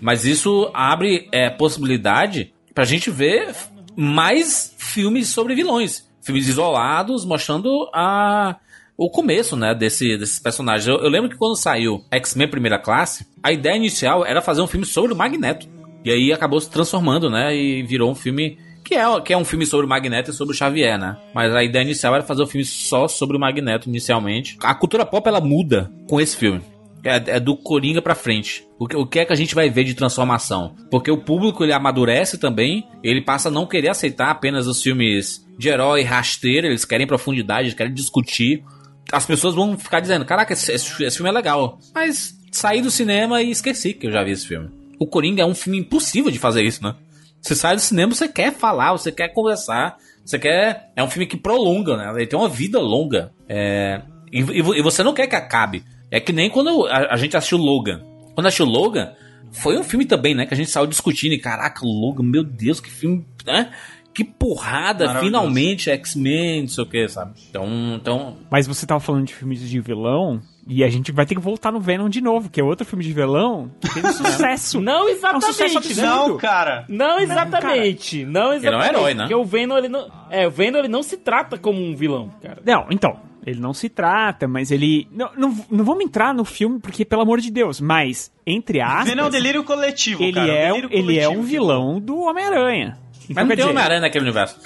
Mas isso abre é, possibilidade pra gente ver mais filmes sobre vilões. Filmes isolados, mostrando a, o começo, né, desse, desses personagens. Eu, eu lembro que quando saiu X-Men Primeira Classe, a ideia inicial era fazer um filme sobre o Magneto. E aí acabou se transformando, né, e virou um filme Que é, que é um filme sobre o Magneto e sobre o Xavier, né? Mas a ideia inicial era fazer um filme só sobre o Magneto inicialmente. A cultura pop ela muda com esse filme. É, é do Coringa pra frente. O que, o que é que a gente vai ver de transformação? Porque o público ele amadurece também. Ele passa a não querer aceitar apenas os filmes de herói rasteiro. Eles querem profundidade, eles querem discutir. As pessoas vão ficar dizendo: Caraca, esse, esse, filme é legal. Mas saí do cinema e esqueci que eu já vi esse filme. O Coringa é um filme impossível de fazer isso, né? Você sai do cinema, você quer falar, você quer conversar, você quer. É um filme que prolonga, né? Ele tem uma vida longa. É... E, e você não quer que acabe. É que nem quando a, a gente assistiu Logan. Quando assistiu Logan, foi um filme também, né? Que a gente saiu discutindo. E caraca, Logan, meu Deus, que filme, né? Que porrada, finalmente, X-Men, não sei o que, sabe? Então, então. Mas você tava falando de filmes de vilão, e a gente vai ter que voltar no Venom de novo, que é outro filme de vilão que teve [laughs] sucesso. Não É um exatamente. sucesso absurdo. Não, cara. Não exatamente. Não, exatamente. Ele é um herói, né? Porque o Venom, ele não. É, o Venom ele não se trata como um vilão, cara. Não, então, ele não se trata, mas ele. Não, não, não vamos entrar no filme, porque, pelo amor de Deus, mas, entre aspas. É um delírio coletivo, ele cara. é, delírio ele é um coletivo. vilão do Homem-Aranha. Então, Mas não tem Homem-Aranha naquele universo.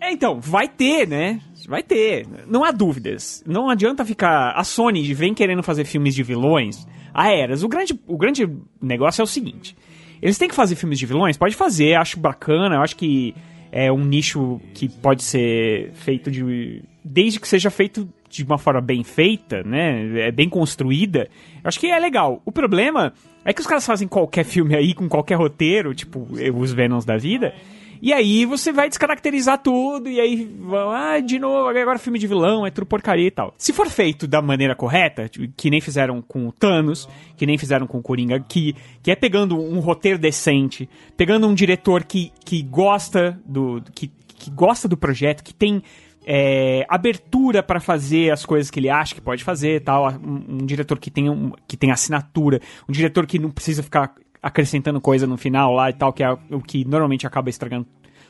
É, então, vai ter, né? Vai ter. Não há dúvidas. Não adianta ficar. A Sony vem querendo fazer filmes de vilões há eras. O grande, o grande negócio é o seguinte: eles têm que fazer filmes de vilões? Pode fazer, acho bacana, eu acho que é um nicho que pode ser feito de. Desde que seja feito de uma forma bem feita, né? É bem construída. Eu acho que é legal. O problema é que os caras fazem qualquer filme aí com qualquer roteiro, tipo os Venoms da vida. E aí você vai descaracterizar tudo, e aí vão, ah, de novo, agora filme de vilão, é tudo porcaria e tal. Se for feito da maneira correta, tipo, que nem fizeram com o Thanos, que nem fizeram com o Coringa aqui, que é pegando um roteiro decente, pegando um diretor que, que gosta do. Que, que gosta do projeto, que tem é, abertura para fazer as coisas que ele acha que pode fazer, tal, um, um diretor que tem, um, que tem assinatura, um diretor que não precisa ficar acrescentando coisa no final lá e tal, que é o que normalmente acaba estragando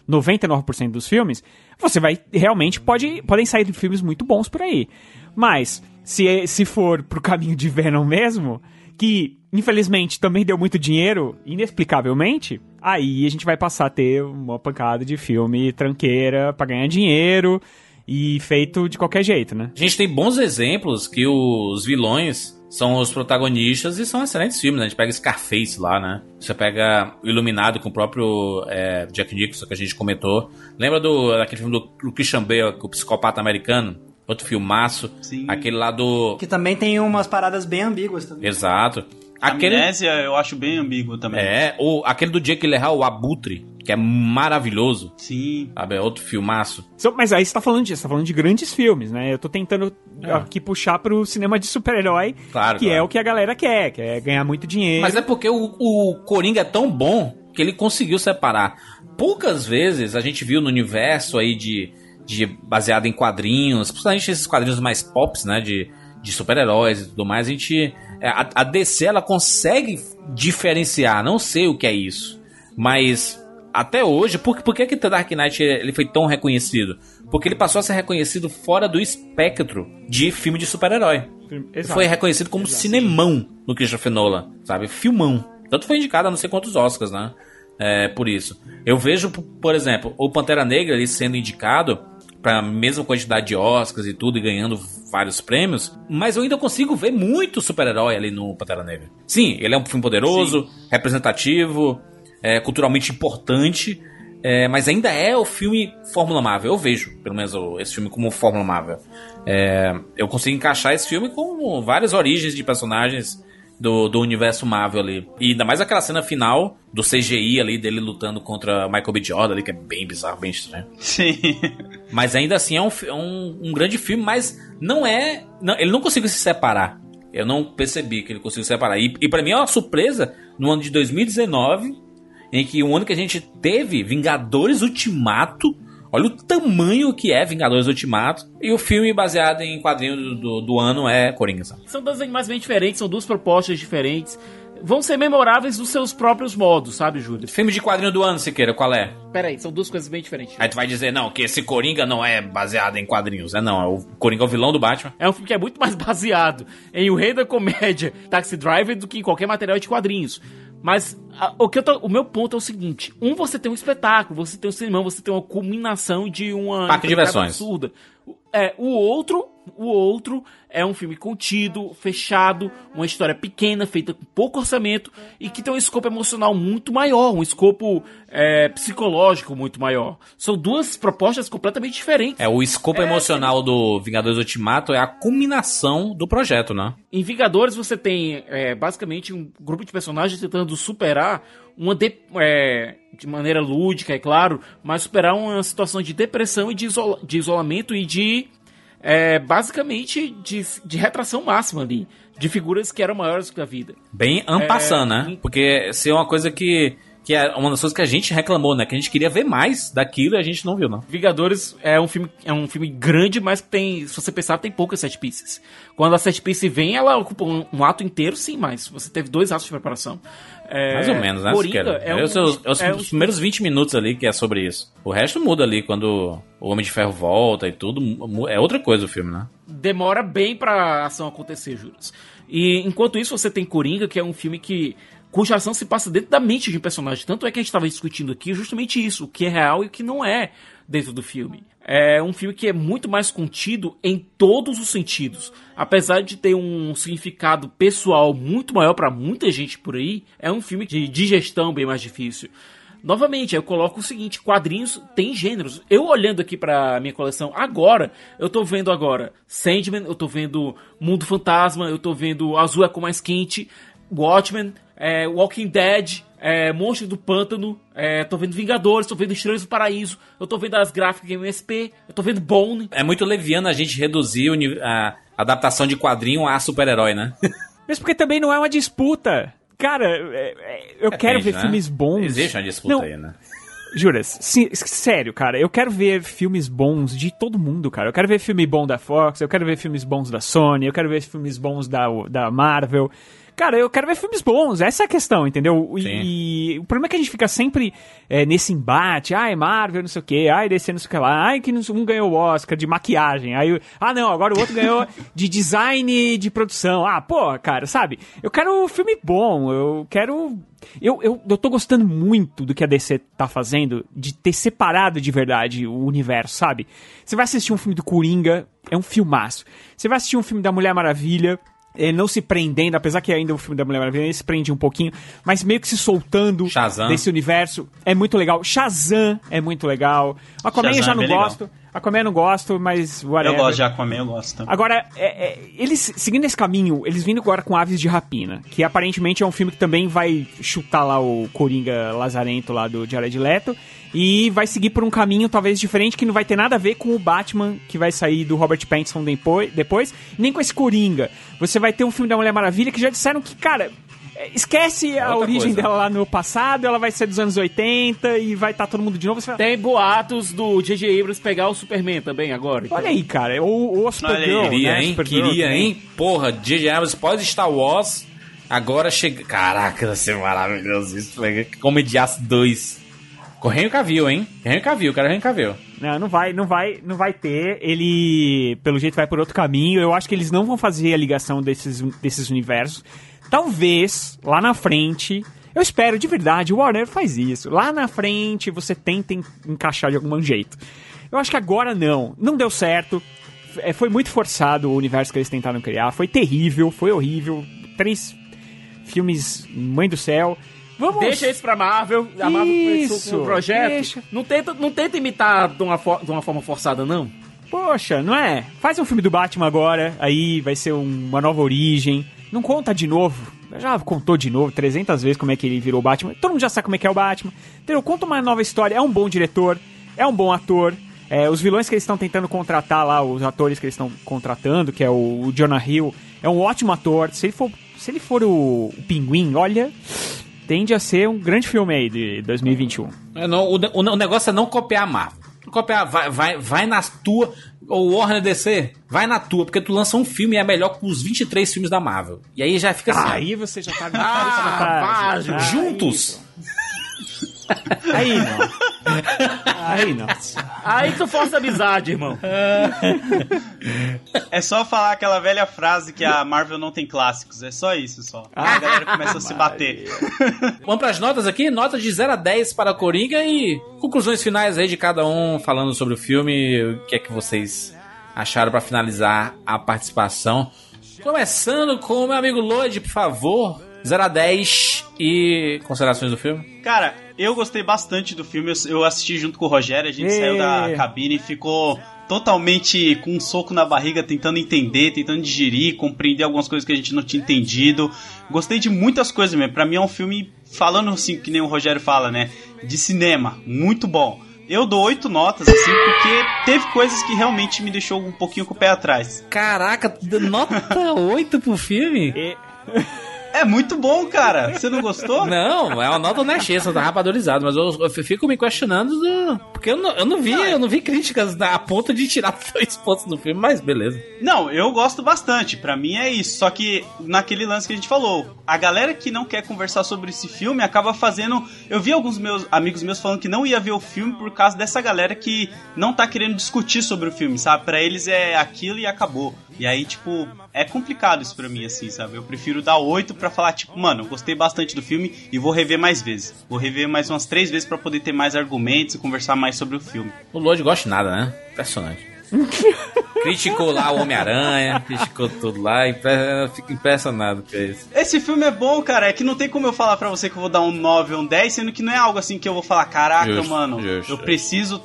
99% dos filmes, você vai realmente pode podem sair filmes muito bons por aí. Mas se se for pro caminho de Venom mesmo, que infelizmente também deu muito dinheiro, inexplicavelmente, aí a gente vai passar a ter uma pancada de filme tranqueira pra ganhar dinheiro e feito de qualquer jeito, né? A gente tem bons exemplos que os vilões são os protagonistas e são excelentes filmes. Né? A gente pega Scarface lá, né? Você pega o Iluminado com o próprio é, Jack Nicholson que a gente comentou. Lembra do daquele filme do, do Christian Bale, o psicopata americano? Outro filmaço. Sim. Aquele lá do. Que também tem umas paradas bem ambíguas também. Exato. Aquele. Amnésia eu acho bem ambíguo também. É, o, aquele do Jake Gyllenhaal, o Abutre, que é maravilhoso. Sim. Sabe? É outro filmaço. Mas aí você tá falando disso, você tá falando de grandes filmes, né? Eu tô tentando aqui puxar pro cinema de super-herói, Claro, que claro. é o que a galera quer, que é ganhar muito dinheiro. Mas é porque o, o Coringa é tão bom que ele conseguiu separar. Poucas vezes a gente viu no universo aí de, de baseado em quadrinhos, principalmente esses quadrinhos mais pops, né, de, de super-heróis e tudo mais, a gente é, a, a DC ela consegue diferenciar, não sei o que é isso, mas até hoje, por, por que que The Dark Knight ele foi tão reconhecido? Porque ele passou a ser reconhecido fora do espectro de filme de super-herói. Exato. Foi reconhecido como cinemão no Christopher Nolan, sabe? Filmão. Tanto foi indicado a não sei quantos Oscars, né? É, por isso. Eu vejo, por exemplo, o Pantera Negra ele sendo indicado para a mesma quantidade de Oscars e tudo, e ganhando vários prêmios, mas eu ainda consigo ver muito super-herói ali no Pantera Negra. Sim, ele é um filme poderoso, representativo, é, culturalmente importante, é, mas ainda é o filme Fórmula Marvel. Eu vejo, pelo menos, esse filme como Fórmula Marvel. É, eu consigo encaixar esse filme com várias origens de personagens do, do universo Marvel ali. E ainda mais aquela cena final do CGI ali, dele lutando contra Michael B. Jordan ali, que é bem bizarro, bem estranho. Sim. [laughs] Mas ainda assim é um, é um, um grande filme, mas não é. não- ele não conseguiu se separar. Eu não percebi que ele conseguiu se separar. E, e para mim é uma surpresa no ano de 2019, em que o ano que a gente teve Vingadores Ultimato. Olha o tamanho que é Vingadores Ultimato. E o filme baseado em quadrinho do, do, do ano é Coringa. sabe? São dois animais bem diferentes, são duas propostas diferentes. Vão ser memoráveis dos seus próprios modos, sabe, Júlio? Filme de quadrinho do ano, Siqueira, qual é? Pera aí, são duas coisas bem diferentes. Aí tu vai dizer, não, que esse Coringa não é baseado em quadrinhos. É não, é o Coringa é o vilão do Batman. É um filme que é muito mais [laughs] baseado em O Rei da Comédia, Taxi Driver, do que em qualquer material de quadrinhos. Mas a- o, que eu tô- o meu ponto é o seguinte: um, você tem um espetáculo, você tem um cinema, você tem uma culminação de uma. Parque de diversões. absurda. É, o outro, o outro é um filme contido, fechado, uma história pequena, feita com pouco orçamento e que tem um escopo emocional muito maior, um escopo é, psicológico muito maior. São duas propostas completamente diferentes. É, o escopo emocional do Vingadores Ultimato é a culminação do projeto, né? Em Vingadores você tem é, basicamente um grupo de personagens tentando superar uma de, é, de maneira lúdica, é claro, mas superar uma situação de depressão e de, isola- de isolamento e de é, basicamente de, de retração máxima ali, de figuras que eram maiores que a vida. Bem ampassando, É, né? Porque se é uma coisa que, que é uma das coisas que a gente reclamou, né? Que a gente queria ver mais daquilo e a gente não viu, não. Vingadores é um filme é um filme grande, mas que tem, se você pensar, tem poucas set pieces. Quando a set piece vem, ela ocupa um, um ato inteiro, sim, mas você teve dois atos de preparação. É, Mais ou menos, né? Coringa Siqueira? é um, é os, seus- é os é primeiros 20 minutos ali que é sobre isso. O resto muda ali quando o Homem de Ferro volta e tudo. É outra coisa o filme, né? demora bem pra ação acontecer, juras. E enquanto isso, você tem Coringa, que é um filme que cuja ação se passa dentro da mente de um personagem. Tanto é que a gente estava discutindo aqui justamente isso, o que é real e o que não é dentro do filme. É um filme que é muito mais contido em todos os sentidos. Apesar de ter um significado pessoal muito maior pra muita gente por aí, é um filme de digestão bem mais difícil. Novamente, eu coloco o seguinte: quadrinhos tem gêneros. Eu olhando aqui pra minha coleção agora, eu tô vendo agora Sandman, eu tô vendo Mundo Fantasma, eu tô vendo Azul é com mais quente, Watchmen, é, Walking Dead, é, Monstro do Pântano, é, tô vendo Vingadores, tô vendo Estranhos do Paraíso, eu tô vendo as gráficas em MSP, eu tô vendo Bone. É muito leviano a gente reduzir a adaptação de quadrinho a super-herói, né? [laughs] Mesmo porque também não é uma disputa. Cara, é- é- eu quero Depende, ver né? filmes bons. Existe uma disputa Não, aí, né? Juras, sim, sério, cara, eu quero ver filmes bons de todo mundo, cara. Eu quero ver filme bom da Fox, eu quero ver filmes bons da Sony, eu quero ver filmes bons da, da Marvel. Cara, eu quero ver filmes bons, essa é a questão, entendeu? E, e o problema é que a gente fica sempre é, nesse embate, ai, Marvel, não sei o que, ai, DC, não sei o que lá, ai, que um ganhou o Oscar de maquiagem, aí, ah, não, agora o outro ganhou [laughs] de design de produção. Ah, pô, cara, sabe? Eu quero filme bom, eu quero eu, eu, eu tô gostando muito do que a DC tá fazendo, de ter separado de verdade o universo, sabe? Você vai assistir um filme do Coringa, é um filmaço. Você vai assistir um filme da Mulher Maravilha, é, não se prendendo, apesar que ainda o filme da Mulher Maravilha se prende um pouquinho, mas meio que se soltando Shazam. desse universo. É muito legal. Shazam é muito legal. Aquaman eu Shazam já é não bem legal. Aquaman eu não gosto, mas whatever. Eu gosto de Aquaman, eu gosto. também. Agora, é- é, eles seguindo esse caminho, eles vindo agora com Aves de Rapina, que aparentemente é um filme que também vai chutar lá o Coringa Lazarento lá do Jared Leto, e vai seguir por um caminho talvez diferente, que não vai ter nada a ver com o Batman que vai sair do Robert Pattinson depois, depois nem com esse Coringa. Você vai ter um filme da Mulher Maravilha que já disseram que, cara... é, Esquece a outra origem coisa. dela lá no passado, ela vai ser dos anos 80 e vai estar todo mundo de novo. Tem boatos do J.J. Abrams pegar o Superman também agora. então. Olha aí, cara, ou, ou a Supergirl, Queria, né? hein? Supergirl Queria, também. hein? Porra, J.J. Abrams pós Star Wars. Agora chega. Caraca, vai ser maravilhoso isso. Comediaço 2. Correndo Cavil, hein? Correndo Cavil, cara Correndo Cavil. Não, não vai, não vai, não vai ter. Ele, pelo jeito, vai por outro caminho. Eu acho que eles não vão fazer a ligação desses, desses universos. Talvez, lá na frente, eu espero de verdade, o Warner faz isso. Lá na frente você tenta en- encaixar de algum jeito. Eu acho que agora não. Não deu certo. É, foi muito forçado o universo que eles tentaram criar. Foi terrível, foi horrível. Três filmes, mãe do céu. Vamos. Deixa isso pra Marvel. A Marvel começou com o projeto. deixa. Não tenta, não tenta imitar de uma, de uma forma forçada, não. Poxa, não é? Faz um filme do Batman agora, aí vai ser um- uma nova origem. Não conta de novo. Já contou de novo 300 vezes como é que ele virou Batman. Todo mundo já sabe como é que é o Batman. Entendeu? Conta uma nova história. É um bom diretor, é um bom ator. É, os vilões que eles estão tentando contratar lá, os atores que eles estão contratando, que é o, o Jonah Hill, é um ótimo ator. Se ele for, se ele for o, o Pinguim, olha, tende a ser um grande filme aí de 2021. É, não, o, o- negócio é não copiar a Marvel. Copiar, vai, vai, vai na tua. Ou Warner DC, vai na tua, porque tu lança um filme e é melhor que os 23 filmes da Marvel. E aí já fica assim. Aí você já tá... Ah, [laughs] Ah, juntos! Aí não. Aí, nossa. Aí tu força a amizade, irmão. É só falar aquela velha frase que a Marvel não tem clássicos. É só isso, só. Aí a galera começa a se bater. Vamos pras notas aqui? Nota de 0 a 10 para Coringa e conclusões finais aí de cada um falando sobre o filme. O que é que vocês acharam pra finalizar a participação? Começando com o meu amigo Lloyd, por favor. 0 a 10 e considerações do filme? Cara, eu gostei bastante do filme. Eu- Eu assisti junto com o Rogério. A gente saiu da cabine e ficou totalmente com um soco na barriga, tentando entender, tentando digerir, compreender algumas coisas que a gente não tinha entendido. Gostei de muitas coisas mesmo. Pra mim é um filme, falando assim, que nem o Rogério fala, né? De cinema. Muito bom. Eu dou oito notas, assim, porque teve coisas que realmente me deixou um pouquinho com o pé atrás. Caraca, nota 8 pro filme? É muito bom, cara. Você não gostou? Não, é uma nota honesta, tá rapadorizado, mas eu, eu fico me questionando do- porque eu não, eu não vi, eu não vi críticas a ponto de tirar [laughs] dois pontos do filme, mas beleza. Não, eu gosto bastante. Pra mim é isso. Só que naquele lance que a gente falou, a galera que não quer conversar sobre esse filme acaba fazendo. Eu vi alguns meus amigos meus falando que não ia ver o filme por causa dessa galera que não tá querendo discutir sobre o filme, sabe? Pra eles é aquilo e acabou. E aí, tipo, é complicado isso pra mim, assim, sabe? Eu prefiro dar oito pra falar, tipo, mano, eu gostei bastante do filme e vou rever mais vezes. Vou rever mais umas três vezes pra poder ter mais argumentos e conversar mais sobre o filme. O Lloyd gosta de nada, né? Impressionante. [laughs] criticou lá o Homem-Aranha, criticou tudo lá, impre- fico impressionado com isso. Esse filme é bom, cara. É que não tem como eu falar pra você que eu vou dar um 9 ou um 10, sendo que não é algo assim que eu vou falar, caraca, Justo, mano, justo, eu justo. preciso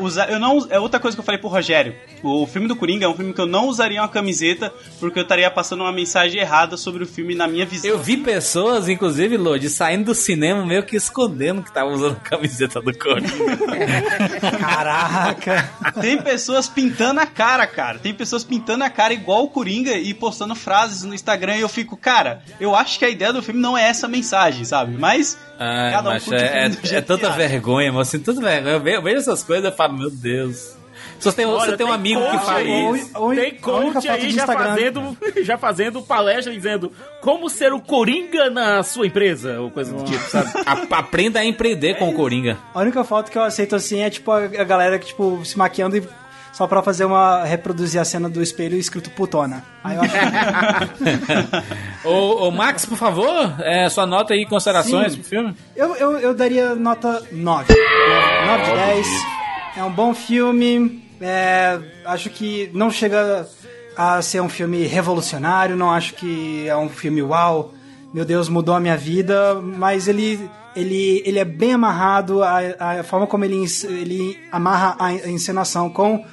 usar. Eu não. É outra coisa que eu falei pro Rogério. O filme do Coringa é um filme que eu não usaria uma camiseta porque eu estaria passando uma mensagem errada sobre o filme na minha visão. Eu vi pessoas, inclusive, Lloyd, saindo do cinema meio que escondendo que tava usando a camiseta do Coringa. [laughs] Caraca. Tem pessoas pintando a cara, cara. Tem pessoas pintando a cara igual o Coringa e postando frases no Instagram e eu fico, cara, eu acho que a ideia do filme não é essa mensagem, sabe? Mas Ai, Cada um macho, é, é, é tanta vergonha, mas assim, tanta vergonha. Eu vejo, eu vejo essas coisas e falo, meu Deus. Se você tem, você tem um amigo que aí, isso. Ou- Tem coach aí já Instagram. fazendo, já fazendo palestra dizendo como ser o Coringa na sua empresa, ou coisa do tipo, sabe? [laughs] A- aprenda a empreender com o Coringa. A única foto que eu aceito assim é tipo a, a galera que tipo se maquiando e só pra fazer uma reproduzir a cena do espelho escrito putona. Aí eu acho [laughs] ô, ô, Max, por favor, é, sua nota aí, considerações Sim. pro filme? eu, eu, eu daria nota 9. 9 de 10. É um bom filme. é, acho que não chega a ser um filme revolucionário. Não acho que é um filme uau. Meu Deus, mudou a minha vida. Mas ele, ele, ele é bem amarrado. A, a forma como ele, ele amarra a en- a encenação com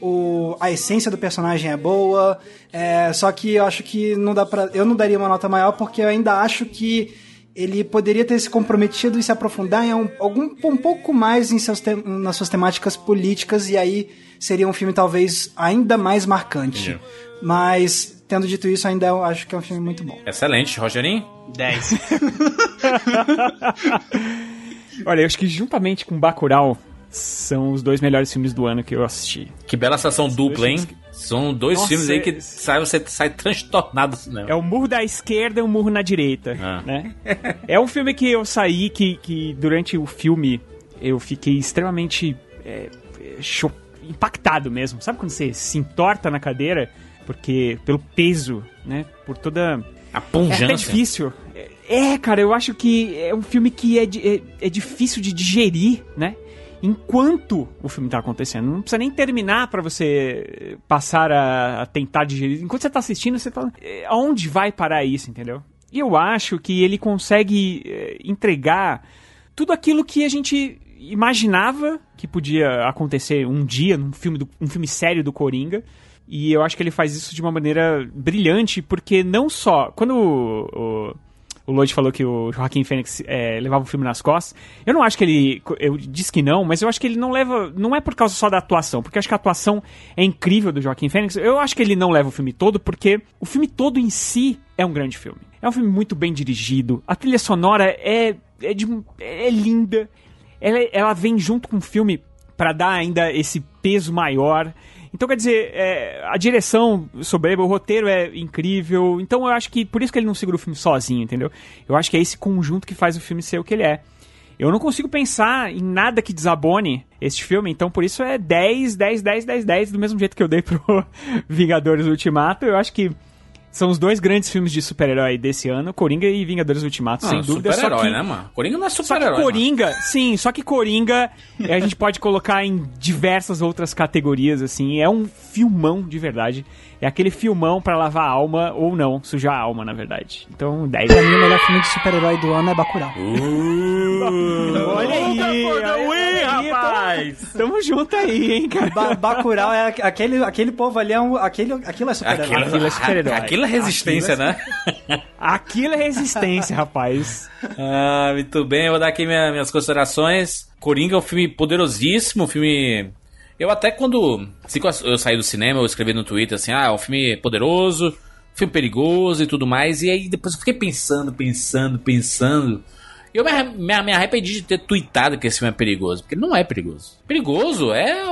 o, a essência do personagem é boa. é, só que eu acho que não dá pra. Eu não daria uma nota maior porque eu ainda acho que ele poderia ter se comprometido e se aprofundar em um, algum, um pouco mais em seus tem- nas suas temáticas políticas e aí seria um filme talvez ainda mais marcante. Mas, tendo dito isso, ainda eu acho que é um filme muito bom. Excelente, Rogerinho? 10. [laughs] Olha, eu acho que juntamente com Bacurau são os dois melhores filmes do ano que eu assisti. Que bela sessão dupla, hein? São dois Nossa, filmes aí que é- sai, você sai transtornado do cinema. É o murro da esquerda e o murro na direita, Ah. né? É um filme que eu saí que, que durante o filme eu fiquei extremamente é, é, impactado mesmo. Sabe quando você se entorta na cadeira porque pelo peso, né? Por toda A é punjância. até difícil. É, é, cara, eu acho que é um filme que é, é, é difícil de digerir, né? Enquanto o filme tá acontecendo. Não precisa nem terminar pra você passar a, a tentar digerir. Enquanto você tá assistindo, você fala, "É, aonde vai parar isso, entendeu? E eu acho que ele consegue é, entregar tudo aquilo que a gente imaginava que podia acontecer um dia num filme, do, um filme sério do Coringa. E eu acho que ele faz isso de uma maneira brilhante, porque não só. Quando o, o, o Lloyd falou que o Joaquim Fênix é, levava o filme nas costas, eu não acho que ele. Eu disse que não, mas eu acho que ele não leva. Não é por causa só da atuação, porque eu acho que a atuação é incrível do Joaquim Fênix. Eu acho que ele não leva o filme todo, porque o filme todo em si é um grande filme. É um filme muito bem dirigido. A trilha sonora é, é, de, é linda. Ela, ela vem junto com o filme para dar ainda esse peso maior. Então, quer dizer, é, a direção soberba, o roteiro é incrível. Então, eu acho que por isso que ele não segura o filme sozinho, entendeu? Eu acho que é esse conjunto que faz o filme ser o que ele é. Eu não consigo pensar em nada que desabone este filme, então por isso é 10, 10, 10, 10, 10, do mesmo jeito que eu dei pro [laughs] Vingadores Ultimato. Eu acho que são os dois grandes filmes de super-herói desse ano, Coringa e Vingadores Ultimato, Não, sem dúvida. Super-herói, né, mano? Coringa não é super-herói. mano. Coringa, sim, só que Coringa [laughs] a gente pode colocar em diversas outras categorias, assim. É um filmão de verdade. É aquele filmão pra lavar a alma, ou não, sujar a alma, na verdade. Então, 10 Pra mim, o melhor filme de super-herói do ano é Bacurau. [laughs] Olha aí, olha aí, rapaz! Tamo, tamo junto aí, hein, cara. Ba Bacurau é aqu- aquele, aquele povo ali, é um, aquele, aquilo é super-herói. Aquilo é super-herói. Aquilo é resistência, né? [laughs] Aquilo é resistência, rapaz. Ah, muito bem, eu vou dar aqui minha- minhas considerações. Coringa é um filme poderosíssimo, um filme. Eu até quando. Eu saí do cinema, eu escrevi no Twitter assim, ah, é um filme poderoso, filme perigoso e tudo mais. E aí depois eu fiquei pensando, pensando, pensando. Eu me, me, me arrependi de ter tweetado que esse filme é perigoso, porque não é perigoso. Perigoso é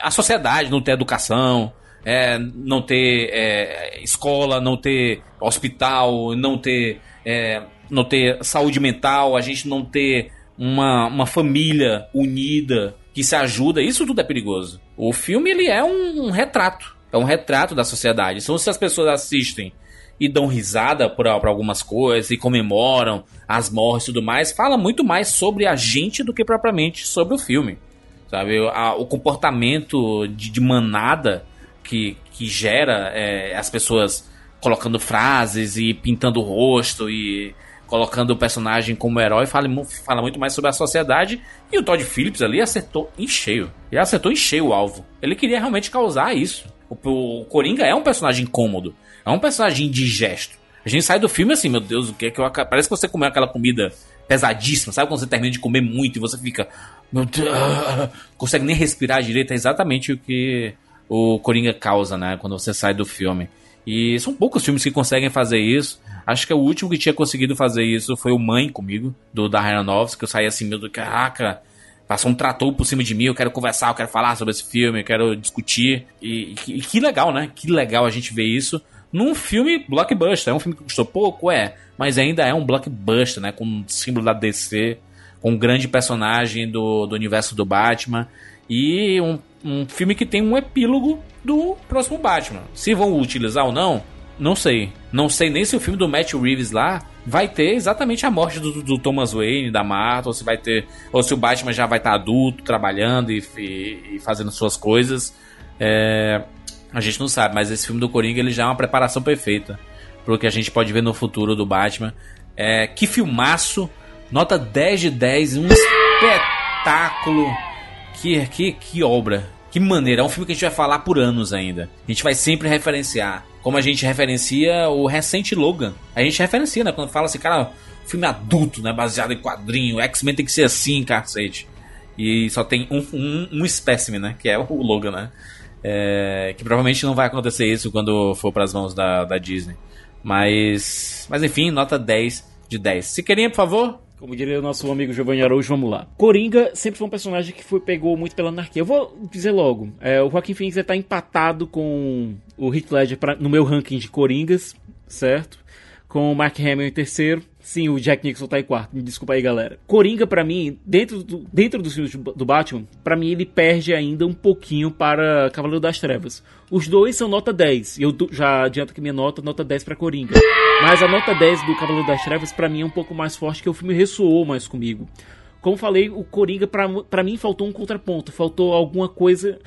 a sociedade não ter educação, é, não ter é, escola, não ter hospital, não ter, é, não ter saúde mental, a gente não ter uma, uma família unida que se ajuda, isso tudo é perigoso. O filme ele é um, um retrato, é um retrato da sociedade. Então se as pessoas assistem e dão risada por, algumas coisas e comemoram as mortes e tudo mais, fala muito mais sobre a gente do que propriamente sobre o filme. Sabe, A- o comportamento de, de manada que, que gera é, as pessoas colocando frases e pintando o rosto e colocando o personagem como herói fala, fala muito mais sobre a sociedade e o Todd Phillips ali acertou em cheio. Ele acertou em cheio o alvo. Ele queria realmente causar isso. O, o Coringa é um personagem incômodo, é um personagem indigesto. A gente sai do filme assim, meu Deus, o que é que eu parece que você comeu aquela comida pesadíssima, sabe quando você termina de comer muito e você fica, meu Deus, consegue nem respirar direito, é exatamente o que o Coringa causa, né, quando você sai do filme. E são poucos filmes que conseguem fazer isso. Acho que o último que tinha conseguido fazer isso foi o Mãe comigo, do Darren Aronofsky, que eu saí assim, meu Deus, caraca, passou um trator por cima de mim, eu quero conversar, eu quero falar sobre esse filme, eu quero discutir. E, que- e que legal, né? Que legal a gente ver isso num filme blockbuster. É um filme que custou pouco, é, mas ainda é um blockbuster, né? Com um símbolo da DC, com um grande personagem do, do universo do Batman. E um, um filme que tem um epílogo do próximo Batman. Se vão utilizar ou não, não sei. Não sei nem se o filme do Matt Reeves lá vai ter exatamente a morte do, do Thomas Wayne, da Marta, ou se vai ter. Ou se o Batman já vai estar adulto, trabalhando e, e- e fazendo suas coisas. É, a gente não sabe, mas esse filme do Coringa ele já é uma preparação perfeita pro que a gente pode ver no futuro do Batman. É, que filmaço! Nota 10 de 10, um espetáculo! Que, que, que obra! Que maneira! É um filme que a gente vai falar por anos ainda. A gente vai sempre referenciar. Como a gente referencia o recente Logan. A gente referencia, né? Quando fala assim, cara, filme adulto, né? Baseado em quadrinho. X-Men tem que ser assim, cacete. E só tem um, um, um espécime, né? Que é o Logan, né? É, que provavelmente não vai acontecer isso quando for para as mãos da, da Disney. Mas, mas enfim, nota 10 de 10. Se querem, por favor, Como diria o nosso amigo Giovanni Araújo, vamos lá. Coringa sempre foi um personagem que foi, pegou muito pela anarquia. Eu vou dizer logo, é, o Joaquim Phoenix está empatado com o Heath Ledger pra- no meu ranking de Coringas, certo? Com o Mark Hamill em terceiro. Sim, o Jack Nicholson tá em quarto. Me desculpa aí, galera. Coringa, pra mim, dentro, do, dentro dos filmes do Batman, pra mim ele perde ainda um pouquinho para Cavaleiro das Trevas. Os dois são nota 10. E eu já adianto que minha nota nota 10 pra Coringa. Mas a nota 10 do Cavaleiro das Trevas, pra mim, é um pouco mais forte, que o filme ressoou mais comigo. Como falei, o Coringa, pra mim, faltou um contraponto. Faltou alguma coisa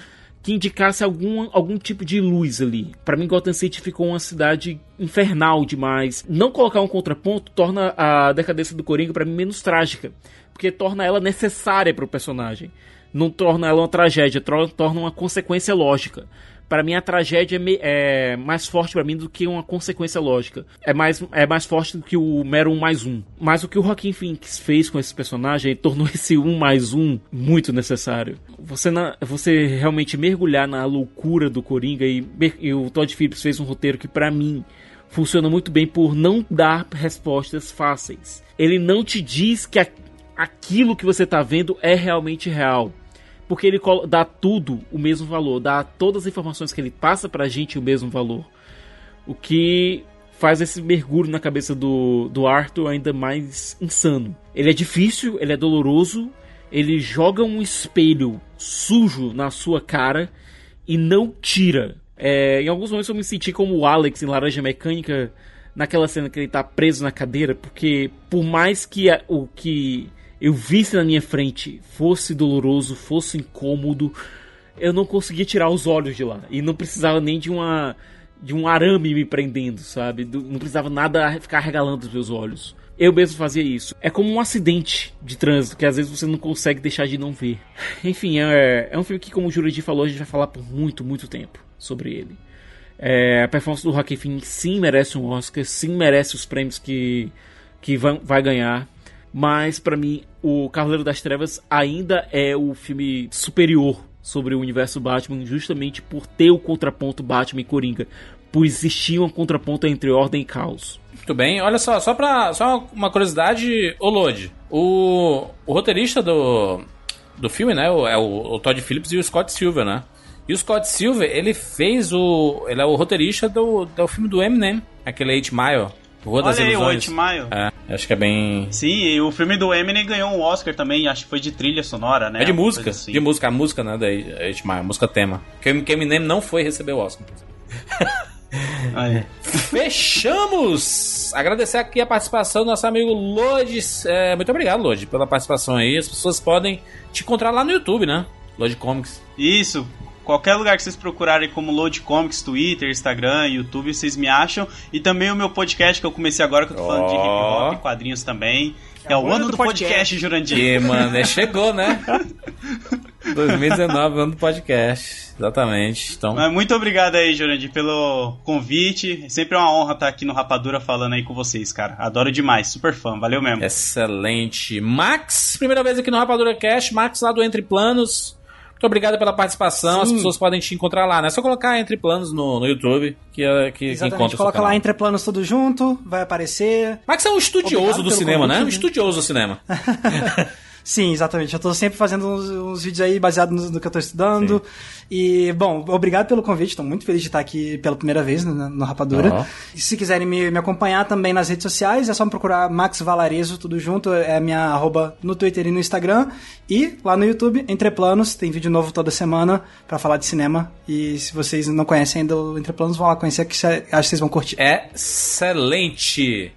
que indicasse algum, algum tipo de luz ali. Pra mim, Gotham City ficou uma cidade infernal demais. Não colocar um contraponto torna a decadência do Coringa, pra mim, menos trágica. Porque torna ela necessária pro personagem. Não torna ela uma tragédia, torna uma consequência lógica. Pra mim, a tragédia é, é mais forte pra mim do que uma consequência lógica. É mais, é mais forte do que o mero 1 mais 1. Mas o que o Joaquim Phoenix fez com esse personagem tornou [laughs] esse 1 mais 1 muito necessário. Você, na- você realmente mergulhar na loucura do Coringa e, e o Todd Phillips fez um roteiro que, pra mim, funciona muito bem por não dar respostas fáceis. Ele não te diz que a- aquilo que você tá vendo é realmente real porque ele dá tudo o mesmo valor, dá todas as informações que ele passa pra gente o mesmo valor. O que faz esse mergulho na cabeça do, do Arthur ainda mais insano. Ele é difícil, ele é doloroso, ele joga um espelho sujo na sua cara e não tira. É, em alguns momentos eu me senti como o Alex em Laranja Mecânica, naquela cena que ele tá preso na cadeira, porque por mais que a, o que eu visse na minha frente fosse doloroso, fosse incômodo, eu não conseguia tirar os olhos de lá. E não precisava nem de uma de um arame me prendendo, sabe? Não precisava nada ficar regalando os meus olhos. Eu mesmo fazia isso. É como um acidente de trânsito que às vezes você não consegue deixar de não ver. [laughs] Enfim, é, é um filme que, como o Jurandir falou, a gente vai falar por muito, muito tempo sobre ele. É, a performance do Joaquin Phoenix sim merece um Oscar, sim merece os prêmios que, que vai, vai ganhar. Mas para mim, o Cavaleiro das Trevas ainda é o filme superior sobre o universo Batman, justamente por ter o contraponto Batman e Coringa, por existir um contraponto entre ordem e caos. Muito bem, olha só, só pra. Só uma curiosidade, ô Lodi. O, o roteirista do, do filme, né? É o, o, Todd Phillips e o Scott Silver, né? E o Scott Silver, ele fez o. Ele é o roteirista do, do filme do Eminem, aquele 8 Mile. Rua das Olha aí, o 8 Mile. É, acho que é bem. Sim, e o filme do Eminem ganhou um Oscar também, acho que foi de trilha sonora, né? É de música, assim. de música, a música, né, da 8 Mile, a música tema. Que Eminem não foi receber o Oscar. [laughs] Aí. Fechamos! Agradecer aqui a participação do nosso amigo Lodes. É, muito obrigado, Lodi, pela participação aí. As pessoas podem te encontrar lá no YouTube, né? Lodi Comics. Isso. Qualquer lugar que vocês procurarem como Load Comics, Twitter, Instagram, YouTube, vocês me acham. E também o meu podcast que eu comecei agora, que eu tô falando oh. de hip hop e quadrinhos também. É, é o ano do, do podcast, podcast Jurandir. E, mano, é, chegou, né? [laughs] 2019, ano do podcast. Exatamente. Então... Mas muito obrigado aí, Jurandir, pelo convite. É sempre uma honra estar aqui no Rapadura falando aí com vocês, cara. Adoro demais, super fã. Valeu mesmo. Excelente. Max, primeira vez aqui no Rapadura Cast. Max lá do Entre Planos. Muito obrigado pela participação. Sim. As pessoas podem te encontrar lá, né? É só colocar Entre Planos no, no YouTube que, é, que, Exatamente. que encontra Coloca lá Entre Planos tudo junto, vai aparecer. Max é um estudioso obrigado do cinema, né? Um estudioso do cinema. [laughs] Sim, exatamente. Eu tô sempre fazendo uns, uns vídeos aí baseados no, no, que eu tô estudando. Sim. E, bom, obrigado pelo convite. Tô muito feliz de estar aqui pela primeira vez no, no Rapadura. Uhum. E se quiserem me, me, acompanhar também nas redes sociais, é só me procurar Max Valarezo, tudo junto. É a minha arroba no Twitter e no Instagram. E lá no YouTube, Entre Planos, tem vídeo novo toda semana para falar de cinema. E se vocês não conhecem ainda o Entre Planos, vão lá conhecer que acho que vocês vão curtir. Excelente!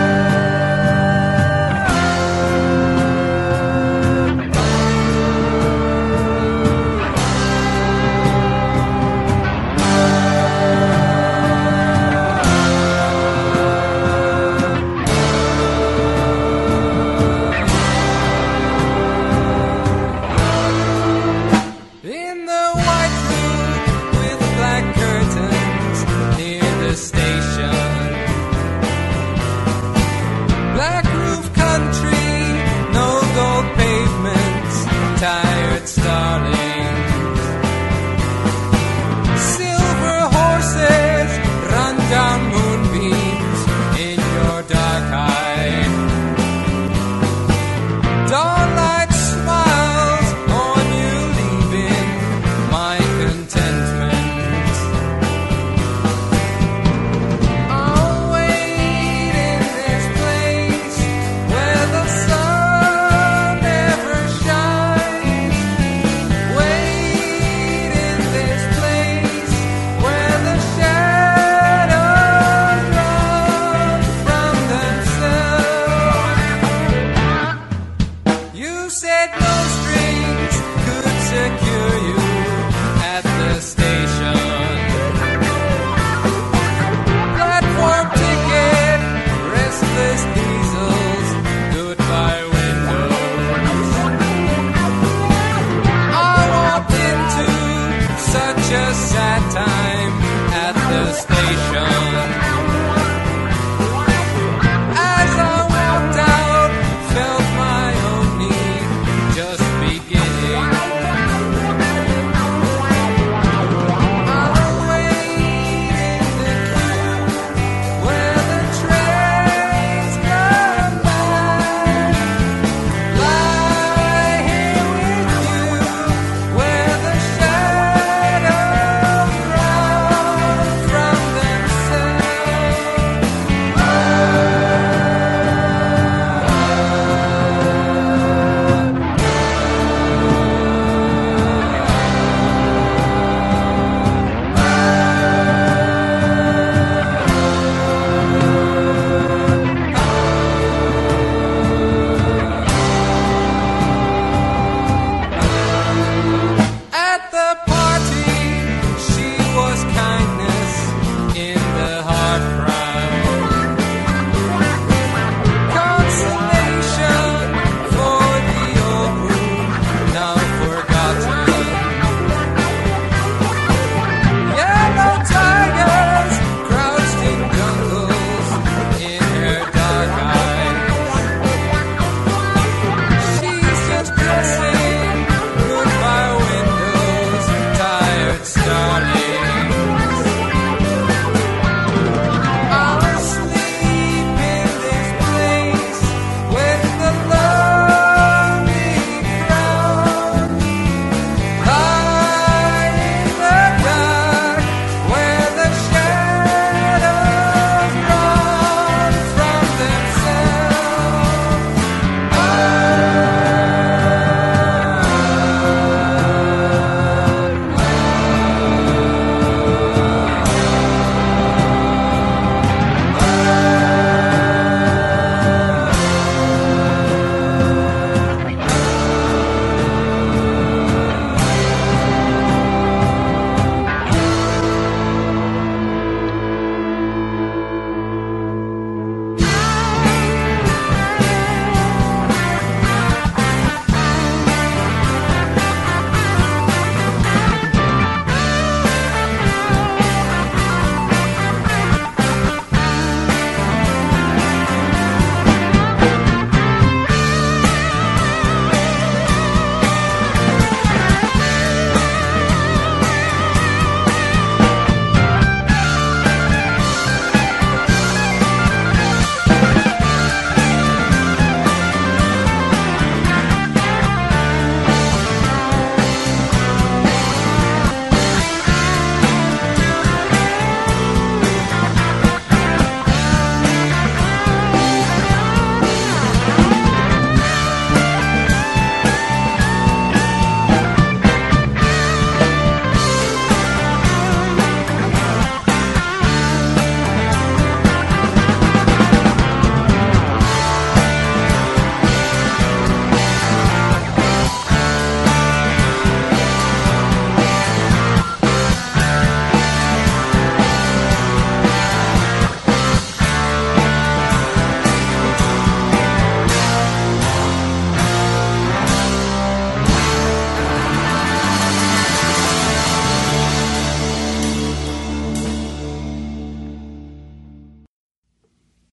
nation.